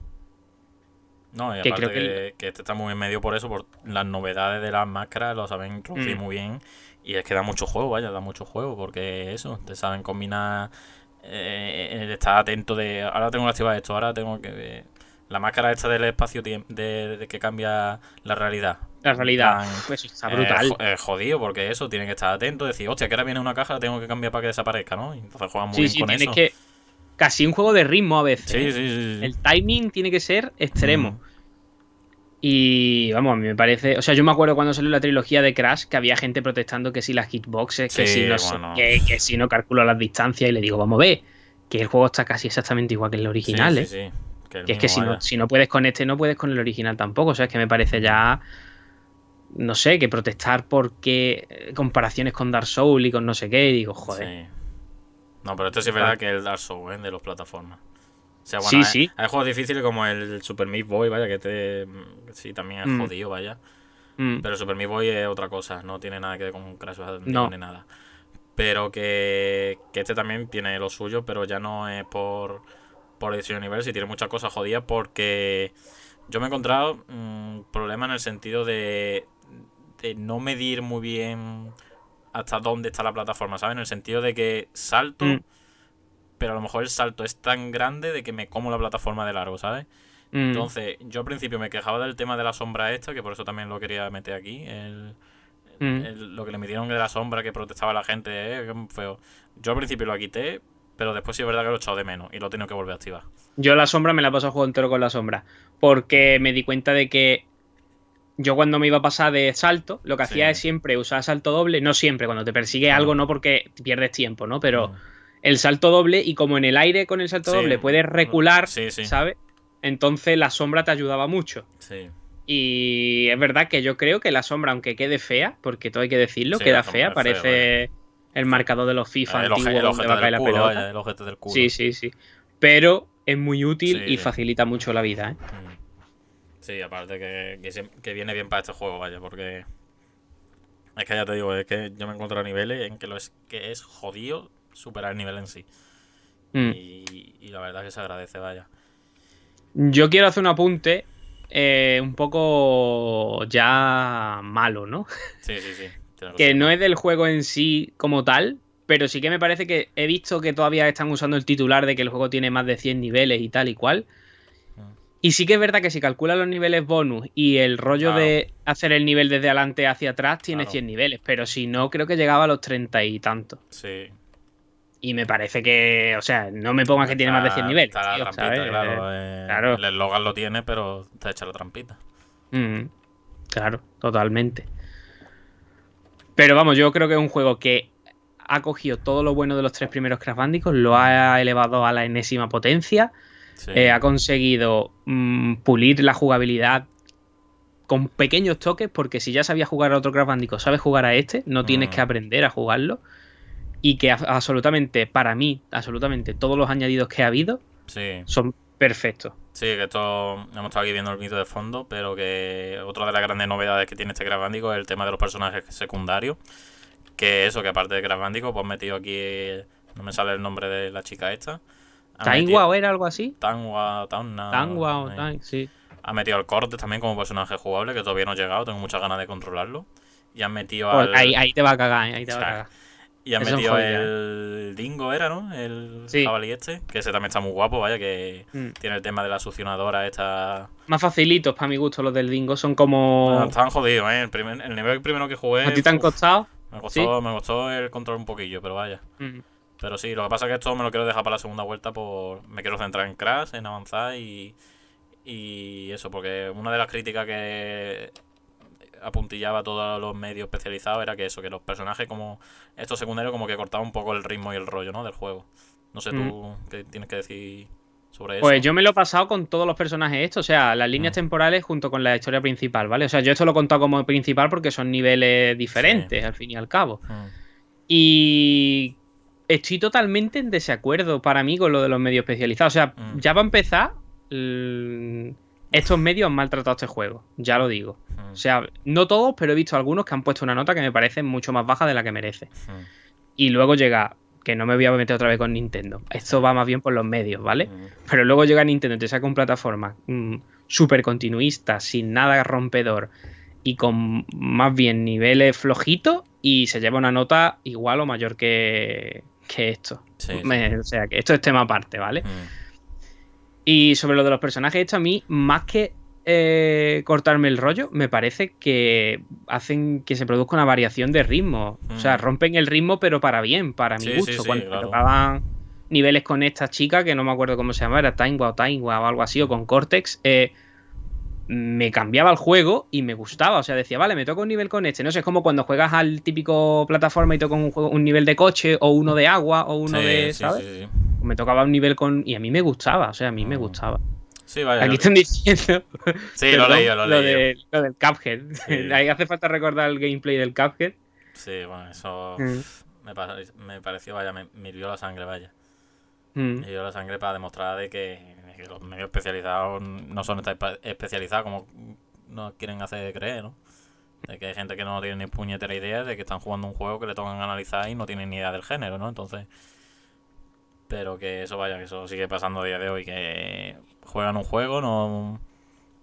No, y Que aparte creo que, que este está muy en medio por eso, por las novedades de las máscaras, lo saben introducir Mm. muy bien. Y es que da mucho juego, vaya, da mucho juego, porque eso, te saben combinar, eh, estar atento de, ahora tengo que activar esto, ahora tengo que... La máscara esta del espacio de, de que cambia la realidad. La realidad, Plan, pues está Eh, brutal. jo- eh, jodido, porque eso, tienen que estar atentos, decir, hostia, que ahora viene una caja, la tengo que cambiar para que desaparezca, ¿no? Y entonces juegan muy sí, bien sí, con tienes eso. que. Casi un juego de ritmo a veces. Sí, ¿eh? sí, sí, sí. El timing tiene que ser extremo. Mm. Y vamos, a mí me parece. O sea, yo me acuerdo cuando salió la trilogía de Crash que había gente protestando que si las hitboxes, que Sí, si no bueno. que si no calculo las distancias. Y le digo, vamos a ver, que el juego está casi exactamente igual que el original, Sí, ¿eh? sí, sí. Que, es que si no, vaya. si no puedes con este, no puedes con el original tampoco. O sea, es que me parece ya. No sé, que protestar porque eh, comparaciones con Dark Souls y con no sé qué. Y digo, joder. Sí. No, pero esto sí es verdad que el Dark Souls, ¿eh? de los plataformas. O sea, bueno, Sí, hay, sí. hay juegos difíciles como el Super Meat Boy, vaya, que te. Sí, también es Mm. jodido, vaya. Mm, Pero el Super Meat Boy es otra cosa, no tiene nada que ver con Crash Bandicoot No. ni nada. Pero que, que este también tiene lo suyo, pero ya no es por, por edición de nivel, y tiene muchas cosas jodidas porque yo me he encontrado un problema en el sentido de, de no medir muy bien hasta dónde está la plataforma, ¿sabes? En el sentido de que salto, Mm. pero a lo mejor el salto es tan grande de que me como la plataforma de largo, ¿sabes? mm. Entonces, yo al principio me quejaba del tema de la sombra esta, que por eso también lo quería meter aquí. El, Mm. el- lo que le metieron de la sombra que protestaba la gente, eh, feo. Yo al principio lo quité, pero después sí es verdad que lo he echado de menos y lo he tenido que volver a activar. Yo la sombra me la paso el juego entero con la sombra. Porque me di cuenta de que yo cuando me iba a pasar de salto, lo que Sí. hacía es siempre usar salto doble. No siempre, cuando te persigue algo, no porque pierdes tiempo, ¿no? Pero Mm. el salto doble, y como en el aire con el salto Sí. doble puedes recular, Sí. ¿sabes? Entonces la sombra te ayudaba mucho. Sí. Y es verdad que yo creo que la sombra, aunque quede fea, porque todo hay que decirlo, queda fea, parece el marcador de los FIFA el, donde va a caer la culo, pelota. vaya, el ojete del culo. Sí, sí, sí. Pero es muy útil Sí, y sí. facilita mucho la vida, ¿eh? Mm. Sí, aparte que, que, viene bien para este juego, vaya, porque... Es que ya te digo, es que yo me encuentro a niveles en que, lo es, que es jodido superar el nivel en sí. Mm. Y, y la verdad que se agradece, vaya. Yo quiero hacer un apunte eh, un poco ya malo, ¿no? Sí, sí, sí. Que no es del juego en sí como tal, pero sí que me parece que he visto que todavía están usando el titular de que el juego tiene más de 100 niveles y tal y cual. Mm. Y sí que es verdad que si calculas los niveles bonus y el rollo Claro. de hacer el nivel desde adelante hacia atrás, tiene Claro. 100 niveles, pero si no, creo que llegaba a los 30 y tantos. Sí. Y me parece que, o sea, no me pongas que tiene más de 100 niveles. Está la tío, trampita, ¿sabes? claro. Eh, eh, claro. El eslogan lo tiene, pero te echa la trampita. Mm, claro, totalmente. Pero vamos, yo creo que es un juego que ha cogido todo lo bueno de los tres primeros Crash Bandicoot, lo ha elevado a la enésima potencia, Sí. eh, ha conseguido mm, pulir la jugabilidad con pequeños toques, porque si ya sabías jugar a otro Crash Bandicoot, sabes jugar a este, no tienes Mm. que aprender a jugarlo. Y que absolutamente, para mí, absolutamente todos los añadidos que ha habido sí. son perfectos. Sí, que esto hemos estado aquí viendo el vídeo de fondo, pero que otra de las grandes novedades que tiene este Crash Bandicoot es el tema de los personajes secundarios. Que eso, que aparte de Crash Bandicoot, pues metido aquí, no me sale el nombre de la chica esta. Metido- Taiwa era algo así. Tanwa, Tauna. Tangua o Tang, sí. Ha metido al Corte también como personaje jugable, que todavía no ha llegado, tengo muchas ganas de controlarlo. Y han metido Pues al. ahí, ahí te va a cagar, ¿eh? ahí te va a O cagar. Y han es metido el Dingo, era, ¿no? El Sí. jabalí este, que ese también está muy guapo, vaya, que Mm. tiene el tema de la succionadora esta... Más facilitos para mi gusto los del Dingo, son Ah, como... estaban jodidos, ¿eh? El, primer- el nivel primero que jugué... ¿A ti te han uf, costado? me, costó, me costó el control un poquillo, pero vaya. Mm. Pero sí, lo que pasa es que esto me lo quiero dejar para la segunda vuelta por... Me quiero centrar en Crash, en avanzar y... Y eso, porque una de las críticas que apuntillaba a todos los medios especializados era que eso, que los personajes como estos secundarios como que cortaban un poco el ritmo y el rollo, ¿no? Del juego. No sé tú qué tienes que decir sobre eso. Pues yo me lo he pasado con todos los personajes estos, o sea, las líneas Mm. temporales junto con la historia principal, ¿vale? O sea, yo esto lo he contado como principal porque son niveles diferentes, al fin y al cabo. Mm. Y estoy totalmente en desacuerdo para mí con lo de los medios especializados. O sea, Mm. ya para empezar, l- estos medios han maltratado este juego, ya lo digo. Mm. O sea, no todos, pero he visto algunos que han puesto una nota que me parece mucho más baja de la que merece. Mm. Y luego llega, que no me voy a meter otra vez con Nintendo. Esto va más bien por los medios, ¿ale? Mm. Pero luego llega Nintendo y te saca una plataforma mm, súper continuista, sin nada rompedor y con más bien niveles flojitos y se lleva una nota igual o mayor que, que esto. Sí, sí. Me- o sea, que esto es tema aparte, ¿vale? Mm. Y sobre lo de los personajes, esto a mí, más que eh, cortarme el rollo, me parece que hacen que se produzca una variación de ritmo. O sea, Mm. rompen el ritmo, pero para bien, para mi Sí, sí, gusto. sí, Cuando claro. tocaban niveles con esta chica, que no me acuerdo cómo se llama, era Taingua o Taingua o algo así, o con Cortex, eh, me cambiaba el juego y me gustaba. O sea, decía, vale, me toca un nivel con este. No sé, es como cuando juegas al típico plataforma y toca un, juego, un nivel de coche o uno de agua o uno Sí, de. ¿Sabes? sí, sí. Me tocaba un nivel con. Y a mí me gustaba, o sea, a mí me Mm. gustaba. Sí, vaya. Aquí están diciendo. Sí, lo leído, lo he leído. de- lo del Cuphead. Ahí hace falta recordar el gameplay del Cuphead. Sí, bueno, eso Mm. me, me pareció, vaya, me, me hirvió la sangre, vaya. Mm. Me hirvió la sangre para demostrar de que, que los medios especializados no son especializados como nos quieren hacer creer, ¿no? De que hay gente que no tiene ni puñetera idea de que están jugando un juego que le tocan analizar y no tienen ni idea del género, ¿no? Entonces, pero que eso vaya, que eso sigue pasando a día de hoy, que juegan un juego, no,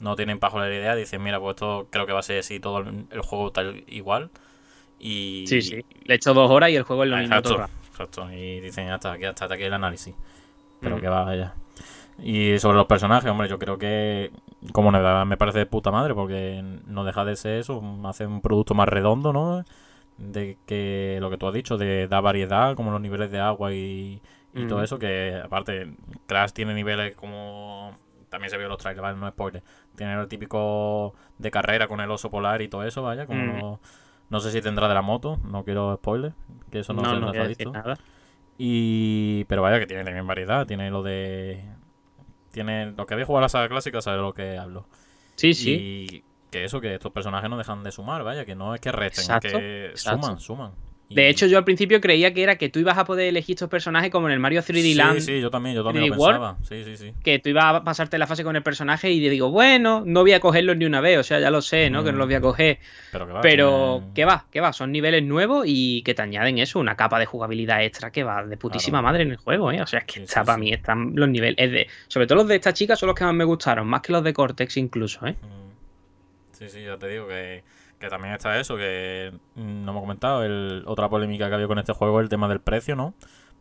no tienen bajo la idea, dicen, mira, pues esto creo que va a ser así todo el, el juego tal igual. Y, Sí, sí. Le he hecho dos horas y el juego es lo mismo Exacto, exacto. Y dicen hasta aquí, hasta aquí el análisis. Pero Mm. que va allá. Y sobre los personajes, hombre, yo creo que como novedad me parece de puta madre porque no deja de ser eso, hace un producto más redondo, ¿no? De que lo que tú has dicho, de dar variedad, como los niveles de agua y, y todo Mm. eso, que aparte Crash tiene niveles como... También se vio en los trailers, ¿vale? No es spoiler. Tiene el típico de carrera con el oso polar y todo eso, vaya, como... Mm. no- No sé si tendrá de la moto, no quiero spoiler, que eso no, No, se, no, no voy se a ha visto. nada. Y pero vaya que tiene también variedad, tiene lo de tiene lo que había jugado a la saga clásica, sabe de lo que hablo. Sí, sí. Y que eso que estos personajes no dejan de sumar, vaya, que no es que resten, Exacto, que exacto. suman, suman. De hecho, yo al principio creía que era que tú ibas a poder elegir estos personajes como en el Mario 3D sí, Land. sí, yo también, yo también 3D lo World. pensaba. Sí, sí, sí. Que tú ibas a pasarte la fase con el personaje y digo, bueno, no voy a cogerlos ni una vez, o sea, ya lo sé, ¿no? Que no los voy a Mm. coger. Pero que va. Pero, tiene- ¿qué va? ¿Qué va? Son niveles nuevos y que te añaden eso, una capa de jugabilidad extra que va de putísima Claro. madre en el juego, ¿eh? O sea, es que Sí, está sí, para mí, están los niveles. Es de, sobre todo los de esta chica son los que más me gustaron, más que los de Cortex incluso, ¿eh? Mm. Sí, sí, ya te digo que, que también está eso, que mm, no me he comentado, el, otra polémica que había con este juego es el tema del precio, ¿no?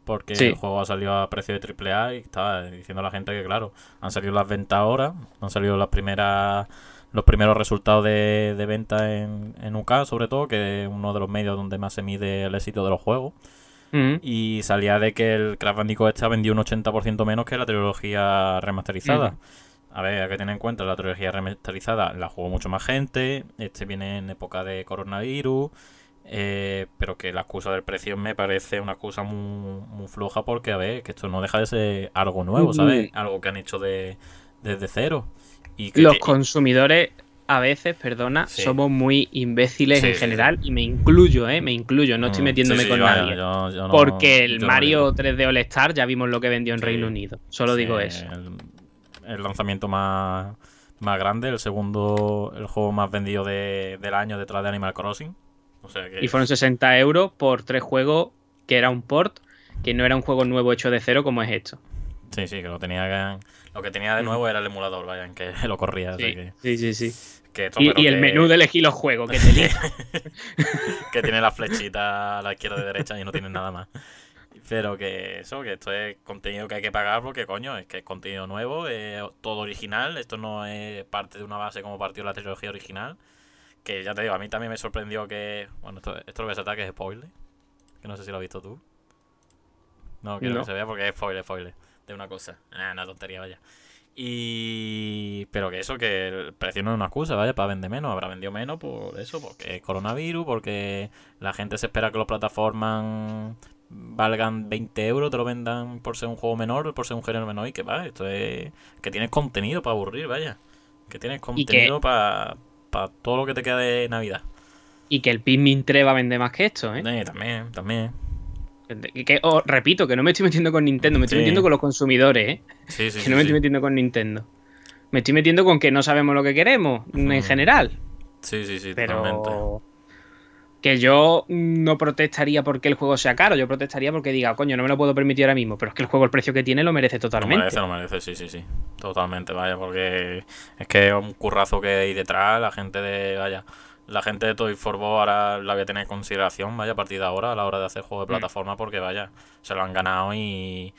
Porque Sí. el juego ha salido a precio de AAA y estaba diciendo la gente que, claro, han salido las ventas ahora, han salido las primeras los primeros resultados de, de venta en, en UK, sobre todo, que es uno de los medios donde más se mide el éxito de los juegos. Mm. Y salía de que el Crash Bandicoot este ha vendido un 80% menos que la trilogía remasterizada. Ujú. A ver, hay que tener en cuenta la trilogía remasterizada la jugó mucho más gente. Este viene en época de coronavirus. eh, pero que la excusa del precio me parece una excusa muy, muy floja porque, a ver, que esto no deja de ser algo nuevo, ¿sabes? Algo que han hecho de, desde cero. Y que Los te- consumidores, a veces, perdona, Sí. somos muy imbéciles Sí, en sí, general y me incluyo, ¿eh? Me incluyo, no estoy Mm, metiéndome con nadie. yo- yo no- porque el Mario digo. 3D All Star ya vimos lo que vendió en. Reino Unido. Solo digo eso. El, el lanzamiento más, más grande, el segundo, el juego más vendido de- del año detrás de Animal Crossing. O sea que. Y fueron 60 euros por tres juegos que era un port, que no era un juego nuevo hecho de cero como es esto. Sí, sí, que lo tenía que... Lo que tenía de nuevo era el emulador, vaya, en que lo corría. Sí, así que, sí, sí. sí. que Y, el que- menú de elegir los juegos que tenía. que tiene la flechita a la izquierda y derecha y no tiene nada más. Pero que eso, que esto es contenido que hay que pagar porque coño, es que es contenido nuevo, es todo original, esto no es parte de una base como partió la trilogía original. Que ya te digo, a mí también me sorprendió que. Bueno, esto, esto lo voy a saltar que es spoiler. Que no sé si lo has visto tú. No, quiero No. que se vea porque es spoiler, spoiler. De una cosa. Ah, una tontería, vaya. Y. Pero que eso, que el precio no es una excusa, vaya, para vender menos. Habrá vendido menos por eso, porque es coronavirus, porque la gente se espera que las plataformas valgan 20 euros, te lo vendan por ser un juego menor, por ser un género menor. Y que va, esto es. Que tienes contenido para aburrir, vaya. Que tienes contenido para todo lo que te queda de Navidad. y que el Pikmin 3 va a vender más que esto, ¿eh? Eh, también, también. Que, que- oh, repito, que no me estoy metiendo con Nintendo, me estoy Sí. metiendo con los consumidores, ¿eh? Sí, sí, que no me estoy metiendo con Nintendo. Me estoy metiendo con que no sabemos lo que queremos, en general. Sí, sí, sí, totalmente. Que yo no protestaría porque el juego sea caro, yo protestaría porque diga, coño, no me lo puedo permitir ahora mismo, pero es que el juego el precio que tiene lo merece Lo totalmente. merece, lo merece, sí, sí, sí. Totalmente, vaya, porque es que es un currazo que hay detrás, la gente de, vaya, la gente de Toy for Bob ahora la voy a tener en consideración, vaya, a partir de ahora, a la hora de hacer juego de Mm. plataforma, porque, vaya, se lo han ganado y,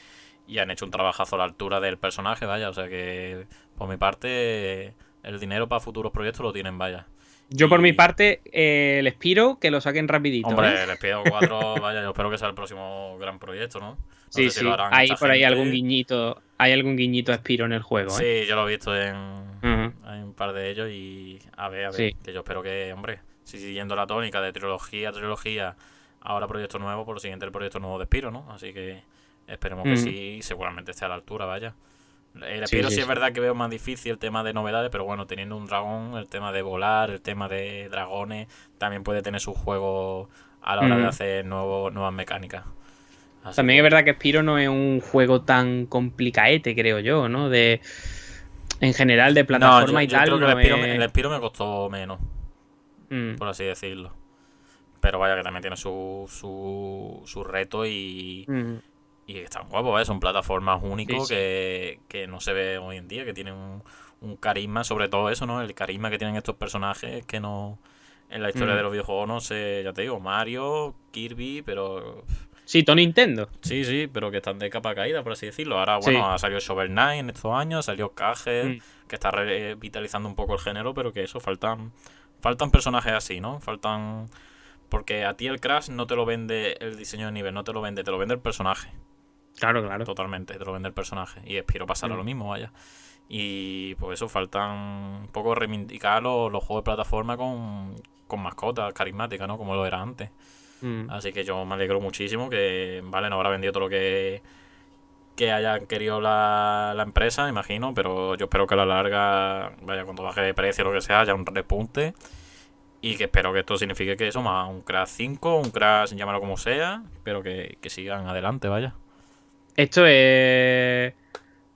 y han hecho un trabajazo a la altura del personaje, vaya, o sea que, por mi parte, el dinero para futuros proyectos lo tienen, vaya. Yo por mi parte, eh, les piro que lo saquen rapidito. Hombre, ¿eh? les pido cuatro, vaya, yo espero que sea el próximo gran proyecto, ¿no? No Sí, sé si sí. lo harán Hay por ahí algún guiñito, hay algún guiñito a Spiro en el juego, ¿eh? Sí, yo lo he visto en, un par de ellos y a ver, a ver, Sí. que yo espero que, hombre, si siguiendo la tónica de trilogía, trilogía, ahora proyecto nuevo, por lo siguiente el proyecto nuevo de Spiro, ¿no? Así que esperemos que sí, seguramente esté a la altura, vaya. El Sí, Spiro sí, sí, es verdad que veo más difícil el tema de novedades, pero bueno, teniendo un dragón, el tema de volar, el tema de dragones, también puede tener su juego a la hora de Ujú. hacer nuevo, nuevas mecánicas. Así También que- es verdad que Spiro no es un juego tan complicaete, creo yo, ¿no? De en general de No, plataforma yo, y yo tal. creo que no el Spiro, es- me, el Spiro me costó menos. Mm. por así decirlo. Pero vaya que también tiene su, su, su reto y, Mm. Y están guapos, ¿vale? Son plataformas únicos Sí, sí. Que, que no se ve hoy en día, que tienen un, un carisma, sobre todo eso, ¿no? El carisma que tienen estos personajes que no... En la historia Mm. de los videojuegos no sé, ya te digo, Mario, Kirby, pero... Sí, todo Nintendo. Sí, sí, pero que están de capa caída, por así decirlo. Ahora, bueno, Sí. ha salido Shovel Knight en estos años, salió Cage, Mm. que está revitalizando un poco el género, pero que eso, faltan faltan personajes así, ¿no? Faltan... Porque a ti el Crash no te lo vende el diseño de nivel, no te lo vende, te lo vende el personaje. Claro, claro. Totalmente, te lo vende el personaje. Y espero pasar a Mm. lo mismo, vaya. Y pues eso, faltan un poco reivindicar los, los juegos de plataforma con, con mascotas carismáticas, ¿no? Como lo era antes. Mm. Así que yo me alegro muchísimo que, vale, no habrá vendido todo lo que, que hayan querido la, la empresa, imagino, pero yo espero que a la larga, vaya, cuando baje de precio o lo que sea, haya un repunte. Y que espero que esto signifique que eso, más un Crash 5, un Crash, llámalo como sea, pero que, que sigan adelante, vaya. Esto es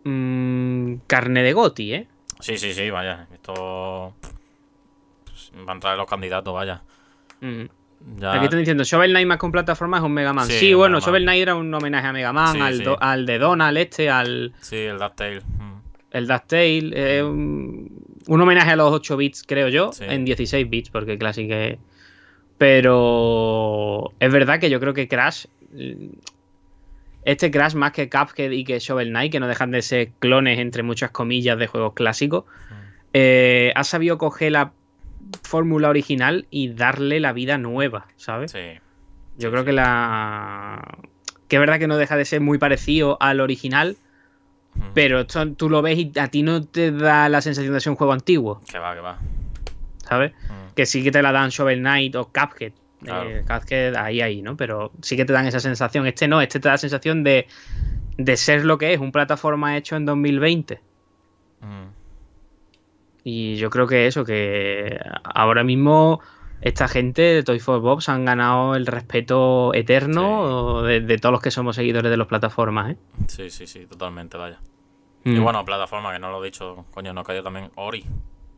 mm, carne de Goti, ¿eh? Sí, sí, sí, vaya. Esto pues, va a entrar en los candidatos, vaya. Mm. Ya, Aquí están diciendo, Shovel Knight más que un plataforma es un Mega Man. Sí, bueno, Mega. Shovel Knight era un homenaje a Mega Man, Sí, al, sí. do- al de Donald este, al sí, el DuckTale. mm. el DuckTale, eh, un, un homenaje a los 8 bits, creo yo, en 16 bits, porque Classic es... Pero es verdad que yo creo que Crash... mm, Este Crash más que Cuphead y que Shovel Knight, que no dejan de ser clones entre muchas comillas de juegos clásicos, eh, ha sabido coger la fórmula original y darle la vida nueva, ¿sabes? Sí. Yo creo que la. Que es verdad que no deja de ser muy parecido al original, Mm. pero esto tú lo ves y a ti no te da la sensación de ser un juego antiguo, Que va, que va. ¿sabes? Mm. Que sí que te la dan Shovel Knight o Cuphead. Claro. Eh, Cuphead ahí, ahí, ¿no? Pero sí que te dan esa sensación. Este no, este te da la sensación de, de ser lo que es, un plataforma hecho en 2020. Mm. Y yo creo que eso, que ahora mismo esta gente de Toy for Bob se han ganado el respeto eterno de, de todos los que somos seguidores de las plataformas, ¿eh? Sí, sí, sí, totalmente, vaya. Y Mm. bueno, plataforma, que no lo he dicho, coño, no cayó también Ori.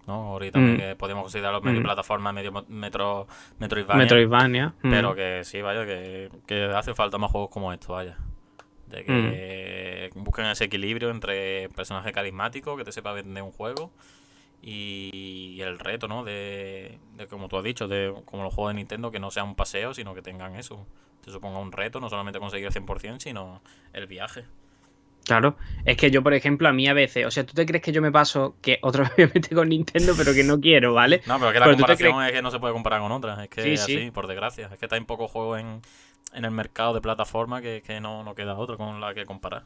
¿No? Ori también, Mm. que podemos considerarlo medio Mm. plataforma, medio metro, Metroidvania. Metroidvania. mm. Pero que sí, vaya, que, que hace falta más juegos como estos, vaya. De que, busquen ese equilibrio entre personaje carismático, que te sepa vender un juego, y el reto, ¿no? De, de, como tú has dicho, de como los juegos de Nintendo, que no sea un paseo, sino que tengan eso. Te suponga un reto, no solamente conseguir el 100%, sino el viaje. Claro, es que yo, por ejemplo, a mí a veces, o sea, tú te crees que yo me paso, que otra vez me meto con Nintendo, pero que no quiero, ¿vale? No, pero que la comparación es que no se puede comparar con otras, es que así, por desgracia, es que está un poco juego en, en el mercado de plataforma que, que no, no queda otro con la que comparar.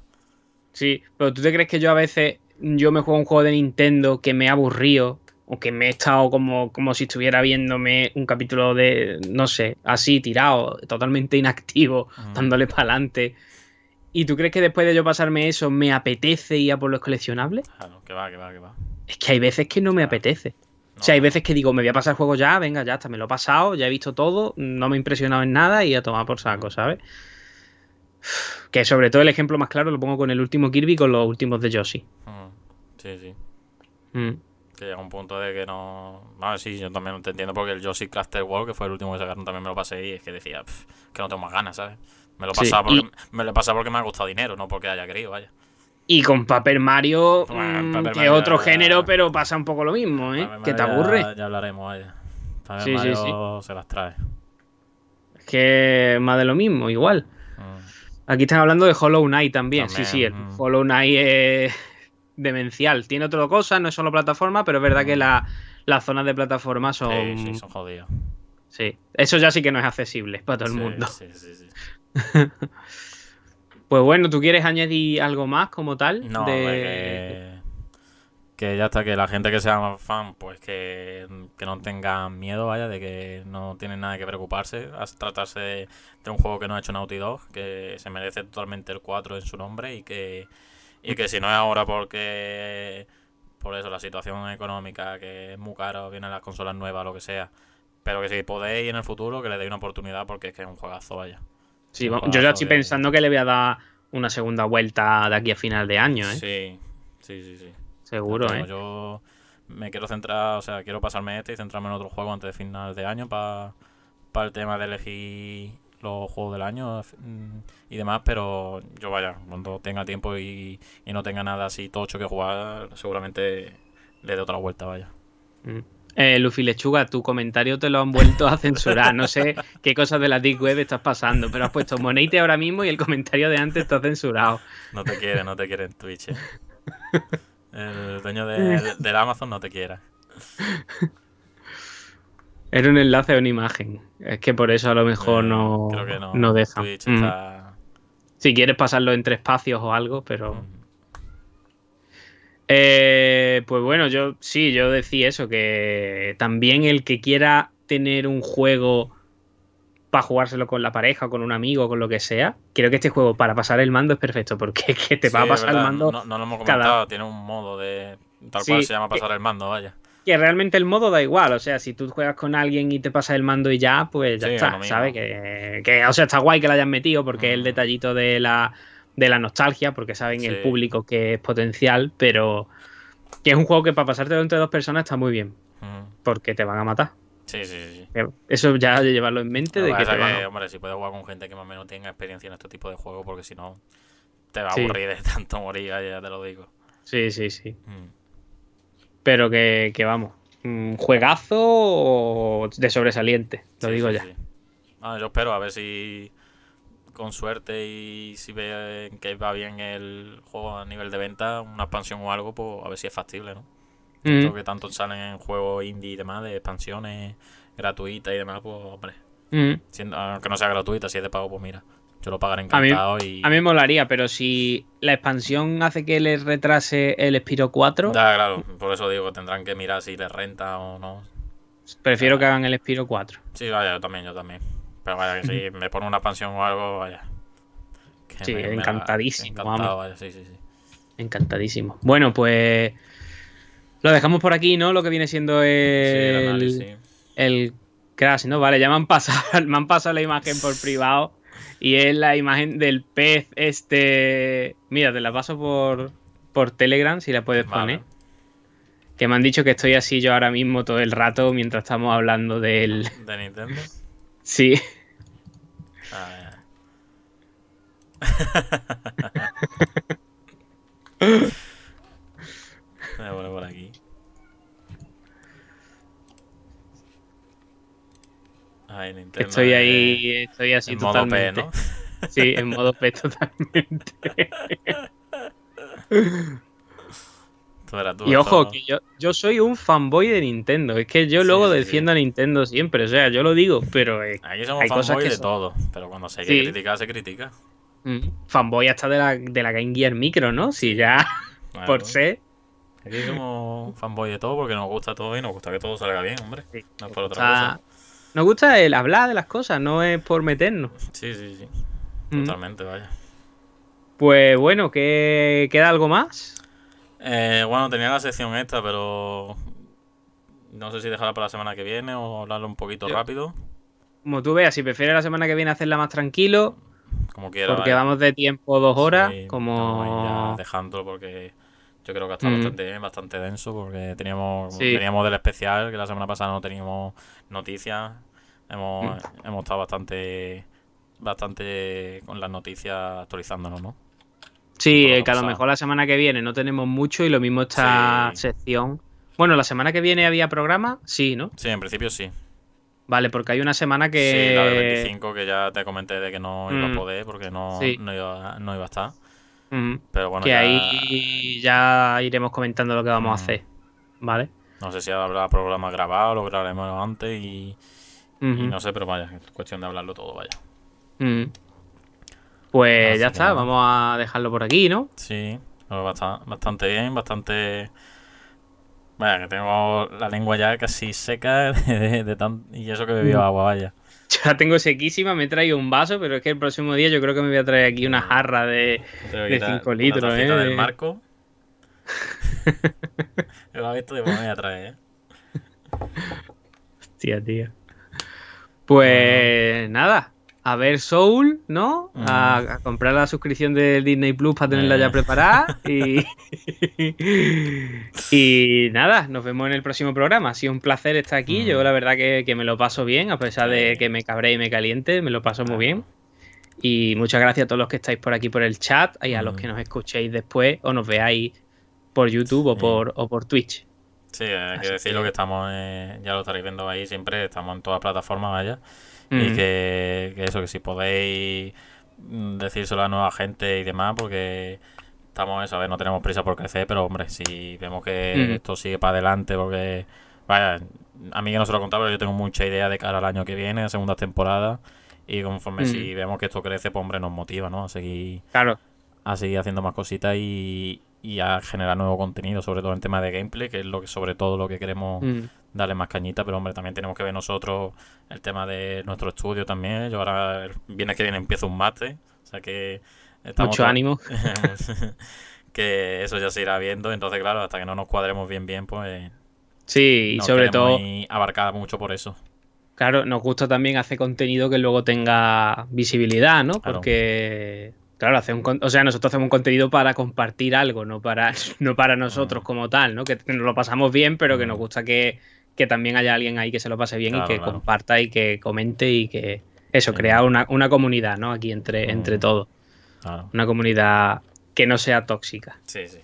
Sí, pero tú te crees que yo a veces, yo me juego un juego de Nintendo que me ha aburrido, o que me he estado como, como si estuviera viéndome un capítulo de, no sé, así, tirado, totalmente inactivo, dándole para adelante ¿Y tú crees que después de yo pasarme eso me apetece ir a por los coleccionables? Claro, que va, que va, que va. Es que hay veces que no me apetece. o sea, hay veces que digo, me voy a pasar el juego ya, venga, ya está, me lo he pasado, ya he visto todo, no me he impresionado en nada y a tomar por saco, ¿sabes? Que sobre todo el ejemplo más claro lo pongo con el último Kirby y con los últimos de Yoshi. Sí, sí. Mm. Que llega un punto de que no. No, sí, yo también te entiendo porque el Yoshi Crafter World, que fue el último que sacaron, también me lo pasé y es que decía que no tengo más ganas, ¿sabes? Me lo, pasa porque, me lo pasa porque me ha gustado dinero, no porque haya querido, vaya. Y con Paper Mario, mm, que es otro género, pero pasa un poco lo mismo, ¿eh? que te aburre. Ya, hablaremos, vaya. Paper sí, Mario sí, sí. se las trae. Es que más de lo mismo, igual. Mm. Aquí están hablando de Hollow Knight también. sí, sí, el mm. Hollow Knight es demencial. Tiene otra cosa, no es solo plataforma, pero es verdad que las zonas de plataforma son. Sí, sí, son jodidas. Sí, eso ya sí que no es accesible para todo el mundo. Sí, sí, sí. pues bueno, ¿tú quieres añadir algo más como tal? No, que, ya está, que la gente que sea fan, pues que, no tenga miedo, vaya, de que no tienen nada que preocuparse. A tratarse de, un juego que no ha hecho Naughty Dog, que se merece totalmente el 4 en su nombre y que, y que si no es ahora porque por eso la situación económica, que es muy caro, vienen las consolas nuevas, lo que sea. Pero que si podéis en el futuro, que le deis una oportunidad porque es que es un juegazo, vaya. Sí, yo ya estoy pensando que le voy a dar una segunda vuelta de aquí a final de año, ¿eh? Sí, sí, sí, sí. Seguro, ¿eh? Yo me quiero centrar, o sea, quiero pasarme este y centrarme en otro juego antes de final de año para el tema de elegir los juegos del año mm, y demás, pero yo vaya, cuando tenga tiempo y, no tenga nada así tocho que jugar, seguramente le dé otra vuelta, vaya. Mm. Eh, Luffy Lechuga, tu comentario te lo han vuelto a censurar. No sé qué cosas de la Deep Web estás pasando, pero has puesto Moneite ahora mismo y el comentario de antes está censurado. No te quiere, no te quiere en Twitch. Eh. El dueño de, del Amazon no te quiere. Era un enlace o una imagen. Es que por eso a lo mejor eh, no, no, deja. Mm. Si quieres pasarlo entre espacios o algo, pero. Mm. Eh, pues bueno, yo sí, yo decía eso, que también el que quiera tener un juego para jugárselo con la pareja, o con un amigo, con lo que sea, creo que este juego para pasar el mando es perfecto, porque es que te va a pasar el mando. No, lo hemos comentado, tiene un modo de. Tal cual se llama pasar el mando, vaya. Que realmente el modo da igual, o sea, si tú juegas con alguien y te pasa el mando y ya, pues ya está, ¿sabes? Que, o sea, está guay que lo hayan metido, porque es el mm. detallito de la de la nostalgia, porque saben el público que es potencial, pero que es un juego que para pasártelo entre dos personas está muy bien, porque te van a matar. Sí, sí, sí. Eso ya de llevarlo en mente. de que, te Hombre, si puedes jugar con gente que más o menos tenga experiencia en este tipo de juegos, porque si no, te va a aburrir de tanto morir, ya te lo digo. Sí, sí, sí. Pero que, que vamos, juegazo de sobresaliente, lo digo ya. Ah, yo espero a ver si con suerte y si ven que va bien el juego a nivel de venta, una expansión o algo, pues a ver si es factible, ¿no? Mm. que tanto salen en juegos indie y demás, de expansiones gratuitas y demás, pues hombre. Mm. aunque no sea gratuita, si es de pago, pues mira. Yo lo pagaré encantado a y. A mí me molaría, pero si la expansión hace que les retrase el Spiro 4. Ya, claro, por eso digo, tendrán que mirar si les renta o no. Prefiero que hagan el Spiro 4. Sí, vaya, yo también, yo también. Pero vaya, que si me pone una expansión o algo, vaya. sí, encantadísimo. Encantadísimo. Bueno, pues lo dejamos por aquí, ¿no? Lo que viene siendo el, el, crash, ¿no? Vale, ya me han pasado, me han pasado la imagen por privado y es la imagen del pez este. Mira, te la paso por, por Telegram si la puedes poner. Que me han dicho que estoy así yo ahora mismo todo el rato mientras estamos hablando del. ¿De Nintendo? Sí. Ah. Me voy a por aquí. Ay, Nintendo estoy ahí, de... estoy así en totalmente. Modo P, ¿no? Sí, en modo P totalmente. Tú tú, y ojo, todo. que yo, yo soy un fanboy de Nintendo. Es que yo Sí, luego sí, defiendo a Nintendo siempre. O sea, yo lo digo, pero es Aquí somos hay cosas fanboy que de son- todo, pero cuando se criticar, se critica. mm, fanboy hasta de la, de la Game Gear Micro, ¿no? Si ya por ser. Aquí somos fanboy de todo porque nos gusta todo y nos gusta que todo salga bien, hombre. Sí, No es por otra cosa. Nos gusta el hablar de las cosas, no es por meternos. Sí, sí, sí. Mm. Totalmente, vaya. Pues bueno, ¿qué, ¿queda algo más? Eh, bueno, tenía la sección esta, pero no sé si dejarla para la semana que viene o hablarlo un poquito rápido. Como tú veas, si prefieres la semana que viene hacerla más tranquilo, Como quiera. porque vaya. vamos de tiempo dos horas, Sí, como... dejándolo porque yo creo que está Mm. bastante bastante denso porque teníamos Sí. veníamos del especial que la semana pasada no teníamos noticias. Hemos, Mm. hemos estado bastante bastante con las noticias actualizándonos, ¿no? Sí, eh, que a lo mejor la semana que viene no tenemos mucho y lo mismo esta Sí. sección. Bueno, la semana que viene había programa, sí, ¿no? Sí, en principio sí. Vale, porque hay una semana que... Sí, la del 25 que ya te comenté de que no iba Mm. a poder porque no, Sí. no, iba, no iba a estar. Ujú, Pero bueno, que ya- ahí ya iremos comentando lo que vamos a Mm. hacer, ¿vale? no sé si habrá programa grabado, lo grabaremos antes y, y no sé, pero vaya, es cuestión de hablarlo todo, vaya. Pues Así ya está, vamos a dejarlo por aquí, ¿no? Sí, basta- bastante bien, bastante... Vaya, que tengo la lengua ya casi seca de, de tan... y eso que he bebido Mm. agua, vaya. Yo la tengo sequísima, me he traído un vaso, pero es que el próximo día yo creo que me voy a traer aquí una jarra de... Tengo que De ir a- cinco una litros, tacita eh, del de- marco. Yo lo he visto y me voy a traer, ¿eh? Hostia, tío. Pues nada, a ver Soul, ¿no? A, a comprar la suscripción de Disney Plus para tenerla Eh. ya preparada. Y, y nada, nos vemos en el próximo programa. Ha sido un placer estar aquí. Mm. Yo la verdad que, que me lo paso bien, a pesar de que me cabré y me caliente, me lo paso muy bien. Y muchas gracias a todos los que estáis por aquí por el chat y a los Mm. que nos escuchéis después o nos veáis por YouTube o por, o por Twitch. Sí, hay que decirlo que- que estamos, eh, ya lo estaréis viendo ahí siempre, estamos en todas plataformas, vaya. Y Ujú. que, que eso, que si podéis mm, decírselo a nueva gente y demás, porque estamos, eso, a ver, no tenemos prisa por crecer, pero hombre, si vemos que Mm. esto sigue para adelante, porque, vaya, a mí que no se lo he contado, pero yo tengo mucha idea de cara al año que viene, a segunda temporada, y conforme Mm. si vemos que esto crece, pues hombre, nos motiva, ¿no? A seguir, Claro, a seguir haciendo más cositas y, y a generar nuevo contenido, sobre todo en tema de gameplay, que es lo que sobre todo lo que queremos mm, darle más cañita, pero hombre, también tenemos que ver nosotros el tema de nuestro estudio también. Yo ahora, el viernes que viene, empiezo un máster, o sea que estamos mucho ánimo. que eso ya se irá viendo, entonces claro, hasta que no nos cuadremos bien bien, pues Sí, y sobre todo, abarcar mucho por eso. claro, nos gusta también hacer contenido que luego tenga visibilidad, ¿no? Claro. Porque, claro, hacer un, o sea, nosotros hacemos un contenido para compartir algo, no para, no para nosotros Mm. como tal, ¿no? Que nos lo pasamos bien, pero que Mm. nos gusta que, que también haya alguien ahí que se lo pase bien Claro, y que claro. comparta y que comente y que, eso, Sí. crear una, una comunidad, ¿no? Aquí entre, Mm. entre todos. Claro. Una comunidad que no sea tóxica. Sí, sí.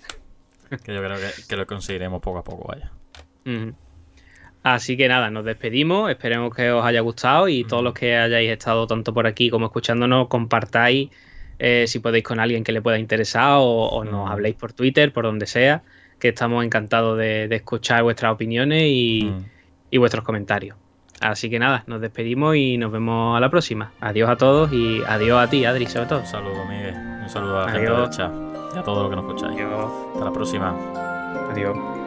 Que yo creo que, que lo conseguiremos poco a poco, vaya. Así que nada, nos despedimos. Esperemos que os haya gustado y todos los que hayáis estado tanto por aquí como escuchándonos, compartáis eh, si podéis con alguien que le pueda interesar o, o nos habléis por Twitter, por donde sea, que estamos encantados de, de escuchar vuestras opiniones y, Mm. y vuestros comentarios. Así que nada, nos despedimos y nos vemos a la próxima. Adiós a todos y adiós a ti, Adri, sobre todo. Un saludo, Miguel. Un saludo a la gente del chat y a todos los que nos escucháis. Adiós. Hasta la próxima. Adiós.